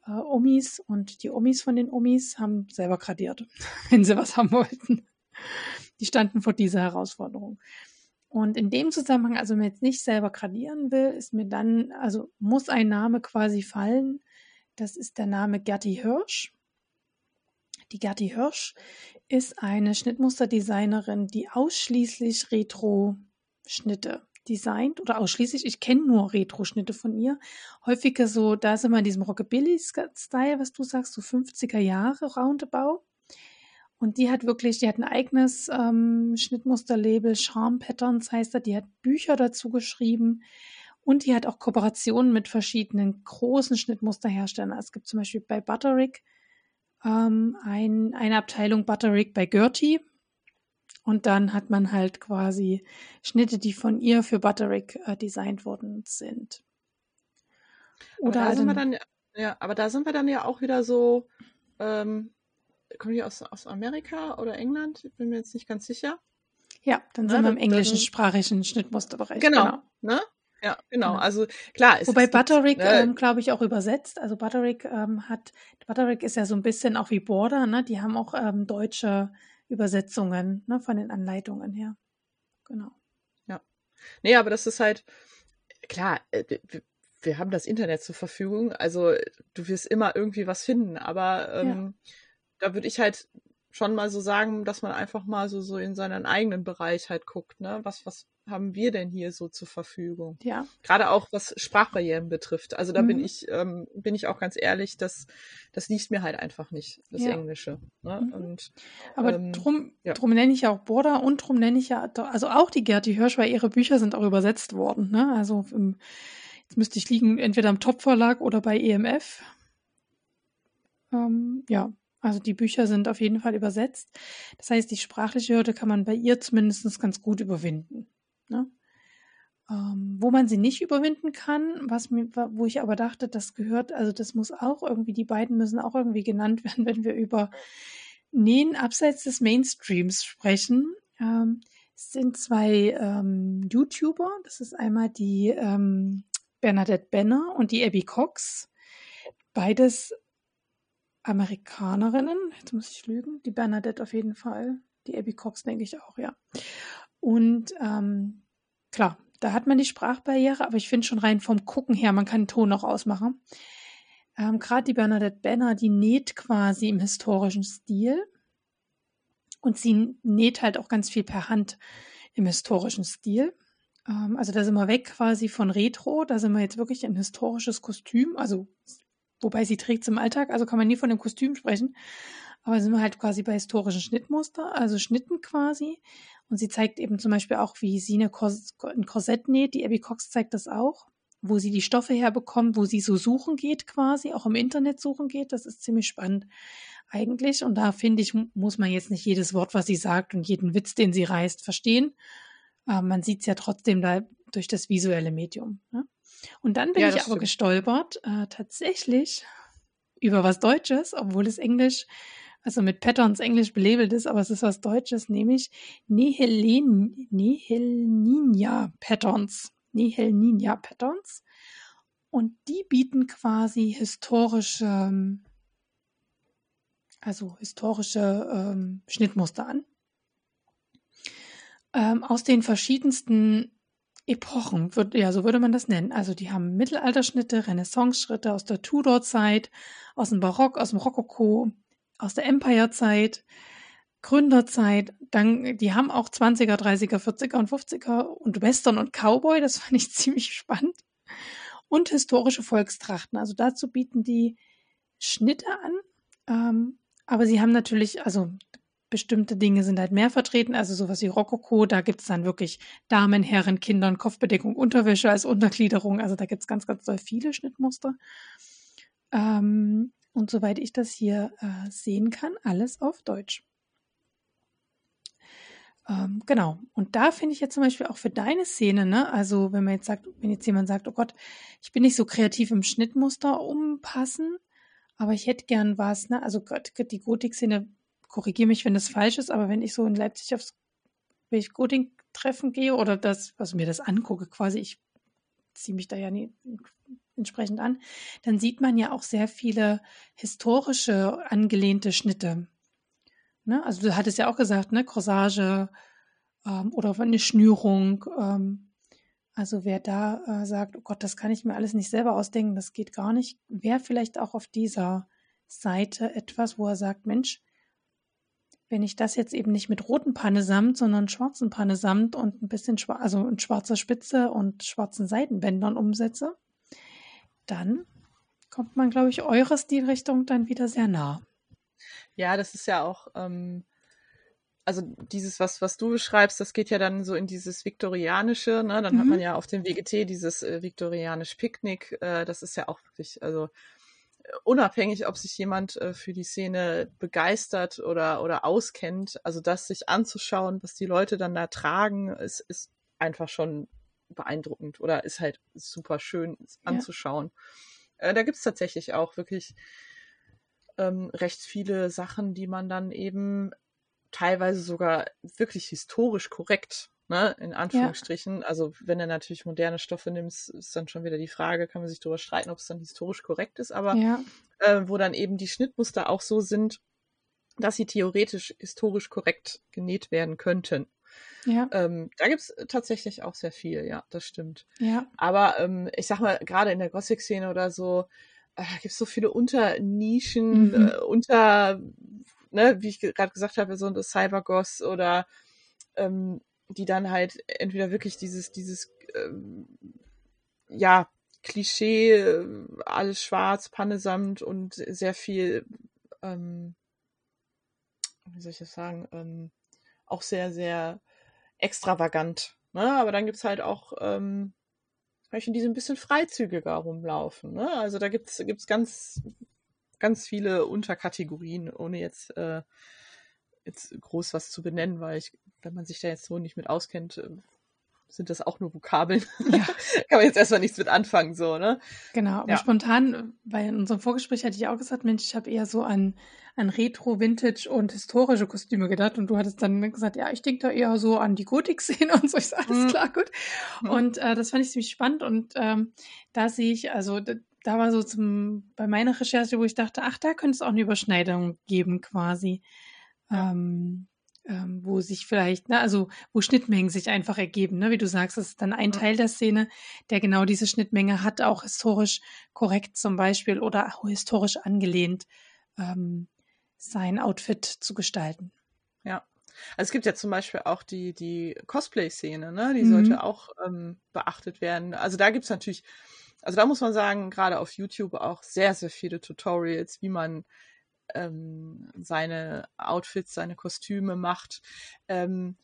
äh, Omis und die Omis von den Omis haben selber gradiert, wenn sie was haben wollten. Die standen vor dieser Herausforderung. Und in dem Zusammenhang, also wenn man jetzt nicht selber gradieren will, ist mir dann, also muss ein Name quasi fallen. Das ist der Name Gerti Hirsch. Die Gerti Hirsch ist eine Schnittmusterdesignerin, die ausschließlich Retro-Schnitte designt oder ausschließlich, ich kenne nur Retro-Schnitte von ihr. Häufiger so, da ist immer in diesem Rockabilly-Style, was du sagst, so 50er Jahre Roundabout. Und die hat wirklich, die hat ein eigenes ähm, Schnittmusterlabel, Charm Patterns heißt er, die hat Bücher dazu geschrieben und die hat auch Kooperationen mit verschiedenen großen Schnittmusterherstellern. Es gibt zum Beispiel bei Butterick ähm, ein, eine Abteilung Butterick bei Gertie. Und dann hat man halt quasi Schnitte, die von ihr für Butterick äh, designt worden sind. Oder aber da sind wir dann, ja, aber da sind wir dann ja auch wieder so, ähm, kommen die aus, aus Amerika oder England? Ich bin mir jetzt nicht ganz sicher. Ja, dann sind ja, wir im englischsprachigen Schnittmusterbereich. Genau. genau. Ne? Ja, genau. genau. Also klar. ist Wobei Butterick, ne, ähm, glaube ich, auch übersetzt. Also Butterick ähm, hat, Butterick ist ja so ein bisschen auch wie Border, ne? Die haben auch ähm, deutsche Übersetzungen ne, von den Anleitungen her. Genau. Ja. Nee, aber das ist halt, klar, äh, wir, wir haben das Internet zur Verfügung. Also du wirst immer irgendwie was finden, aber ähm, ja da würde ich halt schon mal so sagen, dass man einfach mal so, so in seinen eigenen Bereich halt guckt, ne? Was, was haben wir denn hier so zur Verfügung? Ja. Gerade auch was Sprachbarrieren betrifft. Also da mhm. bin ich, ähm, bin ich auch ganz ehrlich, dass das liegt mir halt einfach nicht, das ja. Englische. Ne? Mhm. Und, Aber ähm, drum, ja. drum nenne ich ja auch Border und drum nenne ich ja, also auch die Gerti Hirsch, weil ihre Bücher sind auch übersetzt worden, ne? Also im, jetzt müsste ich liegen, entweder am Top-Verlag oder bei EMF. Ähm, ja, also die Bücher sind auf jeden Fall übersetzt. Das heißt, die sprachliche Hürde kann man bei ihr zumindest ganz gut überwinden. Ne? Ähm, wo man sie nicht überwinden kann, was mir, wo ich aber dachte, das gehört, also das muss auch irgendwie, die beiden müssen auch irgendwie genannt werden, wenn wir über Nähen abseits des Mainstreams sprechen. Ähm, sind zwei ähm, YouTuber. Das ist einmal die ähm, Bernadette Benner und die Abby Cox. Beides Amerikanerinnen, jetzt muss ich lügen, die Bernadette auf jeden Fall, die Abby Cox denke ich auch, ja. Und ähm, klar, da hat man die Sprachbarriere, aber ich finde schon rein vom Gucken her, man kann den Ton auch ausmachen. Ähm, Gerade die Bernadette Benner, die näht quasi im historischen Stil und sie näht halt auch ganz viel per Hand im historischen Stil. Ähm, also da sind wir weg quasi von Retro, da sind wir jetzt wirklich ein historisches Kostüm, also wobei sie trägt es im Alltag, also kann man nie von dem Kostüm sprechen. Aber sind wir halt quasi bei historischen Schnittmuster, also Schnitten quasi. Und sie zeigt eben zum Beispiel auch, wie sie eine Kors ein Korsett näht. Die Abby Cox zeigt das auch, wo sie die Stoffe herbekommt, wo sie so suchen geht quasi, auch im Internet suchen geht. Das ist ziemlich spannend eigentlich. Und da finde ich, muss man jetzt nicht jedes Wort, was sie sagt und jeden Witz, den sie reißt, verstehen. Aber man sieht es ja trotzdem da durch das visuelle Medium. Ne? Und dann bin ja, ich aber stimmt. gestolpert, äh, tatsächlich über was Deutsches, obwohl es Englisch, also mit Patterns Englisch belabelt ist, aber es ist was Deutsches, nämlich Nihilin, Patterns. Nihilninja Patterns. Und die bieten quasi historische, also historische ähm, Schnittmuster an. Ähm, aus den verschiedensten Epochen, würd, ja, so würde man das nennen. Also die haben Mittelalterschnitte, Renaissance-Schritte aus der Tudor-Zeit, aus dem Barock, aus dem Rokoko, aus der Empire-Zeit, Gründerzeit. Dann, die haben auch 20er, 30er, 40er und 50er und Western und Cowboy. Das fand ich ziemlich spannend. Und historische Volkstrachten. Also dazu bieten die Schnitte an. Ähm, aber sie haben natürlich, also bestimmte Dinge sind halt mehr vertreten, also sowas wie Rokoko, da gibt es dann wirklich Damen, Herren, Kindern, Kopfbedeckung, Unterwäsche als Untergliederung, also da gibt es ganz, ganz doll viele Schnittmuster. Ähm, und soweit ich das hier äh, sehen kann, alles auf Deutsch. Ähm, genau. Und da finde ich jetzt zum Beispiel auch für deine Szene, ne, also wenn man jetzt sagt, wenn jetzt jemand sagt, oh Gott, ich bin nicht so kreativ im Schnittmuster umpassen, aber ich hätte gern was, ne, also die Gotik-Szene korrigiere mich, wenn das falsch ist, aber wenn ich so in Leipzig aufs Goting-Treffen gehe oder das, also mir das angucke, quasi, ich ziehe mich da ja nie entsprechend an, dann sieht man ja auch sehr viele historische angelehnte Schnitte. Ne? Also du hattest ja auch gesagt, ne, Corsage ähm, oder eine Schnürung. Ähm, also wer da äh, sagt, oh Gott, das kann ich mir alles nicht selber ausdenken, das geht gar nicht, wäre vielleicht auch auf dieser Seite etwas, wo er sagt, Mensch, wenn ich das jetzt eben nicht mit roten Pannesamt, sondern schwarzen Pannesamt und ein bisschen schwarz, also in schwarzer Spitze und schwarzen Seitenbändern umsetze, dann kommt man, glaube ich, eurer Stilrichtung dann wieder sehr nah. Ja, das ist ja auch, ähm, also dieses, was, was du beschreibst, das geht ja dann so in dieses Viktorianische, ne? Dann mhm. hat man ja auf dem WGT dieses äh, viktorianisch Picknick, äh, das ist ja auch wirklich, also unabhängig, ob sich jemand äh, für die Szene begeistert oder, oder auskennt, also das sich anzuschauen, was die Leute dann da tragen, ist, ist einfach schon beeindruckend oder ist halt super schön anzuschauen. Ja. Äh, da gibt es tatsächlich auch wirklich ähm, recht viele Sachen, die man dann eben teilweise sogar wirklich historisch korrekt ne, in Anführungsstrichen. Ja. Also wenn er natürlich moderne Stoffe nimmt, ist dann schon wieder die Frage, kann man sich darüber streiten, ob es dann historisch korrekt ist, aber ja. äh, wo dann eben die Schnittmuster auch so sind, dass sie theoretisch historisch korrekt genäht werden könnten. Ja. Ähm, da gibt's tatsächlich auch sehr viel, ja, das stimmt. Ja. Aber ähm, ich sag mal, gerade in der Gothic-Szene oder so, äh, gibt es so viele Unternischen, mhm. äh, unter, ne, wie ich gerade gesagt habe, so ein Cybergoss oder ähm, die dann halt entweder wirklich dieses, dieses, ähm, ja, Klischee, äh, alles schwarz, Pannesamt und sehr viel, ähm, wie soll ich das sagen, ähm, auch sehr, sehr extravagant. Ne? Aber dann gibt's halt auch ähm, die so ein bisschen freizügiger rumlaufen. Ne? Also da gibt's gibt's ganz, ganz viele Unterkategorien, ohne jetzt äh, jetzt groß was zu benennen, weil ich, wenn man sich da jetzt so nicht mit auskennt, äh, sind das auch nur Vokabeln. Ja. Kann man jetzt erstmal nichts mit anfangen, so, ne? Genau, aber ja. spontan, weil in unserem Vorgespräch hatte ich auch gesagt, Mensch, ich habe eher so an, an Retro, Vintage und historische Kostüme gedacht und du hattest dann gesagt, ja, ich denke da eher so an die Gotik-Szene und so. Ich sage, alles mhm. klar, gut. Mhm. Und äh, das fand ich ziemlich spannend und ähm, da sehe ich, also da, da war so zum, bei meiner Recherche, wo ich dachte, ach, da könnte es auch eine Überschneidung geben quasi ähm, ähm, wo sich vielleicht, ne, also wo Schnittmengen sich einfach ergeben, ne, wie du sagst, das ist dann ein Teil der Szene, der genau diese Schnittmenge hat, auch historisch korrekt zum Beispiel oder auch historisch angelehnt ähm, sein Outfit zu gestalten. Ja. Also es gibt ja zum Beispiel auch die, die Cosplay-Szene, ne? Die mhm. sollte auch ähm, beachtet werden. Also da gibt's natürlich, also da muss man sagen, gerade auf YouTube auch sehr, sehr viele Tutorials, wie man ähm, seine Outfits, seine Kostüme macht. Ähm,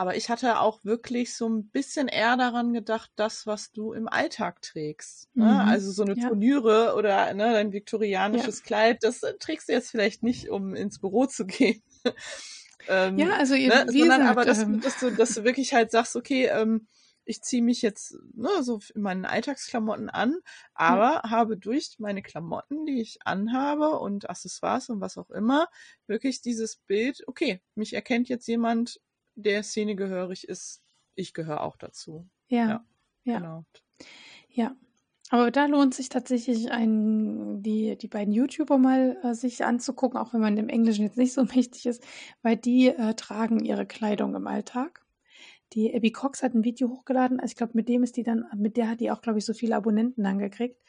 aber ich hatte auch wirklich so ein bisschen eher daran gedacht, das, was du im Alltag trägst. Ne? Mhm. Also so eine ja. Turnüre oder ne, dein viktorianisches ja. Kleid, das äh, trägst du jetzt vielleicht nicht, um ins Büro zu gehen. ähm, ja, also ihr, ne? wie Sondern gesagt, aber, dass, ähm, dass, du, dass du wirklich halt sagst, okay, ähm, ich ziehe mich jetzt ne, so in meinen Alltagsklamotten an, aber mhm. habe durch meine Klamotten, die ich anhabe und Accessoires und was auch immer, wirklich dieses Bild, okay, mich erkennt jetzt jemand, der Szene gehörig ist, ich gehöre auch dazu. Ja. Ja. ja. Genau. ja. Aber da lohnt sich tatsächlich ein, die, die beiden YouTuber mal äh, sich anzugucken, auch wenn man dem Englischen jetzt nicht so mächtig ist, weil die äh, tragen ihre Kleidung im Alltag. Die Abby Cox hat ein Video hochgeladen. Also ich glaube, mit dem ist die dann, mit der hat die auch, glaube ich, so viele Abonnenten dann gekriegt.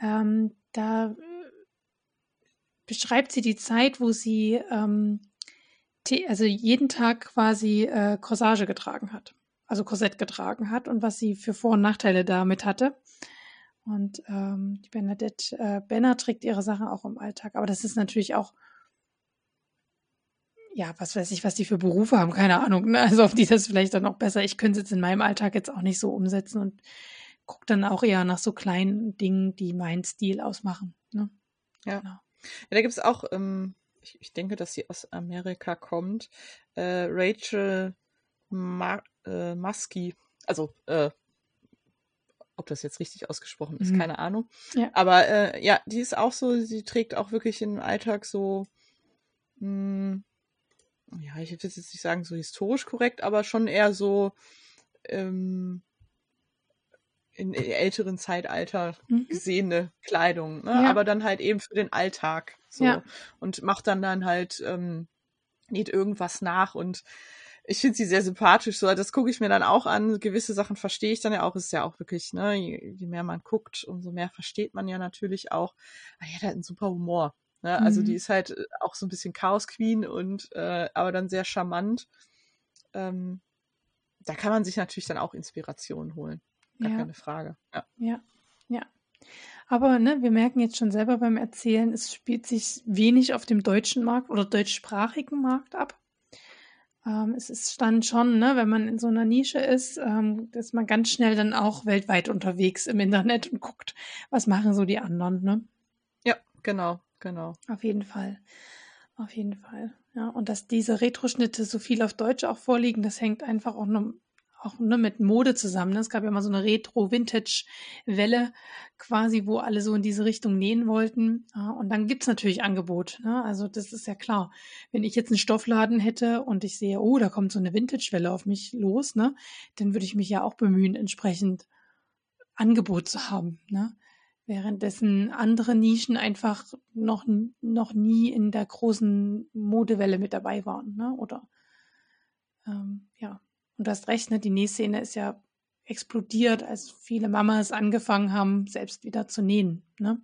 Ähm, da beschreibt sie die Zeit, wo sie ähm, also jeden Tag quasi äh, Corsage getragen hat. Also Korsett getragen hat und was sie für Vor- und Nachteile damit hatte. Und ähm, die Bernadette äh, Benner trägt ihre Sachen auch im Alltag. Aber das ist natürlich auch ja, was weiß ich, was die für Berufe haben, keine Ahnung. Ne? Also auf die das vielleicht dann auch besser. Ich könnte es jetzt in meinem Alltag jetzt auch nicht so umsetzen und gucke dann auch eher nach so kleinen Dingen, die meinen Stil ausmachen. Ne? Ja. Genau. ja, da gibt es auch, ähm, ich, ich, denke, dass sie aus Amerika kommt, äh, Rachel Ma äh, Musky, also äh, ob das jetzt richtig ausgesprochen ist, mhm. keine Ahnung. Ja. Aber äh, ja, die ist auch so, sie trägt auch wirklich im Alltag so mh, hm, ja, ich würde jetzt nicht sagen so historisch korrekt, aber schon eher so ähm, in älteren Zeitalter mhm. gesehene Kleidung, ne? Ja. aber dann halt eben für den Alltag so ja. und macht dann dann halt ähm, nicht irgendwas nach und ich finde sie sehr sympathisch, so das gucke ich mir dann auch an. Gewisse Sachen verstehe ich dann ja auch. Ist ja auch wirklich, ne, je, je mehr man guckt, umso mehr versteht man ja natürlich auch. Aber ja, der hat einen super Humor. Ne? Also mhm. die ist halt äh, auch so ein bisschen Chaos Queen und äh, aber dann sehr charmant. Ähm, da kann man sich natürlich dann auch Inspiration holen. Gar ja. keine Frage. Ja. ja, ja. Aber ne, wir merken jetzt schon selber beim Erzählen, es spielt sich wenig auf dem deutschen Markt oder deutschsprachigen Markt ab. Ähm, es ist dann schon, ne, wenn man in so einer Nische ist, ähm, dass man ganz schnell dann auch weltweit unterwegs im Internet und guckt, was machen so die anderen, ne? Ja, genau, genau. Auf jeden Fall. Auf jeden Fall. Ja, und dass diese Retroschnitte so viel auf Deutsch auch vorliegen, das hängt einfach auch nur auch ne, mit Mode zusammen. Ne? Es gab ja mal so eine Retro-Vintage-Welle quasi, wo alle so in diese Richtung nähen wollten. Und dann gibt's natürlich Angebot. Ne? Also das ist ja klar. Wenn ich jetzt einen Stoffladen hätte und ich sehe, oh, da kommt so eine Vintage-Welle auf mich los, ne? dann würde ich mich ja auch bemühen, entsprechend Angebot zu haben. Ne? Währenddessen andere Nischen einfach noch, noch nie in der großen Modewelle mit dabei waren. Ne? Oder ähm, ja, und du hast recht, ne, die Nähszene ist ja explodiert, als viele Mamas angefangen haben, selbst wieder zu nähen. Ne?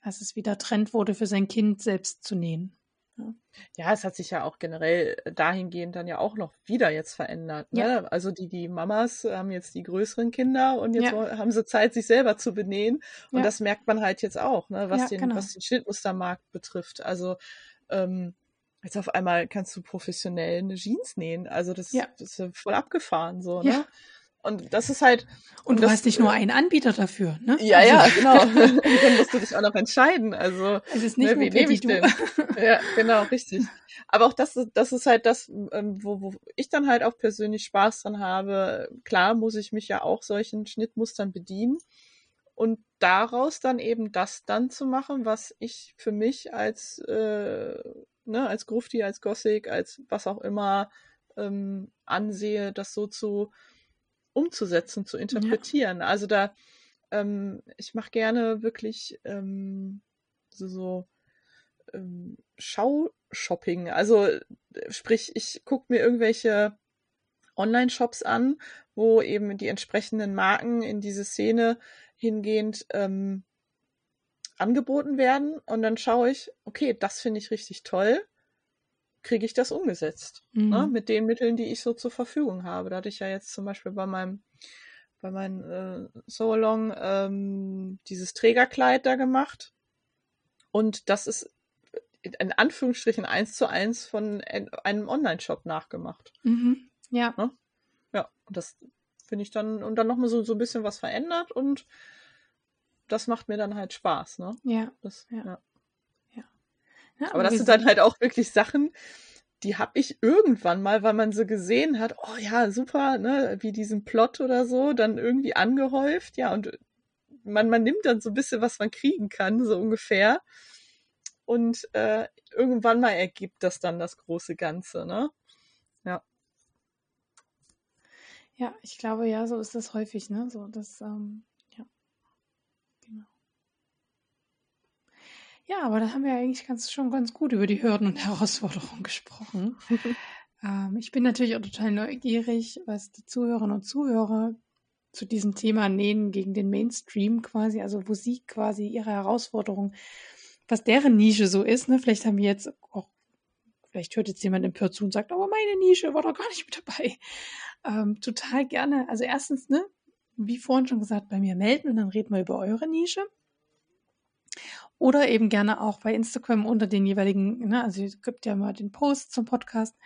Als es wieder Trend wurde, für sein Kind selbst zu nähen. Ja. ja, es hat sich ja auch generell dahingehend dann ja auch noch wieder jetzt verändert. Ne? Ja. Also die, die Mamas haben jetzt die größeren Kinder und jetzt ja. haben sie Zeit, sich selber zu benähen. Und das merkt man halt jetzt auch, ne? was, den, genau. was den Schnittmustermarkt betrifft. Also ähm, Jetzt auf einmal kannst du professionell eine Jeans nähen. Also das, ja. das ist voll abgefahren so, ne? Und das ist halt. Und, und du hast nicht nur einen Anbieter dafür, ne? Ja, also. ja, genau. und dann musst du dich auch noch entscheiden. Also, es ist nicht ne, wie nehme ich denn? ja, genau, richtig. Aber auch das, das ist halt das, ähm, wo, wo ich dann halt auch persönlich Spaß dran habe. Klar muss ich mich ja auch solchen Schnittmustern bedienen. Und daraus dann eben das dann zu machen, was ich für mich als äh, ne, als Grufti, als Gothic, als was auch immer ähm, ansehe, das so zu umzusetzen, zu interpretieren. Ja. Also da, ähm, ich mache gerne wirklich ähm, so, so ähm, Schaushopping. Also sprich, ich gucke mir irgendwelche Online-Shops an, wo eben die entsprechenden Marken in diese Szene hingehend ähm, angeboten werden und dann schaue ich, okay, das finde ich richtig toll, kriege ich das umgesetzt ne, mhm. ne, mit den Mitteln, die ich so zur Verfügung habe. Da hatte ich ja jetzt zum Beispiel bei meinem bei meinem äh, So-Along ähm, dieses Trägerkleid da gemacht und das ist in Anführungsstrichen eins zu eins von einem Online-Shop nachgemacht. Mhm. Ja. Ne? Ja, und das finde ich dann, und dann nochmal so, so ein bisschen was verändert und das macht mir dann halt Spaß, ne? Ja. Das, ja. ja. Ja aber, das sind dann halt auch wirklich Sachen, die habe ich irgendwann mal, weil man so gesehen hat, oh ja, super, ne, wie diesen Plot oder so, dann irgendwie angehäuft, ja, und man, man nimmt dann so ein bisschen, was man kriegen kann, so ungefähr. Und äh, irgendwann mal ergibt das dann das große Ganze, ne? Ja. Ja, ich glaube, ja, so ist das häufig, ne? So, dass ähm, Ja, aber da haben wir eigentlich ganz, schon ganz gut über die Hürden und Herausforderungen gesprochen. ähm, ich bin natürlich auch total neugierig, was die Zuhörerinnen und Zuhörer zu diesem Thema Nähen gegen den Mainstream quasi, also wo sie quasi ihre Herausforderungen, was deren Nische so ist. Ne? Vielleicht haben wir jetzt auch, vielleicht hört jetzt jemand empört zu und sagt, aber meine Nische war doch gar nicht mit dabei. Ähm, total gerne. Also erstens, ne, wie vorhin schon gesagt, bei mir melden und dann reden wir über eure Nische. Oder eben gerne auch bei Instagram unter den jeweiligen, ne, also es gibt ja mal den Post zum Podcast,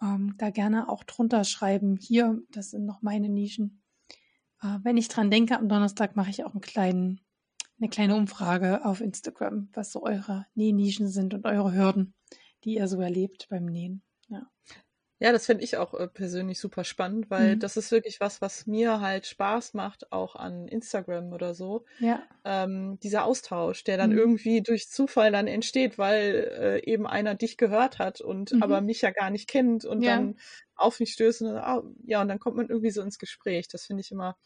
ähm, da gerne auch drunter schreiben, hier, das sind noch meine Nischen. Äh, wenn ich dran denke, am Donnerstag mache ich auch einen kleinen, eine kleine Umfrage auf Instagram, was so eure Nähnischen sind und eure Hürden, die ihr so erlebt beim Nähen. Ja. Ja, das finde ich auch äh, persönlich super spannend, weil mhm. das ist wirklich was, was mir halt Spaß macht, auch an Instagram oder so. Ja. Ähm, dieser Austausch, der dann mhm. irgendwie durch Zufall dann entsteht, weil äh, eben einer dich gehört hat und mhm. aber mich ja gar nicht kennt und ja. dann auf mich stößt und dann, ah, ja, und dann kommt man irgendwie so ins Gespräch. Das finde ich immer,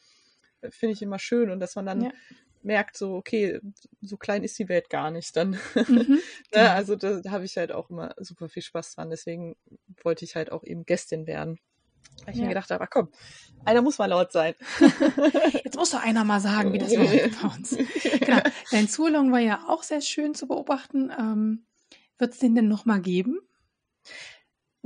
finde ich immer schön und dass man dann ja merkt, so, okay, so klein ist die Welt gar nicht dann. Mhm, ne? Also da, da habe ich halt auch immer super viel Spaß dran. Deswegen wollte ich halt auch eben Gästin werden. Weil ich ja. mir gedacht habe, komm, einer muss mal laut sein. Jetzt muss doch einer mal sagen, wie das läuft bei uns. Genau. Dein Zulong war ja auch sehr schön zu beobachten. Ähm, Wird es den denn nochmal geben?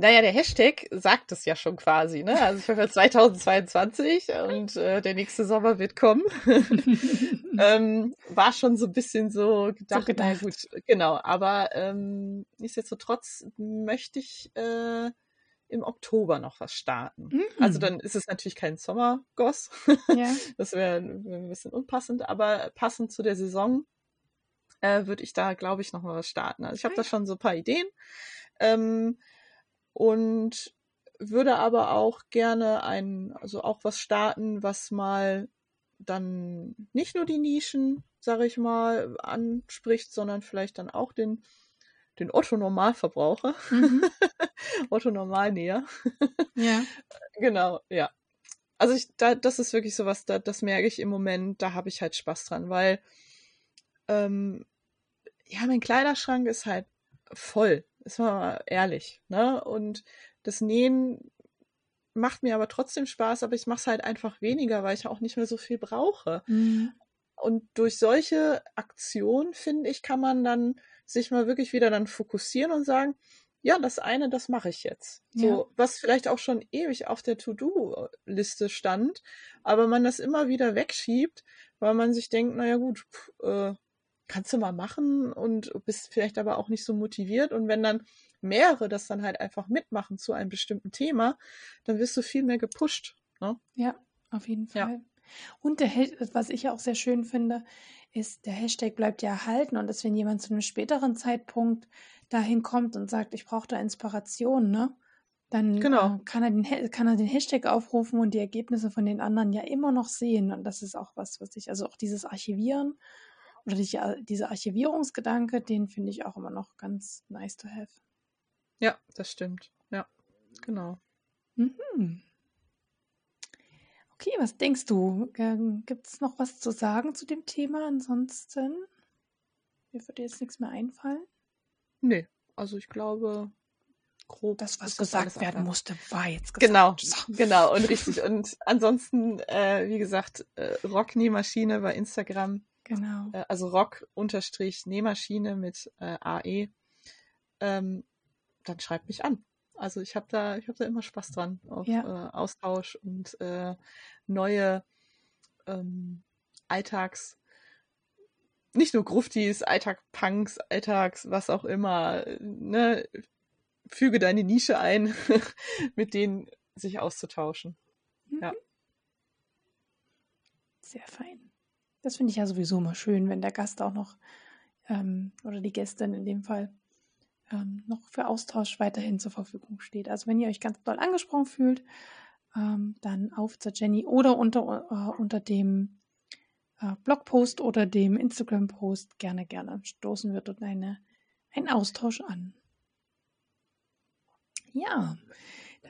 Naja, der Hashtag sagt es ja schon quasi, ne? Also ich habe 2022 und äh, der nächste Sommer wird kommen. ähm, war schon so ein bisschen so gedacht, so gedacht. na gut, genau. Aber ähm, nichtsdestotrotz möchte ich äh, im Oktober noch was starten. Mhm. Also dann ist es natürlich kein Sommergoss. Ja. das wäre ein bisschen unpassend, aber passend zu der Saison äh, würde ich da, glaube ich, noch mal was starten. Also ich habe ah, da schon so ein paar Ideen. Ähm, und würde aber auch gerne ein, also auch was starten, was mal dann nicht nur die Nischen, sage ich mal, anspricht, sondern vielleicht dann auch den, den Otto Normalverbraucher, mhm. Otto Normalnäher. ja. Genau, ja. Also ich, da, das ist wirklich sowas, da, das merke ich im Moment, da habe ich halt Spaß dran, weil ähm, ja, mein Kleiderschrank ist halt voll ist mal ehrlich, ne? Und das Nähen macht mir aber trotzdem Spaß, aber ich mache es halt einfach weniger, weil ich auch nicht mehr so viel brauche. Mhm. Und durch solche Aktionen, finde ich, kann man dann sich mal wirklich wieder dann fokussieren und sagen, ja, das eine, das mache ich jetzt. So, ja. was vielleicht auch schon ewig auf der To-Do-Liste stand, aber man das immer wieder wegschiebt, weil man sich denkt, naja gut, pff, äh, kannst du mal machen und bist vielleicht aber auch nicht so motiviert. Und wenn dann mehrere das dann halt einfach mitmachen zu einem bestimmten Thema, dann wirst du viel mehr gepusht. Ne? Ja, auf jeden Fall. Ja. Und der, was ich auch sehr schön finde, ist, der Hashtag bleibt ja erhalten und dass wenn jemand zu einem späteren Zeitpunkt dahin kommt und sagt, ich brauche da Inspiration, ne? Dann genau. äh, kann, er den, kann er den Hashtag aufrufen und die Ergebnisse von den anderen ja immer noch sehen. Und das ist auch was, was ich, also auch dieses Archivieren oder die, dieser Archivierungsgedanke, den finde ich auch immer noch ganz nice to have. Ja, das stimmt. Ja, genau. Mhm. Okay, was denkst du? Gibt es noch was zu sagen zu dem Thema? Ansonsten, mir würde jetzt nichts mehr einfallen. Nee, also ich glaube, grob. Das, was gesagt werden musste, war jetzt gesagt. Genau, so. genau und richtig. Und ansonsten, äh, wie gesagt, äh, Rocknähmaschine bei Instagram. Genau. Äh, also Rock-Nähmaschine mit äh, AE. Ähm, dann schreibt mich an. Also ich habe da, ich habe da immer Spaß dran auf ja. äh, Austausch und äh, neue ähm, Alltags, nicht nur Gruftis, Alltag-Punks, Alltags, was auch immer. Ne? Füge deine Nische ein, mit denen sich auszutauschen. Mhm. Ja. Sehr fein. Das finde ich ja sowieso immer schön, wenn der Gast auch noch ähm, oder die Gästin in dem Fall ähm, noch für Austausch weiterhin zur Verfügung steht. Also wenn ihr euch ganz doll angesprochen fühlt, ähm, dann auf zur Jenny oder unter, äh, unter dem äh, Blogpost oder dem Instagram-Post gerne, gerne stoßen wir dort eine, einen Austausch an. Ja,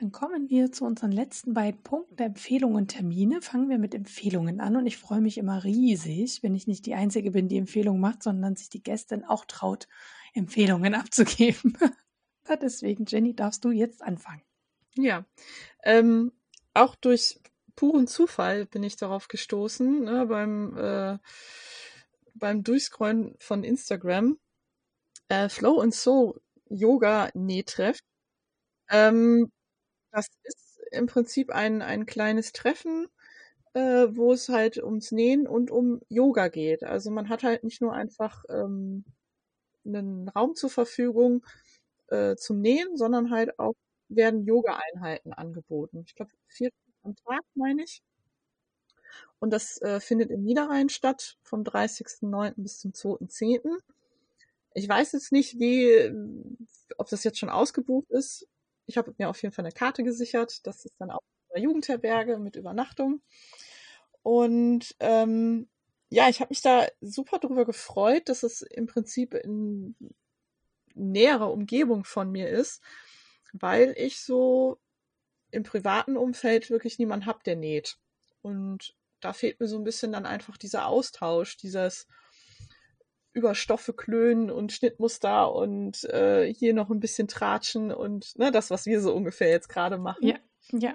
dann kommen wir zu unseren letzten beiden Punkten, Empfehlungen und Termine. Fangen wir mit Empfehlungen an und ich freue mich immer riesig, wenn ich nicht die Einzige bin, die Empfehlungen macht, sondern sich die Gästin auch traut, Empfehlungen abzugeben. Deswegen, Jenny, darfst du jetzt anfangen. Ja, ähm, auch durch puren Zufall bin ich darauf gestoßen, ne, beim, äh, beim Durchscrollen von Instagram. Äh, Flow and Soul Yoga Nähtreff. Ähm, das ist im Prinzip ein, ein kleines Treffen, äh, wo es halt ums Nähen und um Yoga geht. Also man hat halt nicht nur einfach ähm, einen Raum zur Verfügung äh, zum Nähen, sondern halt auch werden Yoga-Einheiten angeboten. Ich glaube, vier am Tag, meine ich. Und das äh, findet im Niederrhein statt, vom 30.09. bis zum 2.10. Ich weiß jetzt nicht, wie, ob das jetzt schon ausgebucht ist. Ich habe mir auf jeden Fall eine Karte gesichert. Das ist dann auch eine Jugendherberge mit Übernachtung. Und ähm, ja, ich habe mich da super drüber gefreut, dass es im Prinzip in näherer Umgebung von mir ist, weil ich so im privaten Umfeld wirklich niemanden habe, der näht. Und da fehlt mir so ein bisschen dann einfach dieser Austausch, dieses über Stoffe klönen und Schnittmuster und äh, hier noch ein bisschen tratschen und ne, das, was wir so ungefähr jetzt gerade machen. Ja, ja.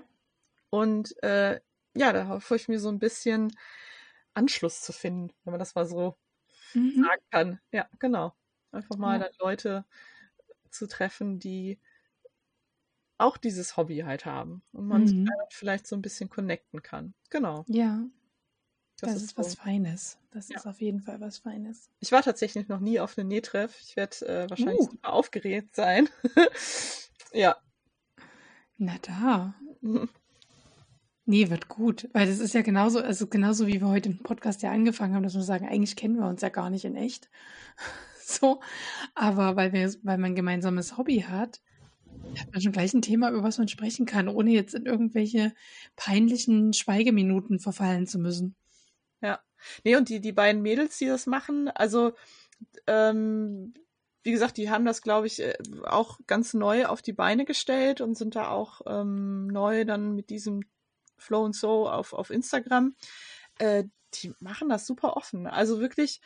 Und äh, ja, da hoffe ich mir so ein bisschen Anschluss zu finden, wenn man das mal so mhm. sagen kann. Ja, genau. Einfach mal ja. dann Leute zu treffen, die auch dieses Hobby halt haben und man mhm. vielleicht so ein bisschen connecten kann. Genau. Ja. Das, das ist, ist, was so. Feines. Das ja. ist auf jeden Fall was Feines. Ich war tatsächlich noch nie auf einem Nähtreff. Ich werde äh, wahrscheinlich uh. super aufgeregt sein. ja. Na da. Nee, wird gut. Weil das ist ja genauso, also genauso wie wir heute im Podcast ja angefangen haben, dass wir sagen, eigentlich kennen wir uns ja gar nicht in echt. so. Aber weil wir, weil man ein gemeinsames Hobby hat, hat man schon gleich ein Thema, über was man sprechen kann, ohne jetzt in irgendwelche peinlichen Schweigeminuten verfallen zu müssen. Ja. Nee, und die, die beiden Mädels, die das machen, also ähm, wie gesagt, die haben das, glaube ich, äh, auch ganz neu auf die Beine gestellt und sind da auch ähm, neu dann mit diesem Flow und So auf, auf Instagram. Äh, die machen das super offen. Also wirklich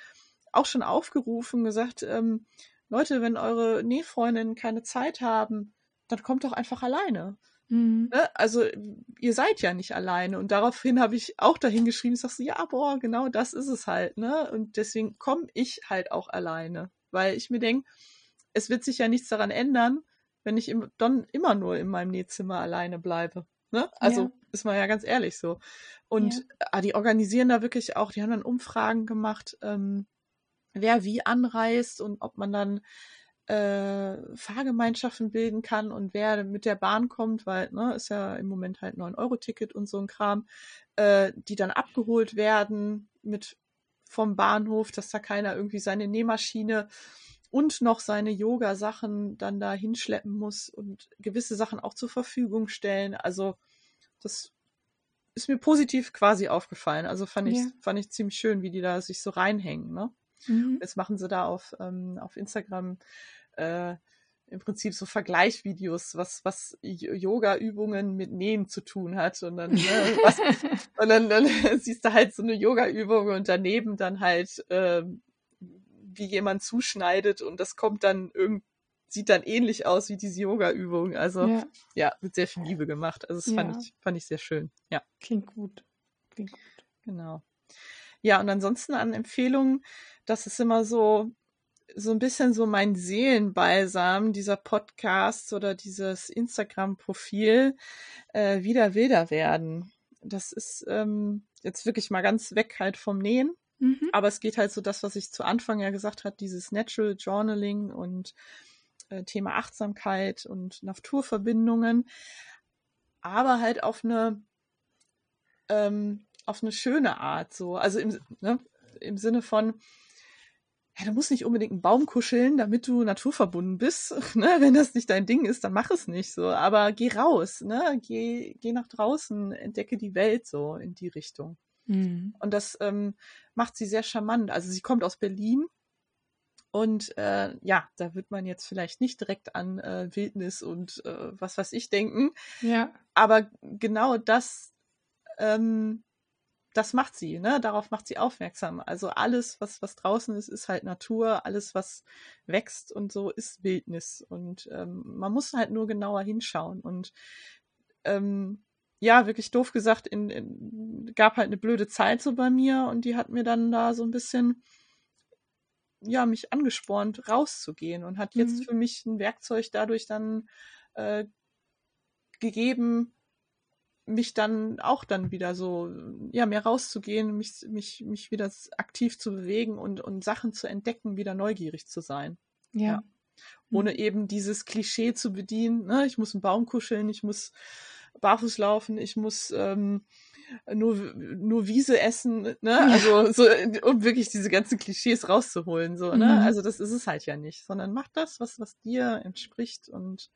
auch schon aufgerufen, gesagt, ähm, Leute, wenn eure Nähfreundinnen keine Zeit haben, dann kommt doch einfach alleine. Mhm. Ne? Also ihr seid ja nicht alleine. Und daraufhin habe ich auch dahin geschrieben, ich sag so, ja, boah, genau das ist es halt. Ne? Und deswegen komme ich halt auch alleine. Weil ich mir denke, es wird sich ja nichts daran ändern, wenn ich im, dann immer nur in meinem Nähzimmer alleine bleibe. Ne? Also ja. ist man ja ganz ehrlich so. Und ja. ah, die organisieren da wirklich auch, die haben dann Umfragen gemacht, ähm, wer wie anreist und ob man dann äh, Fahrgemeinschaften bilden kann und wer mit der Bahn kommt, weil ne, ist ja im Moment halt 9-Euro-Ticket und so ein Kram, äh, die dann abgeholt werden mit vom Bahnhof, dass da keiner irgendwie seine Nähmaschine und noch seine Yoga-Sachen dann da hinschleppen muss und gewisse Sachen auch zur Verfügung stellen. Also das ist mir positiv quasi aufgefallen. Also fand ich, ja. fand ich ziemlich schön, wie die da sich so reinhängen. Ne? Mhm. Jetzt machen sie da auf, ähm, auf Instagram äh, im Prinzip so Vergleichvideos, was, was Yoga-Übungen mit Nähen zu tun hat. Und dann, ne, was, und dann, dann siehst du halt so eine Yoga-Übung und daneben dann halt äh, wie jemand zuschneidet und das kommt dann irgendwie sieht dann ähnlich aus wie diese Yoga-Übung. Also ja. ja. mit sehr viel Liebe gemacht. Also das ja. fand ich, fand ich sehr schön. Ja. Klingt gut. Klingt gut. Genau. Ja, und ansonsten an Empfehlungen, das ist immer so, so ein bisschen so mein Seelenbalsam, dieser Podcast oder dieses Instagram-Profil, äh, wieder wilder werden. Das ist ähm, jetzt wirklich mal ganz weg halt vom Nähen. Mhm. Aber es geht halt so das, was ich zu Anfang ja gesagt habe, dieses Natural Journaling und äh, Thema Achtsamkeit und Naturverbindungen, aber halt auf eine ähm, auf eine schöne Art so. Also im, ne, im Sinne von, ja, du musst nicht unbedingt einen Baum kuscheln, damit du naturverbunden bist. Ne? Wenn das nicht dein Ding ist, dann mach es nicht so. Aber geh raus, ne? Geh, geh nach draußen, entdecke die Welt so in die Richtung. Mhm. Und das ähm, macht sie sehr charmant. Also sie kommt aus Berlin. Und äh, ja, da wird man jetzt vielleicht nicht direkt an äh, Wildnis und äh, was weiß ich denken. Ja. Aber genau das, ähm, das macht sie, ne? Darauf macht sie aufmerksam. Also alles, was, was draußen ist, ist halt Natur, alles, was wächst und so, ist Wildnis. Und ähm, man muss halt nur genauer hinschauen. Und ähm, ja, wirklich doof gesagt, in, in, gab halt eine blöde Zeit so bei mir und die hat mir dann da so ein bisschen, ja, mich angespornt, rauszugehen und hat jetzt mhm. für mich ein Werkzeug dadurch dann äh, gegeben, mich dann auch dann wieder so, ja, mehr rauszugehen, mich, mich, mich wieder aktiv zu bewegen und, und Sachen zu entdecken, wieder neugierig zu sein. Ja. ja. Ohne mhm. eben dieses Klischee zu bedienen, ne? ich muss einen Baum kuscheln, ich muss barfuß laufen, ich muss ähm, nur, nur Wiese essen, ne? Ja. Also so, um wirklich diese ganzen Klischees rauszuholen. So, ne? Mhm. Also das ist es halt ja nicht, sondern mach das, was, was dir entspricht und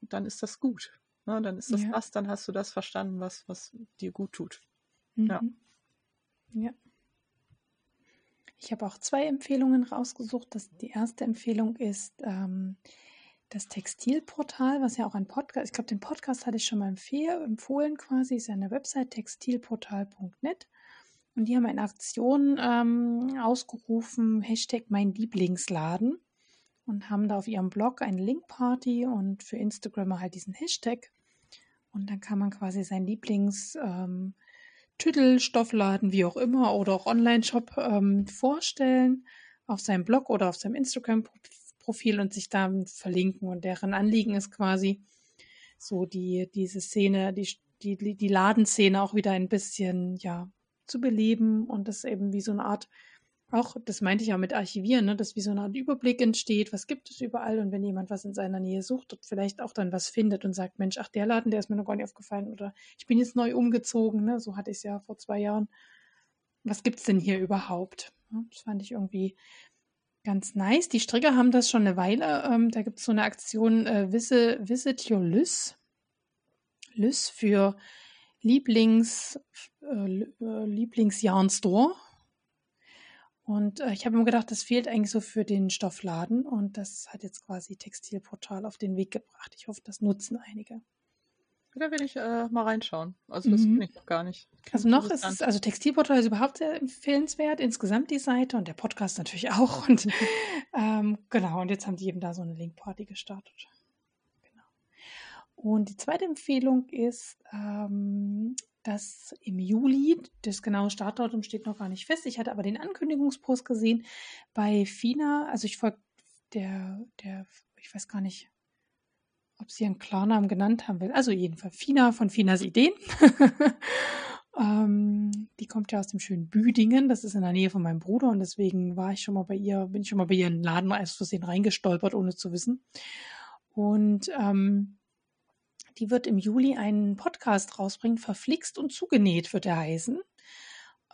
dann ist das gut. Ne? Dann ist das ja. das, dann hast du das verstanden, was, was dir gut tut. Mhm. Ja. Ja. Ich habe auch zwei Empfehlungen rausgesucht. Das, die erste Empfehlung ist ähm, das Textilportal, was ja auch ein Podcast, ich glaube, den Podcast hatte ich schon mal empfohlen quasi, ist ja eine Website textilportal.net. Und die haben eine Aktion ähm, ausgerufen, Hashtag mein Lieblingsladen und haben da auf ihrem Blog eine Linkparty und für Instagram halt diesen Hashtag. Und dann kann man quasi sein Lieblings ähm, Tüttel, Stoffladen, wie auch immer, oder auch Online-Shop ähm, vorstellen auf seinem Blog oder auf seinem Instagram-Profil und sich da verlinken. Und deren Anliegen ist quasi so die, diese Szene, die, die, die Ladenszene auch wieder ein bisschen, ja, zu beleben und das eben wie so eine Art auch, das meinte ich ja mit Archivieren, ne, dass wie so eine Art Überblick entsteht, was gibt es überall und wenn jemand was in seiner Nähe sucht und vielleicht auch dann was findet und sagt, Mensch, ach, der Laden, der ist mir noch gar nicht aufgefallen oder ich bin jetzt neu umgezogen, ne, so hatte ich es ja vor zwei Jahren. Was gibt es denn hier überhaupt? Das fand ich irgendwie ganz nice. Die Stricker haben das schon eine Weile. Ähm, da gibt es so eine Aktion äh, Visit, Visit Your Lys. Lys für Lieblings, äh, äh Lieblingsjarn-Store und äh, ich habe mir gedacht, das fehlt eigentlich so für den Stoffladen und das hat jetzt quasi Textilportal auf den Weg gebracht. Ich hoffe, das nutzen einige. Da will ich äh, mal reinschauen. Also das mhm. bin ich noch gar nicht. Also noch ist es, also Textilportal ist überhaupt sehr empfehlenswert, insgesamt die Seite und der Podcast natürlich auch. Und ähm, genau, und jetzt haben die eben da so eine Linkparty gestartet. Und die zweite Empfehlung ist ähm, dass im Juli, das genaue Startdatum steht noch gar nicht fest. Ich hatte aber den Ankündigungspost gesehen bei FINA. Also ich folge der, der, ich weiß gar nicht, ob sie einen Klarnamen genannt haben will. Also jedenfalls FINA von FINAs Ideen. ähm, die kommt ja aus dem schönen Büdingen. Das ist in der Nähe von meinem Bruder und deswegen war ich schon mal bei ihr, bin ich schon mal bei ihren Laden als Versehen reingestolpert, ohne zu wissen. Und ähm, die wird im Juli einen Podcast rausbringen, verflixt und zugenäht wird er heißen.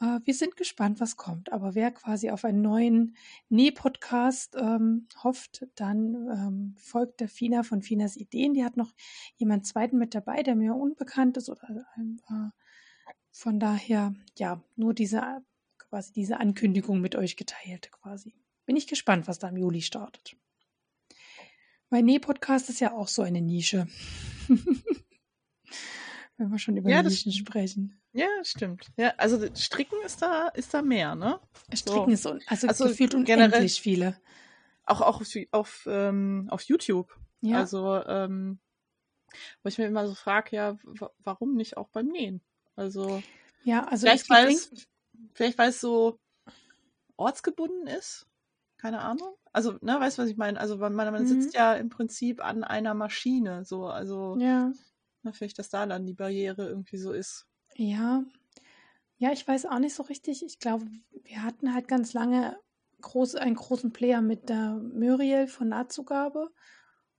Äh, wir sind gespannt, was kommt. Aber wer quasi auf einen neuen Näh-Podcast ähm, hofft, dann ähm, folgt der Fina von Finas Ideen. Die hat noch jemand zweiten mit dabei, der mir unbekannt ist. Oder äh, von daher, ja, nur diese quasi diese Ankündigung mit euch geteilt quasi. Bin ich gespannt, was da im Juli startet. Mein Näh-Podcast ist ja auch so eine Nische. Wenn wir schon über ja, Nischen sprechen. Ja, stimmt. Ja, also Stricken ist da, ist da mehr, ne? Stricken so. ist also, also gefühlt unendlich viele. Auch, auch auf, auf, ähm, auf YouTube. Ja. Also, ähm, wo ich mir immer so frage, ja, warum nicht auch beim Nähen? Also, ja, also vielleicht, weil es, vielleicht weil es so ortsgebunden ist. Keine Ahnung. Also, ne, weißt du, was ich meine? Also, man, man mhm. sitzt ja im Prinzip an einer Maschine, so, also, ja. Na, vielleicht, dass da dann die Barriere irgendwie so ist. Ja. Ja, ich weiß auch nicht so richtig. Ich glaube, wir hatten halt ganz lange groß, einen großen Player mit der Muriel von Nahtzugabe.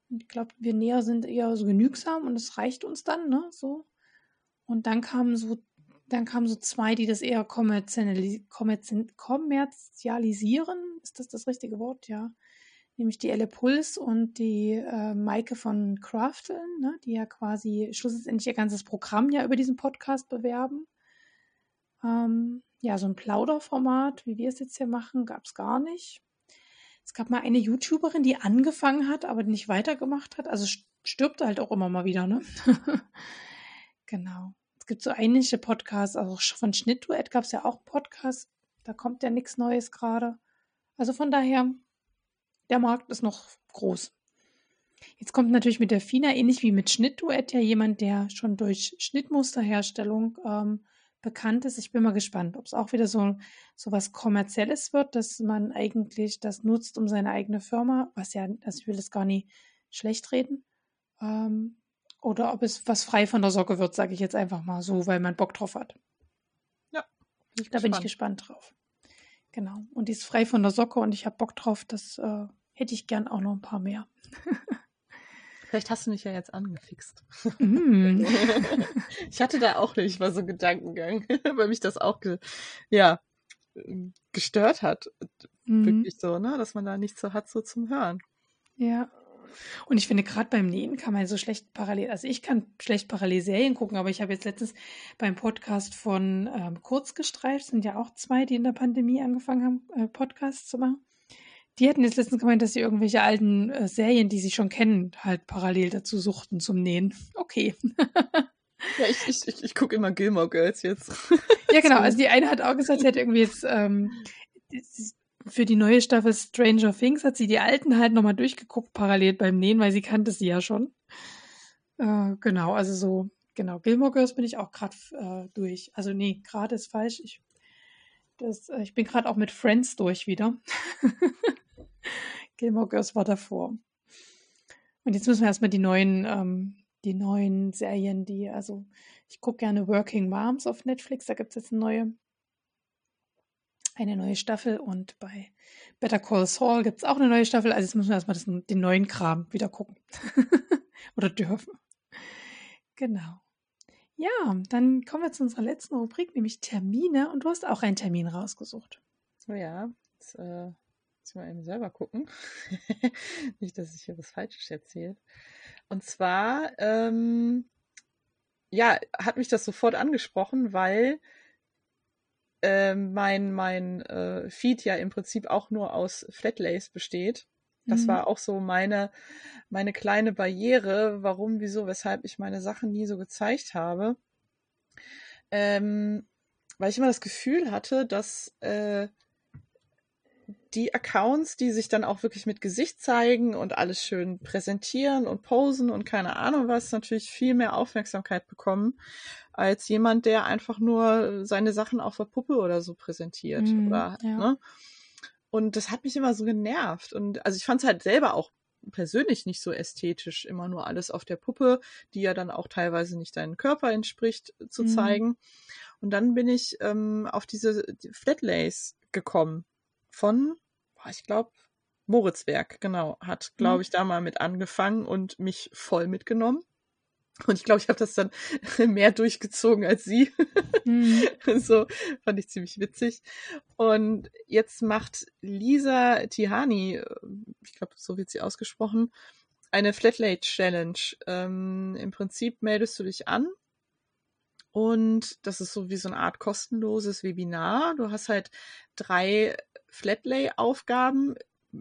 Und ich glaube, wir näher sind eher so genügsam und es reicht uns dann, ne, so. Und dann kamen so dann kamen so zwei, die das eher kommerzialisieren. Ist das das richtige Wort? Ja. Nämlich die Elle Puls und die äh, Maike von Crafteln, ne, die ja quasi schlussendlich ihr ganzes Programm ja über diesen Podcast bewerben. Ähm, ja, so ein Plauderformat, wie wir es jetzt hier machen, gab es gar nicht. Es gab mal eine YouTuberin, die angefangen hat, aber nicht weitergemacht hat. Also stirbt halt auch immer mal wieder, ne? genau gibt so ähnliche Podcasts, also von Schnittduett gab es ja auch einen Podcast, da kommt ja nichts Neues gerade. Also von daher, der Markt ist noch groß. Jetzt kommt natürlich mit der FINA ähnlich wie mit Schnittduett ja jemand, der schon durch Schnittmusterherstellung ähm, bekannt ist. Ich bin mal gespannt, ob es auch wieder so, so was Kommerzielles wird, dass man eigentlich das nutzt, um seine eigene Firma, was ja, also ich will das gar nicht schlecht reden, ähm, oder ob es was frei von der Socke wird, sage ich jetzt einfach mal so, weil man Bock drauf hat. Ja. Bin da gespannt. bin ich gespannt drauf. Genau. Und die ist frei von der Socke und ich habe Bock drauf. Das äh, hätte ich gern auch noch ein paar mehr. Vielleicht hast du mich ja jetzt angefixt. Mm. ich hatte da auch nämlich mal so einen Gedankengang, weil mich das auch ge ja, gestört hat. Mm. Wirklich so, ne? Dass man da nichts so hat, so zum Hören. Ja. Und ich finde, gerade beim Nähen kann man so schlecht parallel, also ich kann schlecht parallel Serien gucken, aber ich habe jetzt letztens beim Podcast von ähm, Kurzgestreift, sind ja auch zwei, die in der Pandemie angefangen haben, äh, Podcasts zu machen. Die hatten jetzt letztens gemeint, dass sie irgendwelche alten äh, Serien, die sie schon kennen, halt parallel dazu suchten zum Nähen. Okay. Ja, ich, ich, ich, ich gucke immer Gilmore Girls jetzt. Ja, genau. Also die eine hat auch gesagt, sie hat irgendwie jetzt ähm, für die neue Staffel Stranger Things hat sie die alten halt nochmal durchgeguckt, parallel beim Nähen, weil sie kannte sie ja schon. Äh, genau, also so genau. Gilmore Girls bin ich auch gerade äh, durch. Also nee, gerade ist falsch. Ich, das, äh, ich bin gerade auch mit Friends durch wieder. Gilmore Girls war davor. Und jetzt müssen wir erstmal die neuen, ähm, die neuen Serien, die, also ich gucke gerne Working Moms auf Netflix, da gibt es jetzt eine neue, eine neue Staffel und bei Better Call Saul gibt es auch eine neue Staffel. Also jetzt müssen wir erstmal das, den neuen Kram wieder gucken. Oder dürfen. Genau. Ja, dann kommen wir zu unserer letzten Rubrik, nämlich Termine. Und du hast auch einen Termin rausgesucht. Oh ja, jetzt, äh, muss ich eben selber gucken. Nicht, dass ich hier was Falsches erzähle. Und zwar, ähm, ja, hat mich das sofort angesprochen, weil äh, mein, mein äh, Feed ja im Prinzip auch nur aus Flatlays besteht. Das mhm. war auch so meine, meine kleine Barriere, warum, wieso, weshalb ich meine Sachen nie so gezeigt habe. Ähm, weil ich immer das Gefühl hatte, dass äh, die Accounts, die sich dann auch wirklich mit Gesicht zeigen und alles schön präsentieren und posen und keine Ahnung was, natürlich viel mehr Aufmerksamkeit bekommen, als jemand, der einfach nur seine Sachen auf der Puppe oder so präsentiert. Mm, oder, ja. ne? Und das hat mich immer so genervt. Und also ich fand es halt selber auch persönlich nicht so ästhetisch, immer nur alles auf der Puppe, die ja dann auch teilweise nicht deinem Körper entspricht, zu mm. zeigen. Und dann bin ich ähm, auf diese Flatlays gekommen von, ich glaube, Moritzwerk, genau, hat, glaube mhm. ich, da mal mit angefangen und mich voll mitgenommen. Und ich glaube, ich habe das dann mehr durchgezogen als sie. Mhm. so fand ich ziemlich witzig. Und jetzt macht Lisa Tihani, ich glaube, so wird sie ausgesprochen, eine Flatlate Challenge. Ähm, Im Prinzip meldest du dich an und das ist so wie so eine Art kostenloses Webinar. Du hast halt drei Flatlay-Aufgaben.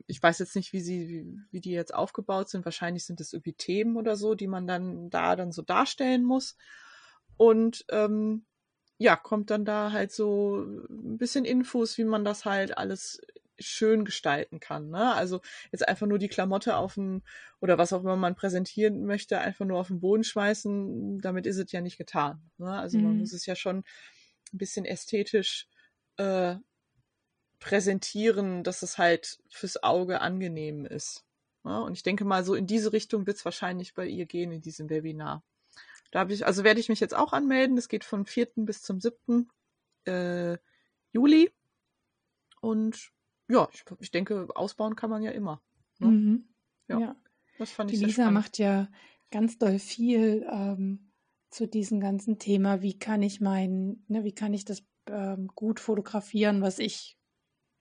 Ich weiß jetzt nicht, wie sie, wie, wie die jetzt aufgebaut sind. Wahrscheinlich sind es irgendwie Themen oder so, die man dann da dann so darstellen muss. Und ähm, ja, kommt dann da halt so ein bisschen Infos, wie man das halt alles schön gestalten kann. Ne? Also jetzt einfach nur die Klamotte auf dem oder was auch immer man präsentieren möchte, einfach nur auf den Boden schmeißen, damit ist es ja nicht getan. Ne? Also mhm. man muss es ja schon ein bisschen ästhetisch äh, präsentieren, dass es halt fürs Auge angenehm ist. Ja, und ich denke mal, so in diese Richtung wird es wahrscheinlich bei ihr gehen in diesem Webinar. Da habe ich, also werde ich mich jetzt auch anmelden. Das geht von 4. bis zum 7. Äh, Juli. Und ja, ich, ich, denke, ausbauen kann man ja immer. Ne? Mhm. Ja, ja, Das fand ich Die Lisa macht ja ganz doll viel ähm, zu diesem ganzen Thema. Wie kann ich mein, ne, wie kann ich das ähm, gut fotografieren, was ich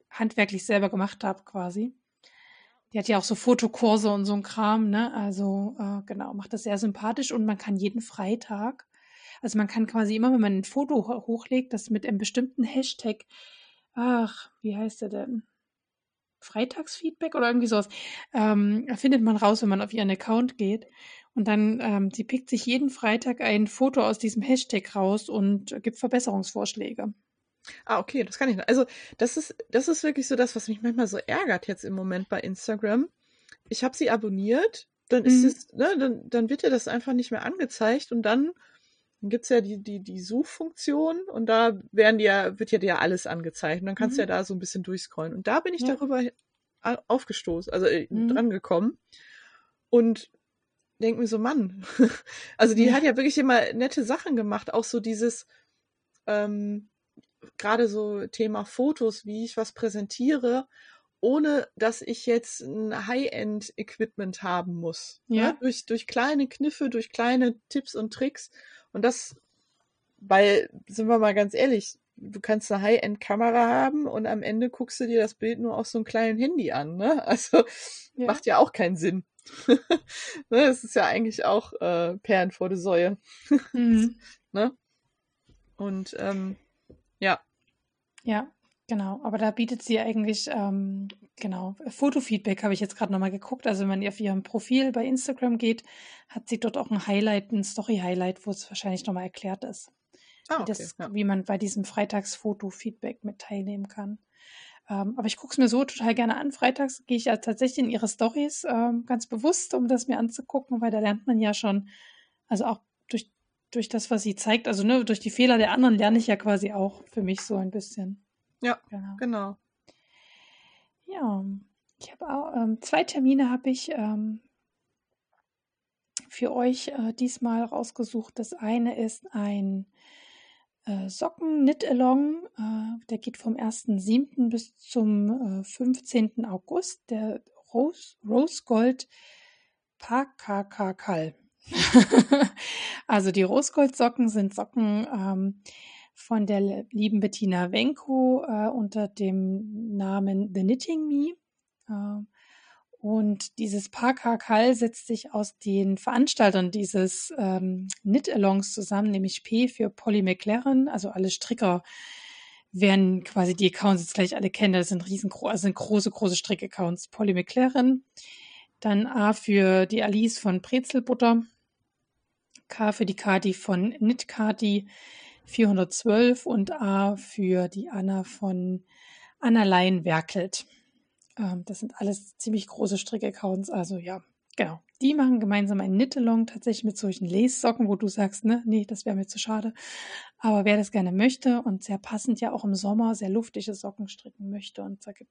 handwerklich selber gemacht habe, quasi. Die hat ja auch so Fotokurse und so ein Kram, ne? Also äh, genau, macht das sehr sympathisch und man kann jeden Freitag, also man kann quasi immer, wenn man ein Foto hochlegt, das mit einem bestimmten Hashtag, ach, wie heißt der denn? Freitagsfeedback oder irgendwie sowas, ähm, findet man raus, wenn man auf ihren Account geht. Und dann, ähm, sie pickt sich jeden Freitag ein Foto aus diesem Hashtag raus und gibt Verbesserungsvorschläge. Ah, okay, das kann ich noch. Also, das ist, das ist wirklich so das, was mich manchmal so ärgert jetzt im Moment bei Instagram. Ich habe sie abonniert, dann ist mhm. es, ne, dann, dann wird ja das einfach nicht mehr angezeigt und dann, dann gibt's ja die, die, die Suchfunktion und da werden ja, wird ja dir alles angezeigt. Und dann kannst mhm. du ja da so ein bisschen durchscrollen. Und da bin ich ja. darüber aufgestoßen, also äh, mhm. dran gekommen. Und denk mir so, Mann, also die ja. hat ja wirklich immer nette Sachen gemacht, auch so dieses, ähm, gerade so Thema Fotos, wie ich was präsentiere, ohne dass ich jetzt ein High-End-Equipment haben muss. Ne? Ja. Ne? Durch, durch kleine Kniffe, durch kleine Tipps und Tricks. Und das, weil, sind wir mal ganz ehrlich, du kannst eine High-End-Kamera haben und am Ende guckst du dir das Bild nur auf so einem kleinen Handy an. Ne? Also ja. macht ja auch keinen Sinn. ne? Es ist ja eigentlich auch äh, Perlen vor der Säue. Mhm. ne? Und ähm, ja. Ja, genau. Aber da bietet sie eigentlich, ähm, genau, Fotofeedback habe ich jetzt gerade nochmal geguckt. Also wenn man auf ihrem Profil bei Instagram geht, hat sie dort auch ein Highlight, ein Story-Highlight, wo es wahrscheinlich nochmal erklärt ist. Ah, okay, wie, das, ja. wie man bei diesem Freitags-Foto-Feedback mit teilnehmen kann. Ähm, aber ich gucke es mir so total gerne an. Freitags gehe ich ja tatsächlich in ihre Stories ähm, ganz bewusst, um das mir anzugucken, weil da lernt man ja schon, also auch durch das, was sie zeigt, also ne, durch die Fehler der anderen lerne ich ja quasi auch für mich so ein bisschen. Ja, genau. genau. Ja, ich habe auch ähm, zwei Termine habe ich ähm, für euch äh, diesmal rausgesucht. Das eine ist ein äh, Socken-Knit-Along. Äh, der geht vom 1.7. bis zum äh, 15. August. Der Rose, Rose Gold Pakakakal. also die Rosgold-Socken sind Socken ähm, von der lieben Bettina Wenko äh, unter dem Namen The Knitting Me. Äh, und dieses Pakakal setzt sich aus den Veranstaltern dieses ähm, Knit-Alongs zusammen, nämlich P für Polly McLaren, also alle Stricker werden quasi die Accounts jetzt gleich alle kennen, das sind riesengroße, also sind große, große Strick-Accounts. Polly McLaren, dann A für die Alice von Brezelbutter, K für die Kati von Knit Kati 412 und A für die Anna von Anna Lein werkelt. Ähm, das sind alles ziemlich große Strick-Accounts, also ja, genau. Die machen gemeinsam ein Knit-Along tatsächlich mit solchen Lace-Socken, wo du sagst, ne, nee, das wäre mir zu schade. Aber wer das gerne möchte und sehr passend ja auch im Sommer sehr luftige Socken stricken möchte und sagt,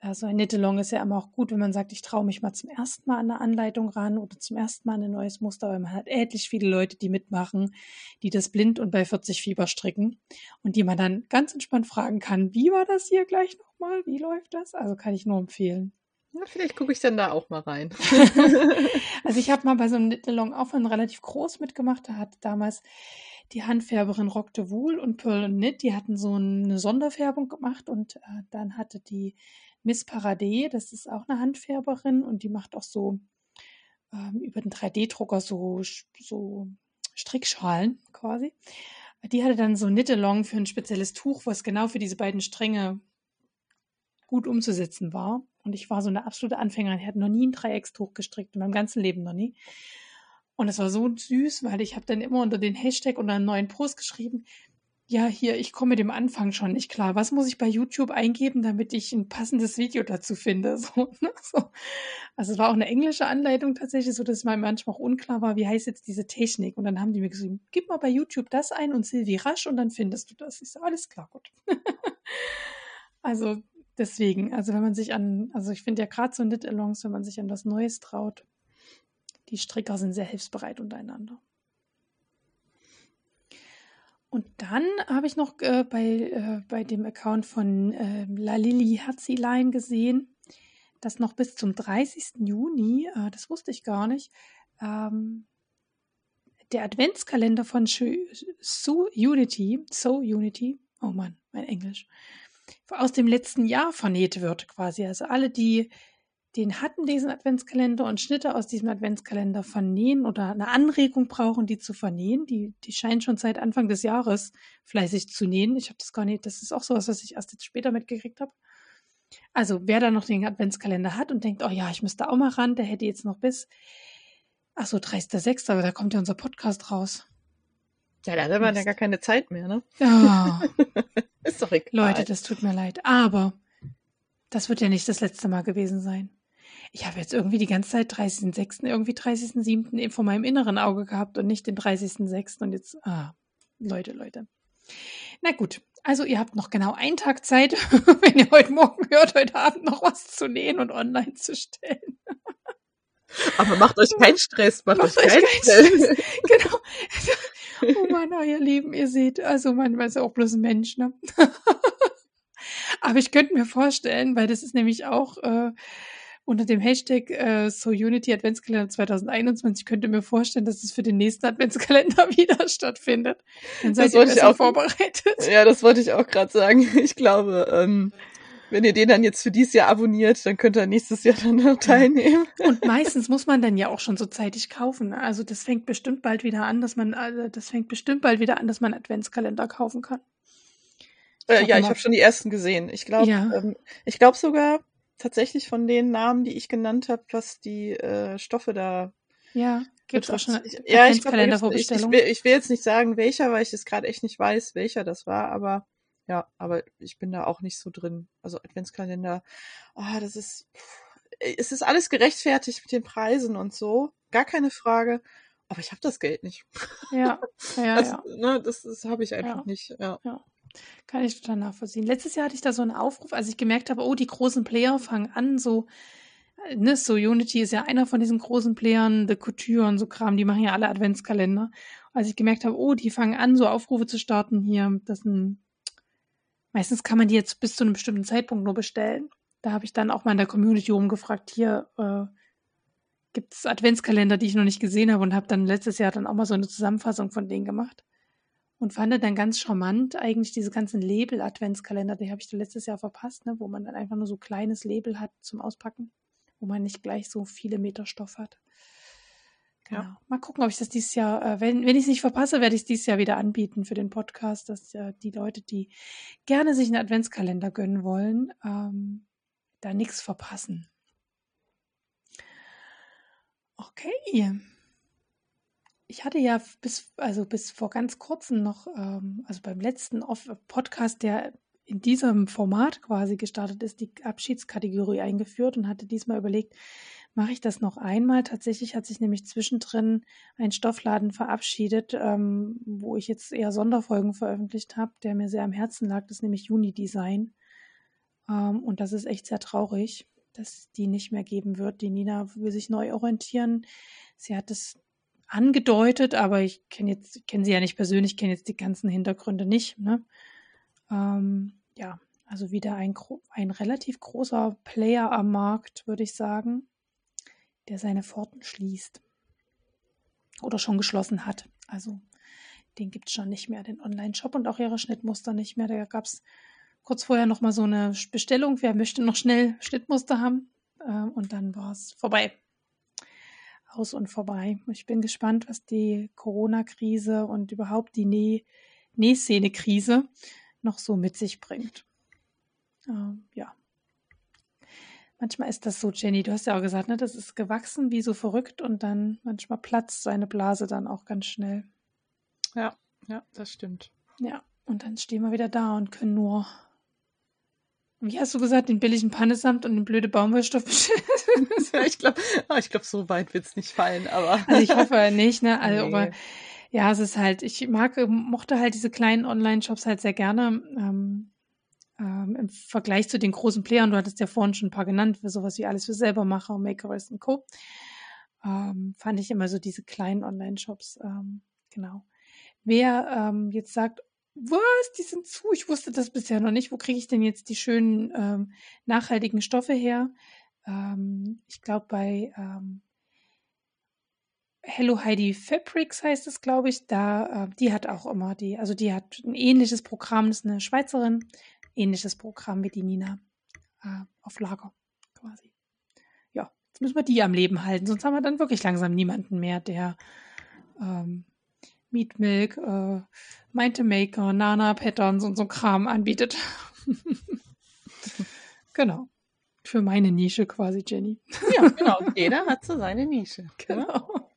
also ein Knit-Along ist ja immer auch gut, wenn man sagt, ich traue mich mal zum ersten Mal an eine Anleitung ran oder zum ersten Mal an ein neues Muster, weil man hat etlich viele Leute, die mitmachen, die das blind und bei 40 Fieber stricken und die man dann ganz entspannt fragen kann, wie war das hier gleich nochmal? Wie läuft das? Also kann ich nur empfehlen. Ja, vielleicht gucke ich dann da auch mal rein. also ich habe mal bei so einem Knit-Along auch von relativ groß mitgemacht. Da hat damals die Handfärberin Rock de Wool und Pearl und Knit, die hatten so eine Sonderfärbung gemacht und äh, dann hatte die Miss Paradis, das ist auch eine Handfärberin und die macht auch so ähm, über den 3D-Drucker so, so Strickschalen quasi. Die hatte dann so ein Knit-Along für ein spezielles Tuch, was genau für diese beiden Stränge gut umzusetzen war. Und ich war so eine absolute Anfängerin. Ich hatte noch nie ein Dreieckstuch gestrickt, in meinem ganzen Leben noch nie. Und es war so süß, weil ich habe dann immer unter den Hashtag und einen neuen Post geschrieben, ja, hier, ich komme mit dem Anfang schon nicht klar. Was muss ich bei YouTube eingeben, damit ich ein passendes Video dazu finde? So, ne? so. Also es war auch eine englische Anleitung tatsächlich, so dass mir manchmal auch unklar war, wie heißt jetzt diese Technik. Und dann haben die mir gesagt, gib mal bei YouTube das ein und Silvi rasch und dann findest du das. Ich so, alles klar, gut. also deswegen, also wenn man sich an, also ich finde ja gerade so Knit-Alongs, wenn man sich an was Neues traut, die Stricker sind sehr hilfsbereit untereinander. Und dann habe ich noch äh, bei, äh, bei dem Account von äh, La Lili Herzilein gesehen, dass noch bis zum 30. Juni, äh, das wusste ich gar nicht, ähm, der Adventskalender von So Unity, So Unity, oh Mann, mein Englisch, aus dem letzten Jahr vernäht wird quasi. Also alle, die den hatten, diesen Adventskalender und Schnitte aus diesem Adventskalender vernähen oder eine Anregung brauchen, die zu vernähen. Die, die scheinen schon seit Anfang des Jahres fleißig zu nähen. Ich habe das gar nicht, das ist auch sowas, was ich erst jetzt später mitgekriegt habe. Also wer da noch den Adventskalender hat und denkt, oh ja, ich müsste auch mal ran, der hätte jetzt noch bis, ach so, 30.06., aber da kommt ja unser Podcast raus. Ja, da hat man ja gar keine Zeit mehr, ne? Ja. ist doch egal. Leute, das tut mir leid. Aber das wird ja nicht das letzte Mal gewesen sein. Ich habe jetzt irgendwie die ganze Zeit 30.06., irgendwie 30.07. vor meinem inneren Auge gehabt und nicht den 30.06. Und jetzt, ah, Leute, Leute. Na gut, also ihr habt noch genau einen Tag Zeit, wenn ihr heute Morgen hört, heute Abend noch was zu nähen und online zu stellen. Aber macht euch keinen Stress, macht, macht euch keinen Stress. Stress. genau. Oh Mann, oh, ihr Lieben, ihr seht, also manchmal ist er auch bloß ein Mensch, ne? Aber ich könnte mir vorstellen, weil das ist nämlich auch äh, unter dem Hashtag äh, So Unity Adventskalender 2021 könnte mir vorstellen, dass es für den nächsten Adventskalender wieder stattfindet. Dann seid das ihr besser auch, vorbereitet. Ja, das wollte ich auch gerade sagen. Ich glaube, ähm, wenn ihr den dann jetzt für dieses Jahr abonniert, dann könnt ihr nächstes Jahr dann noch teilnehmen. Und meistens muss man dann ja auch schon so zeitig kaufen. Also das fängt bestimmt bald wieder an, dass man, also das fängt bestimmt bald wieder an, dass man Adventskalender kaufen kann. Äh, ja, ich habe schon die ersten gesehen. Ich glaube, ja. ähm, ich glaube sogar, tatsächlich von den Namen, die ich genannt habe, was die äh, Stoffe da. Ja, gibt auch schon ich, ja, ich, glaub, ich, ich, will, ich will jetzt nicht sagen, welcher, weil ich es gerade echt nicht weiß, welcher das war, aber ja, aber ich bin da auch nicht so drin. Also Adventskalender, ah, das ist, es ist alles gerechtfertigt mit den Preisen und so, gar keine Frage. aber ich habe das Geld nicht. Ja, ja, also, ja. Ne, das, das habe ich einfach Ja. nicht. Ja. Ja. Kann ich total nachvollziehen. Letztes Jahr hatte ich da so einen Aufruf, als ich gemerkt habe, oh, die großen Player fangen an, so, äh, ne, so Unity ist ja einer von diesen großen Playern, The Couture und so Kram, die machen ja alle Adventskalender. Als ich gemerkt habe, oh, die fangen an, so Aufrufe zu starten hier, das sind, meistens kann man die jetzt bis zu einem bestimmten Zeitpunkt nur bestellen. Da habe ich dann auch mal in der Community rumgefragt, hier, äh, gibt es Adventskalender, die ich noch nicht gesehen habe und habe dann letztes Jahr dann auch mal so eine Zusammenfassung von denen gemacht und fand dann ganz charmant eigentlich diese ganzen Label-Adventskalender, die habe ich letztes Jahr verpasst, ne, wo man dann einfach nur so kleines Label hat zum Auspacken, wo man nicht gleich so viele Meter Stoff hat. Genau. Ja. Mal gucken, ob ich das dieses Jahr, äh, wenn, wenn ich es nicht verpasse, werde ich es dieses Jahr wieder anbieten für den Podcast, dass äh, die Leute, die gerne sich einen Adventskalender gönnen wollen, ähm, da nichts verpassen. Okay. Ich hatte ja bis, also bis vor ganz kurzem noch, ähm, also beim letzten Off Podcast, der in diesem Format quasi gestartet ist, die Abschiedskategorie eingeführt und hatte diesmal überlegt, mache ich das noch einmal. Tatsächlich hat sich nämlich zwischendrin ein Stoffladen verabschiedet, ähm, wo ich jetzt eher Sonderfolgen veröffentlicht habe, der mir sehr am Herzen lag, das ist nämlich Juni Design. Ähm, und das ist echt sehr traurig, dass die nicht mehr geben wird. Die Nina will sich neu orientieren. Sie hat es angedeutet, aber ich kenne jetzt, kenne sie ja nicht persönlich, kenne jetzt die ganzen Hintergründe nicht. Ne? Ähm, ja, also wieder ein, ein relativ großer Player am Markt, würde ich sagen, der seine Pforten schließt. Oder schon geschlossen hat. Also den gibt es schon nicht mehr, den Online-Shop und auch ihre Schnittmuster nicht mehr. Da gab es kurz vorher noch mal so eine Bestellung, wer möchte noch schnell Schnittmuster haben. Äh, und dann war es vorbei aus und vorbei. Ich bin gespannt, was die Corona-Krise und überhaupt die Näh Nähszene-Krise noch so mit sich bringt. Ähm, ja. Manchmal ist das so, Jenny, du hast ja auch gesagt, ne, das ist gewachsen wie so verrückt und dann manchmal platzt seine Blase dann auch ganz schnell. Ja, ja, das stimmt. Ja, und dann stehen wir wieder da und können nur wie hast du gesagt, den billigen Pannesamt und den blöde Baumwollstoff ja, ich glaube, ich glaube, so weit wird es nicht fallen, aber. Also ich hoffe nicht, ne? Also, Nee. aber ja, es ist halt, ich mag, mochte halt diese kleinen Online-Shops halt sehr gerne. Ähm, ähm, Im Vergleich zu den großen Playern, du hattest ja vorhin schon ein paar genannt, für sowas wie alles für Selbermacher, Makerist und Co. Ähm, fand ich immer so diese kleinen Online-Shops, ähm, genau. Wer ähm, jetzt sagt, was, die sind zu, ich wusste das bisher noch nicht, wo kriege ich denn jetzt die schönen ähm, nachhaltigen Stoffe her? Ähm, ich glaube bei ähm, Hello Heidi Fabrics heißt es, glaube ich, da, äh, die hat auch immer die, also die hat ein ähnliches Programm, das ist eine Schweizerin, ähnliches Programm wie die Nina äh, auf Lager quasi. Ja, jetzt müssen wir die am Leben halten, sonst haben wir dann wirklich langsam niemanden mehr, der ähm, Meat Milk, äh, Meinte Maker, Nana Patterns und so Kram anbietet. genau. Für meine Nische quasi, Jenny. Ja, genau. Jeder hat so seine Nische. ne? Genau.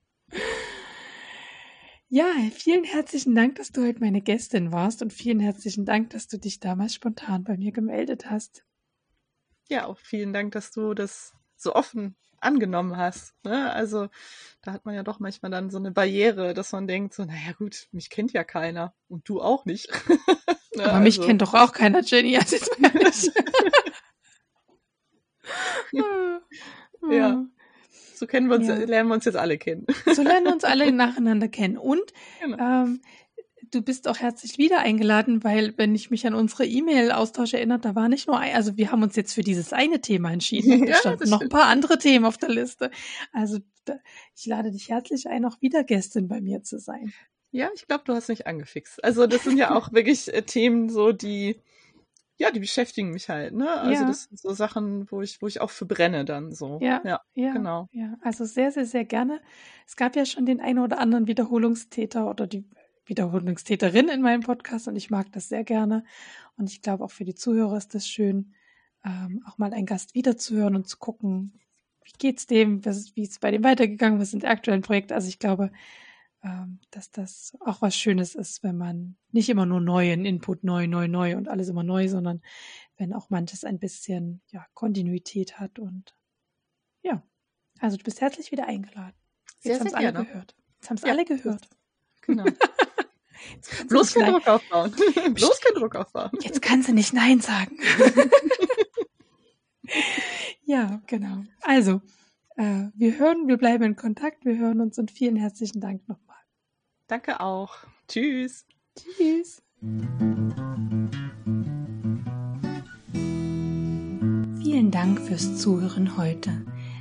Ja, vielen herzlichen Dank, dass du heute meine Gästin warst und vielen herzlichen Dank, dass du dich damals spontan bei mir gemeldet hast. Ja, auch vielen Dank, dass du das so offen angenommen hast. Ne? Also da hat man ja doch manchmal dann so eine Barriere, dass man denkt, so, naja gut, mich kennt ja keiner und du auch nicht. ne? Aber mich also, kennt doch auch keiner, Jenny. Also jetzt mal. Ja. So kennen wir uns, Ja. lernen wir uns jetzt alle kennen. So lernen wir uns alle nacheinander kennen. Und Genau. ähm, du bist auch herzlich wieder eingeladen, weil wenn ich mich an unsere E-Mail-Austausch erinnere, da war nicht nur ein, also wir haben uns jetzt für dieses eine Thema entschieden. Da Ja, standen das noch ein paar andere Themen auf der Liste. Also da, ich lade dich herzlich ein, auch wieder Gästin bei mir zu sein. Ja, ich glaube, du hast mich angefixt. Also das sind ja auch wirklich äh, Themen so, die, ja, die beschäftigen mich halt, ne? Also Ja. das sind so Sachen, wo ich, wo ich auch für brenne dann so. Ja. ja Ja, genau. ja, also sehr, sehr, sehr gerne. Es gab ja schon den einen oder anderen Wiederholungstäter oder die Wiederholungstäterin in meinem Podcast und ich mag das sehr gerne. Und ich glaube auch für die Zuhörer ist das schön, ähm, auch mal einen Gast wiederzuhören und zu gucken, wie geht's dem, was, wie ist es bei dem weitergegangen, was sind die aktuellen Projekte. Also ich glaube, ähm, dass das auch was Schönes ist, wenn man nicht immer nur neuen Input, neu, neu, neu und alles immer neu, sondern wenn auch manches ein bisschen ja, Kontinuität hat und ja, also du bist herzlich wieder eingeladen. Jetzt haben es alle gehört. Jetzt haben es ja, alle gehört. Genau. Bloß keinen Druck aufbauen. Bloß keinen Druck aufbauen. Jetzt kann sie nicht Nein sagen. ja, genau. Also, äh, wir hören, wir bleiben in Kontakt, wir hören uns und vielen herzlichen Dank nochmal. Danke auch. Tschüss. Tschüss. Vielen Dank fürs Zuhören heute.